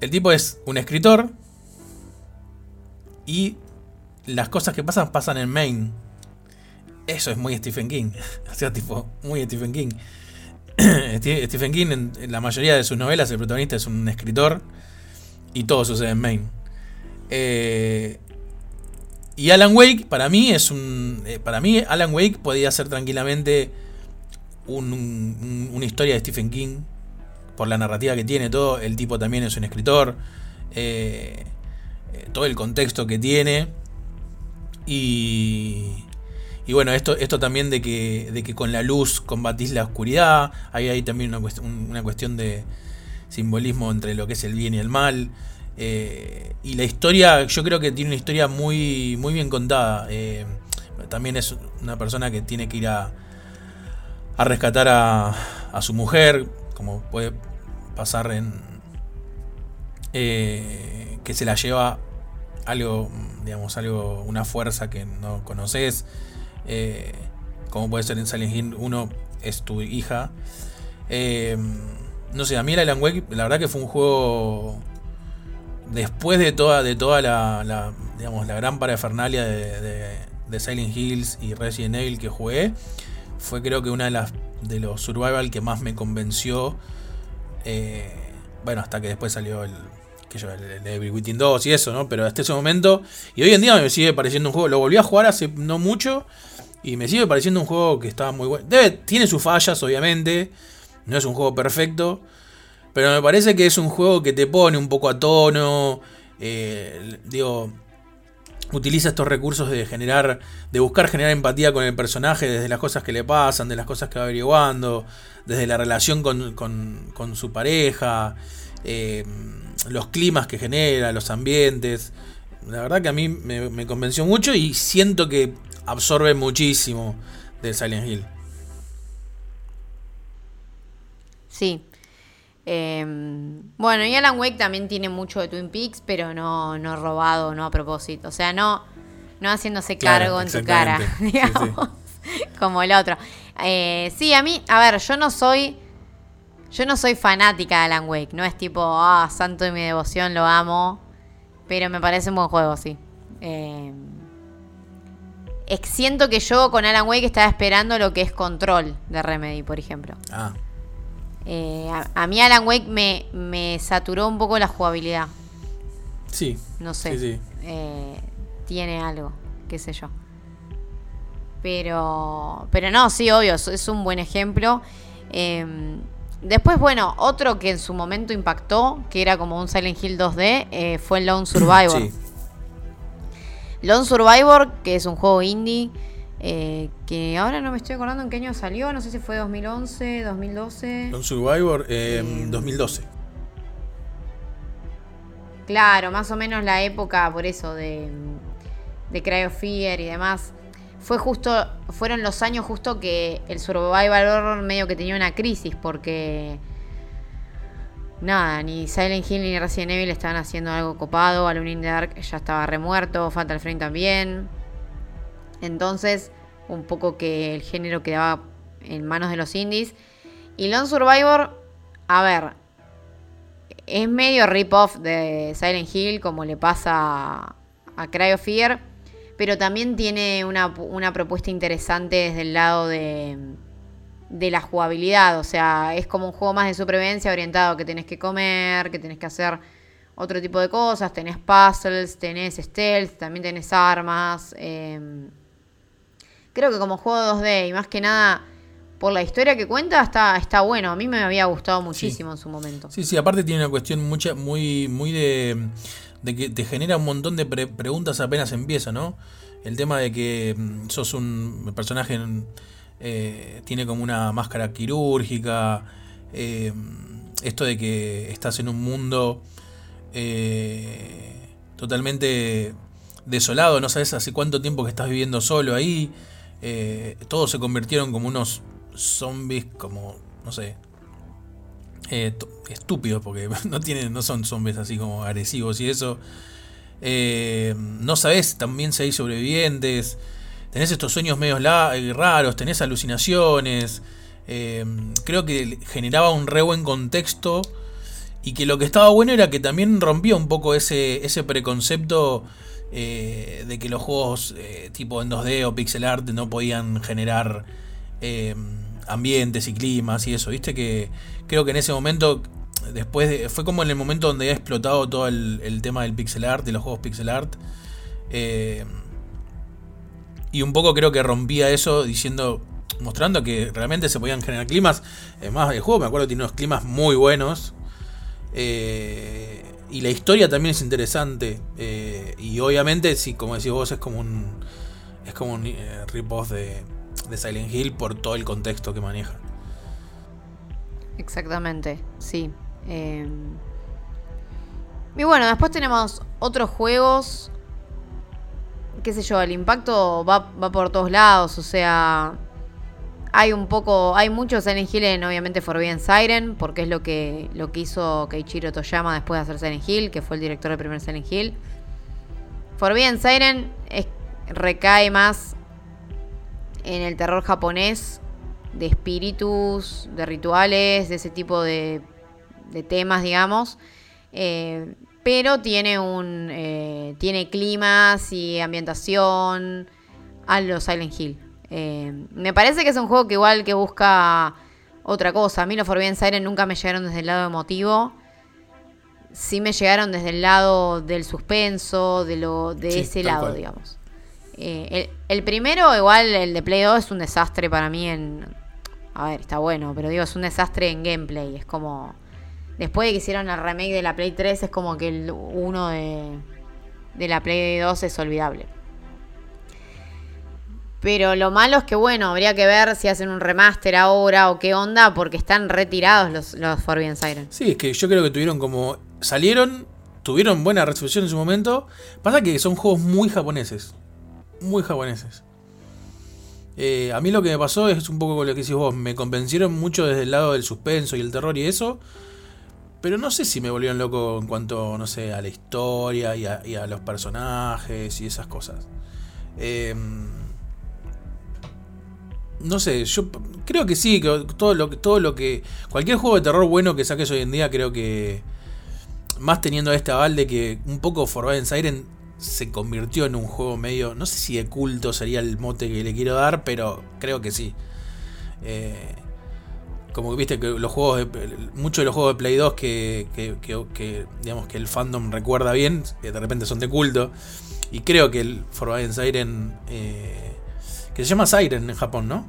Speaker 2: El tipo es un escritor. Y las cosas que pasan pasan en Maine. Eso es muy Stephen King. o sea, tipo, muy Stephen King. Stephen King, en, la mayoría de sus novelas, el protagonista es un escritor y todo sucede en Maine. Eh, y Alan Wake, para mí, es un. Eh, para mí, Alan Wake podía ser tranquilamente una historia de Stephen King. Por la narrativa que tiene, todo. El tipo también es un escritor. Eh, todo el contexto que tiene. Y. Y bueno, esto, esto también de que, de que con la luz combatís la oscuridad. Ahí hay también una, una cuestión de simbolismo entre lo que es el bien y el mal. Eh, y la historia, yo creo que tiene una historia muy, muy bien contada. Eh, también es una persona que tiene que ir a, a rescatar a, a su mujer, como puede pasar en... Eh, que se la lleva algo, digamos, algo, una fuerza que no conoces. Eh, como puede ser en Silent Hill 1, es tu hija. Eh, no sé, a mí el Alan Wake, la verdad que fue un juego. Después de toda, de toda la, digamos, la gran parafernalia de, de, Silent Hills y Resident Evil que jugué, fue creo que una de los survival que más me convenció. Eh, bueno, hasta que después salió el, que yo, el, Evil Within 2 y eso, ¿no? Pero hasta ese momento, y hoy en día me sigue pareciendo un juego, lo volví a jugar hace no mucho y me sigue pareciendo un juego que está muy bueno. Tiene sus fallas, obviamente. No es un juego perfecto. Pero me parece que es un juego que te pone un poco a tono. Eh, digo, utiliza estos recursos de generar, de buscar generar empatía con el personaje desde las cosas que le pasan, de las cosas que va averiguando, desde la relación con, con, su pareja, eh, los climas que genera, los ambientes. La verdad que a mí me convenció mucho y siento que absorbe muchísimo de Silent Hill.
Speaker 3: Sí. Em, bueno, y Alan Wake también tiene mucho de Twin Peaks, pero no, no robado, no a propósito. O sea, no, no haciéndose cargo en tu cara, digamos, como el otro. Eh, sí, a mí, a ver, yo no soy. Yo no soy fanática de Alan Wake. No es tipo, ah, santo de mi devoción, lo amo. Pero me parece un buen juego, sí. Eh, siento que yo con Alan Wake estaba esperando lo que es control de Remedy, por ejemplo. Ah. Eh, a, mí Alan Wake me, me, saturó un poco la jugabilidad.
Speaker 2: Sí.
Speaker 3: No sé. Eh, tiene algo, qué sé yo. Pero, pero no, sí, obvio, es un buen ejemplo. Em, después, bueno, otro que en su momento impactó, que era como un Silent Hill 2D, eh, fue el Lone Survivor. Sí. Lone Survivor, que es un juego indie, eh, que ahora no me estoy acordando en qué año salió, no sé si fue 2011, 2012.
Speaker 2: Lone Survivor, eh, 2012.
Speaker 3: Claro, más o menos la época, por eso, de, de Cry of Fear y demás. Fue justo, fueron los años justo que el Survival Horror medio que tenía una crisis, porque nada, ni Silent Hill ni Resident Evil estaban haciendo algo copado. Alone in the Dark ya estaba remuerto. Fatal Frame también. Entonces, un poco que el género quedaba en manos de los indies. Y Lone Survivor, a ver, es medio rip-off de Silent Hill, como le pasa a Cry of Fear. Pero también tiene una, una propuesta interesante desde el lado de de la jugabilidad. O sea, es como un juego más de supervivencia orientado que tenés que comer, que tenés que hacer otro tipo de cosas. Tenés puzzles, tenés stealth, también tenés armas. Em, creo que como juego 2D y más que nada por la historia que cuenta está, está bueno. A mí me había gustado muchísimo en su momento.
Speaker 2: Sí, sí, aparte tiene una cuestión mucha, muy, muy de, de que te genera un montón de preguntas apenas empieza, ¿no? El tema de que mm, sos un personaje, eh, tiene como una máscara quirúrgica, eh, esto de que estás en un mundo eh, totalmente desolado, no sabes hace cuánto tiempo que estás viviendo solo ahí, todos se convirtieron como unos zombies, como, no sé, estúpidos, porque no, tienen, no son zombies así como agresivos y eso. Eh, no sabes también si hay sobrevivientes. Tenés estos sueños medios eh, raros, tenés alucinaciones. Eh, creo que generaba un re buen contexto. Y que lo que estaba bueno era que también rompía un poco ese, ese preconcepto de que los juegos tipo en 2D o pixel art no podían generar ambientes y climas y eso. Viste que creo que en ese momento después fue como en el momento donde ha explotado todo el, tema del pixel art, de los juegos pixel art. Eh, y un poco creo que rompía eso diciendo, mostrando que realmente se podían generar climas. Es más, el juego me acuerdo tiene unos climas muy buenos. Eh, y la historia también es interesante. Eh, y obviamente, sí, como decís vos, es como un. Es como un rip-off de, de Silent Hill por todo el contexto que maneja.
Speaker 3: Exactamente, sí. Em, y bueno, después tenemos otros juegos. Qué sé yo, el impacto va, por todos lados. O sea, hay un poco. Hay muchos Silent Hill en obviamente Forbidden Siren. Porque es lo que, lo que hizo Keiichiro Toyama después de hacer Silent Hill. Que fue el director del primer Silent Hill. Forbidden Siren recae más en el terror japonés. De espíritus, de rituales, de ese tipo de de temas, digamos. Eh, pero tiene un. Eh, tiene climas y ambientación a los Silent Hill. Eh, me parece que es un juego que igual que busca otra cosa. A mí los Forbidden Siren nunca me llegaron desde el lado emotivo. Sí me llegaron desde el lado del suspenso, de lo de ese lado, digamos. El, el, primero, igual, el de Play 2, es un desastre para mí en... A ver, está bueno, pero digo, es un desastre en gameplay. Es como Después de que hicieron el remake de la Play 3, es como que el 1 de, la Play 2 es olvidable. Pero lo malo es que, bueno, habría que ver si hacen un remaster ahora o qué onda, porque están retirados los, Forbidden Siren.
Speaker 2: Sí, es que yo creo que tuvieron como. Salieron, tuvieron buena resolución en su momento. Pasa que son juegos muy japoneses. Muy japoneses. Eh, a mí lo que me pasó es un poco con lo que decís vos. Me convencieron mucho desde el lado del suspenso y el terror y eso. Pero no sé si me volvieron loco en cuanto, no sé, a la historia y a, los personajes y esas cosas. Em, no sé, yo creo que sí, que todo lo, todo lo que... Cualquier juego de terror bueno que saques hoy en día, creo que... Más teniendo este aval de que un poco Forbidden Siren se convirtió en un juego medio... No sé si de culto sería el mote que le quiero dar, pero creo que sí. Eh, como que viste que los juegos de, muchos de los juegos de Play 2 que, que, digamos que el fandom recuerda bien, que de repente son de culto. Y creo que el Forbidden Siren, eh, que se llama Siren en Japón, ¿no?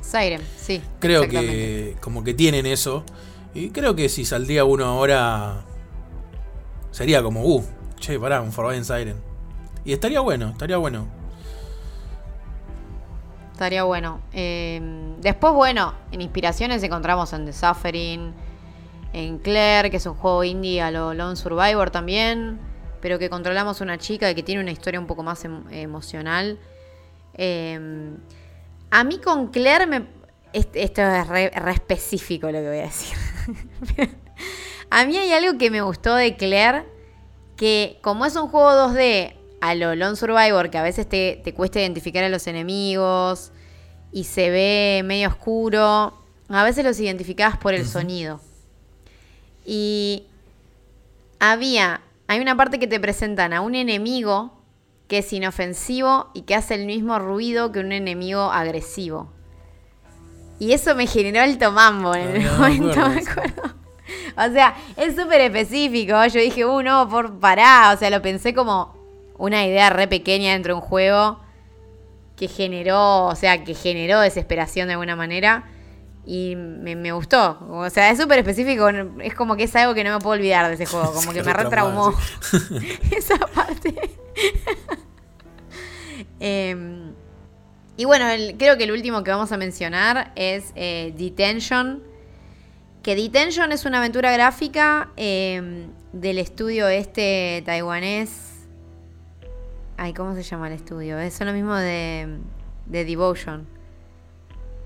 Speaker 3: Siren, sí.
Speaker 2: Creo que como que tienen eso. Y creo que si saldría uno ahora, sería como, uh, che, pará, un Forbidden Siren. Y estaría bueno, estaría bueno.
Speaker 3: Estaría bueno. Em, después, bueno, en inspiraciones encontramos en The Suffering, en Claire, que es un juego indie a lo Lone Survivor también, pero que controlamos una chica y que tiene una historia un poco más em, emocional. Em, a mí con Claire. Esto es re, específico lo que voy a decir. a mí hay algo que me gustó de Claire, que como es un juego 2D a lo Lone Survivor, que a veces te, cuesta identificar a los enemigos y se ve medio oscuro, a veces los identificabas por el sonido. Y había, hay una parte que te presentan a un enemigo que es inofensivo y que hace el mismo ruido que un enemigo agresivo. Y eso me generó alto mambo en el
Speaker 2: Ah, no,
Speaker 3: momento, me acuerdo. O sea, es súper específico. Yo dije, uh, no, por pará. O sea, lo pensé como una idea re pequeña dentro de un juego que generó, o sea, que generó desesperación de alguna manera. Y me, me gustó. O sea, es súper específico. Es como que es algo que no me puedo olvidar de ese juego. Como que me retraumó esa parte. Em, y bueno, el- creo que el último que vamos a mencionar es eh, Detention. Que Detention es una aventura gráfica em, del estudio este taiwanés. Ay, ¿cómo se llama el estudio? Es lo mismo de, de Devotion.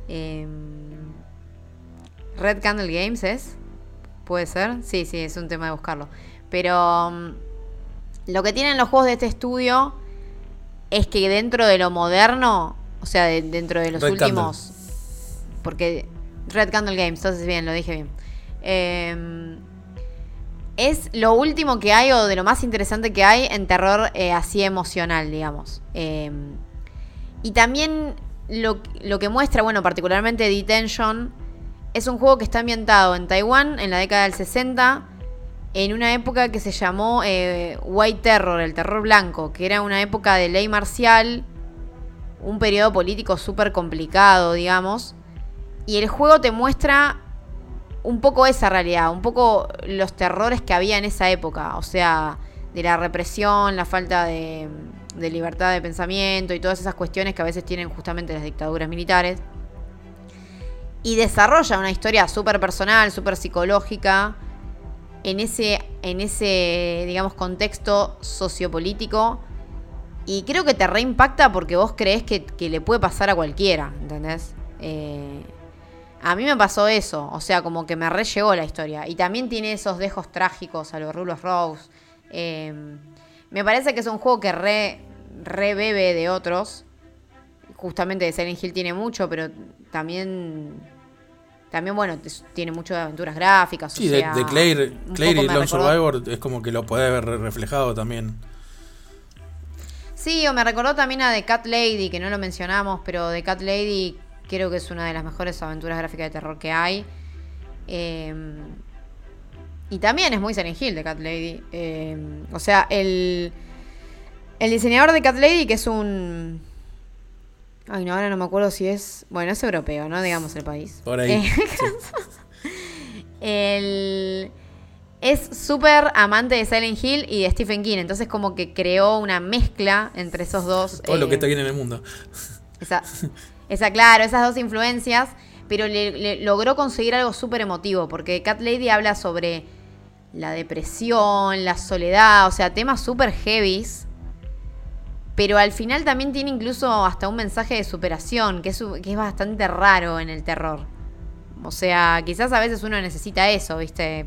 Speaker 3: Em, Red Candle Games es. ¿Puede ser? Sí, sí, es un tema de buscarlo. Pero mm, lo que tienen los juegos de este estudio es que dentro de lo moderno, o sea, de- dentro de los
Speaker 2: Red
Speaker 3: últimos. Porque Red Candle Games, entonces bien, lo dije bien. Eh, es lo último que hay o de lo más interesante que hay en terror eh, así emocional, digamos. Eh, y también lo, lo que muestra, bueno, particularmente Detention, es un juego que está ambientado en Taiwán en la década del 60, en una época que se llamó eh, White Terror, el terror blanco, que era una época de ley marcial, un periodo político súper complicado, digamos. Y el juego te muestra un poco esa realidad, un poco los terrores que había en esa época, o sea, de la represión, la falta de, libertad de pensamiento y todas esas cuestiones que a veces tienen justamente las dictaduras militares. Y desarrolla una historia súper personal, súper psicológica, en ese, en ese, digamos, contexto sociopolítico. Y creo que te reimpacta porque vos crees que, que le puede pasar a cualquiera, ¿entendés? Eh, a mí me pasó eso, o sea, como que me re llegó la historia. Y también tiene esos dejos trágicos a los Rulos Rose. Eh, me parece que es un juego que re, re bebe de otros. Justamente de Silent Hill tiene mucho, pero también. También, bueno, tiene mucho de aventuras gráficas.
Speaker 2: Sí,
Speaker 3: o
Speaker 2: de,
Speaker 3: sea,
Speaker 2: de Claire, Claire y
Speaker 3: recordó-
Speaker 2: Survivor es como que lo podés ver re- reflejado también.
Speaker 3: Sí, o me recordó también a The Cat Lady, que no lo mencionamos, pero The Cat Lady creo que es una de las mejores aventuras gráficas de terror que hay. Eh, y también es muy Silent Hill The Cat Lady. Eh, o sea, el, el diseñador de Cat Lady, que es un... Ay, no, ahora no me acuerdo si es... Bueno, es europeo, ¿no? Digamos el país.
Speaker 2: Por ahí.
Speaker 3: Eh,
Speaker 2: sí.
Speaker 3: el, es súper amante de Silent Hill y de Stephen King. Entonces como que creó una mezcla entre esos dos.
Speaker 2: Todo lo que
Speaker 3: eh,
Speaker 2: está bien en el mundo.
Speaker 3: esa, esa, claro, esas dos influencias. Pero logró conseguir algo súper emotivo. Porque Cat Lady habla sobre la depresión, la soledad. O sea, temas súper heavies. Pero al final también tiene incluso hasta un mensaje de superación. Que es, que es bastante raro en el terror. O sea, quizás a veces uno necesita eso, ¿viste?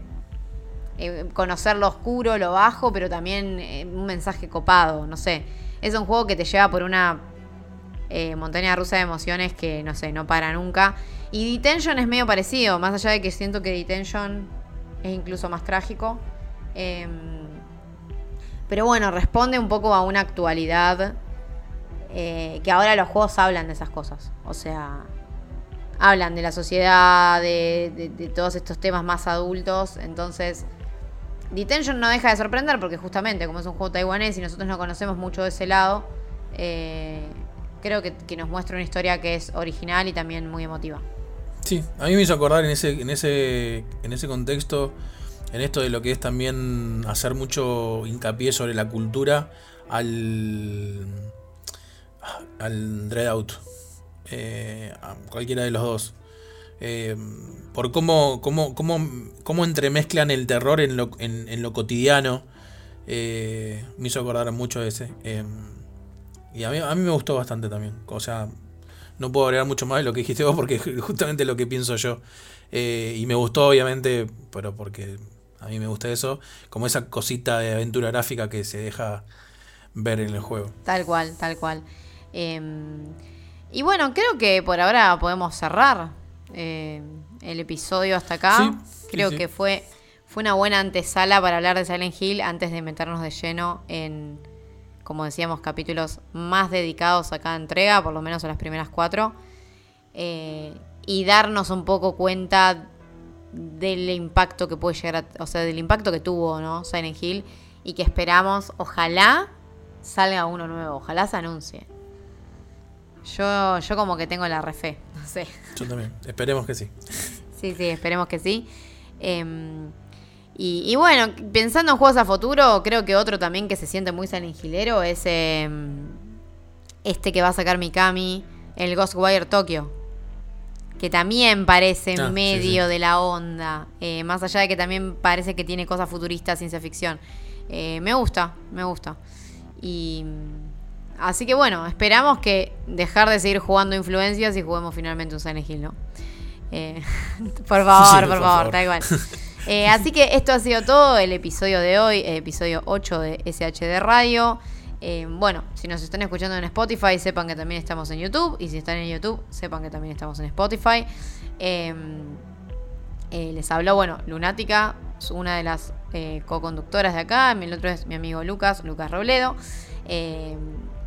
Speaker 3: Eh, conocer lo oscuro, lo bajo, pero también eh, un mensaje copado, no sé. Es un juego que te lleva por una eh, montaña rusa de emociones que, no sé, no para nunca. Y Detention es medio parecido, más allá de que siento que Detention es incluso más trágico. Eh, pero bueno, responde un poco a una actualidad eh, que ahora los juegos hablan de esas cosas. O sea, hablan de la sociedad, de, de, de todos estos temas más adultos. Entonces, Detention no deja de sorprender porque justamente como es un juego taiwanés y nosotros no conocemos mucho de ese lado, eh, creo que, que nos muestra una historia que es original y también muy emotiva.
Speaker 2: Sí, a mí me hizo acordar en ese, en ese, en ese contexto, en esto de lo que es también hacer mucho hincapié sobre la cultura al, al Dreadout, eh, a cualquiera de los dos. Eh, por cómo, cómo, cómo, cómo entremezclan el terror en lo, en, lo cotidiano. eh, me hizo acordar mucho de ese. Y a mí, a mí me gustó bastante también. O sea, no puedo agregar mucho más de lo que dijiste vos porque es justamente lo que pienso yo. Eh, y me gustó, obviamente, pero porque a mí me gusta eso, como esa cosita de aventura gráfica que se deja ver en el juego.
Speaker 3: Tal cual, tal cual. Eh, y bueno, creo que por ahora podemos cerrar eh, el episodio hasta acá.
Speaker 2: Sí, sí,
Speaker 3: creo
Speaker 2: sí.
Speaker 3: que fue, fue una buena antesala para hablar de Silent Hill antes de meternos de lleno en, como decíamos, capítulos más dedicados a cada entrega, por lo menos a las primeras cuatro. Eh, y darnos un poco cuenta del impacto que puede llegar a, o sea, del impacto que tuvo, ¿no? Silent Hill y que esperamos, ojalá salga uno nuevo, ojalá se anuncie. Yo, yo como que tengo la refe, no sé.
Speaker 2: Yo también, esperemos que sí.
Speaker 3: Sí, sí, esperemos que sí. Em, y, bueno, pensando en juegos a futuro, creo que otro también que se siente muy Silent Hillero es em, este que va a sacar Mikami, el Ghostwire Tokyo. Que también parece
Speaker 2: Ah,
Speaker 3: medio
Speaker 2: sí.
Speaker 3: de la onda. eh, más allá de que también parece que tiene cosas futuristas, ciencia ficción. Eh, me gusta, me gusta. Y. Así que bueno, esperamos que dejar de seguir jugando influencias y juguemos finalmente un Silent Hill, ¿no? Eh, por favor,
Speaker 2: Sí,
Speaker 3: por,
Speaker 2: por
Speaker 3: favor,
Speaker 2: favor.
Speaker 3: tal cual. Eh, así que esto ha sido todo, el episodio de hoy, episodio 8 de SHD Radio. Eh, bueno, si nos están escuchando en Spotify, sepan que también estamos en YouTube. Y si están en YouTube, sepan que también estamos en Spotify. Eh, eh, les habló, bueno, Lunática, una de las co-conductoras de acá. El otro es mi amigo Lucas, Lucas Robledo. Eh,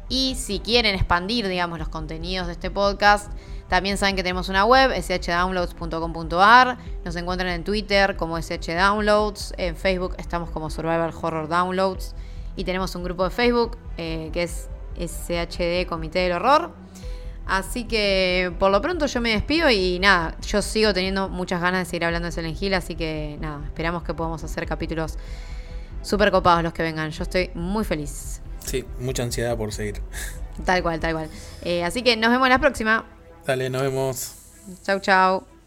Speaker 3: y si quieren expandir, digamos, los contenidos de este podcast, también saben que tenemos una web, shdownloads.com.ar. Nos encuentran en Twitter como shdownloads. En Facebook estamos como Survival Horror Downloads. Y tenemos un grupo de Facebook eh, que es SHD Comité del Horror. Así que por lo pronto yo me despido y nada, yo sigo teniendo muchas ganas de seguir hablando de Silent Hill, así que nada, esperamos que podamos hacer capítulos súper copados los que vengan. Yo estoy muy feliz.
Speaker 2: Sí, mucha ansiedad por seguir.
Speaker 3: Tal cual, tal cual. Eh, así que nos vemos la próxima.
Speaker 2: Dale, nos vemos.
Speaker 3: Chau, chau.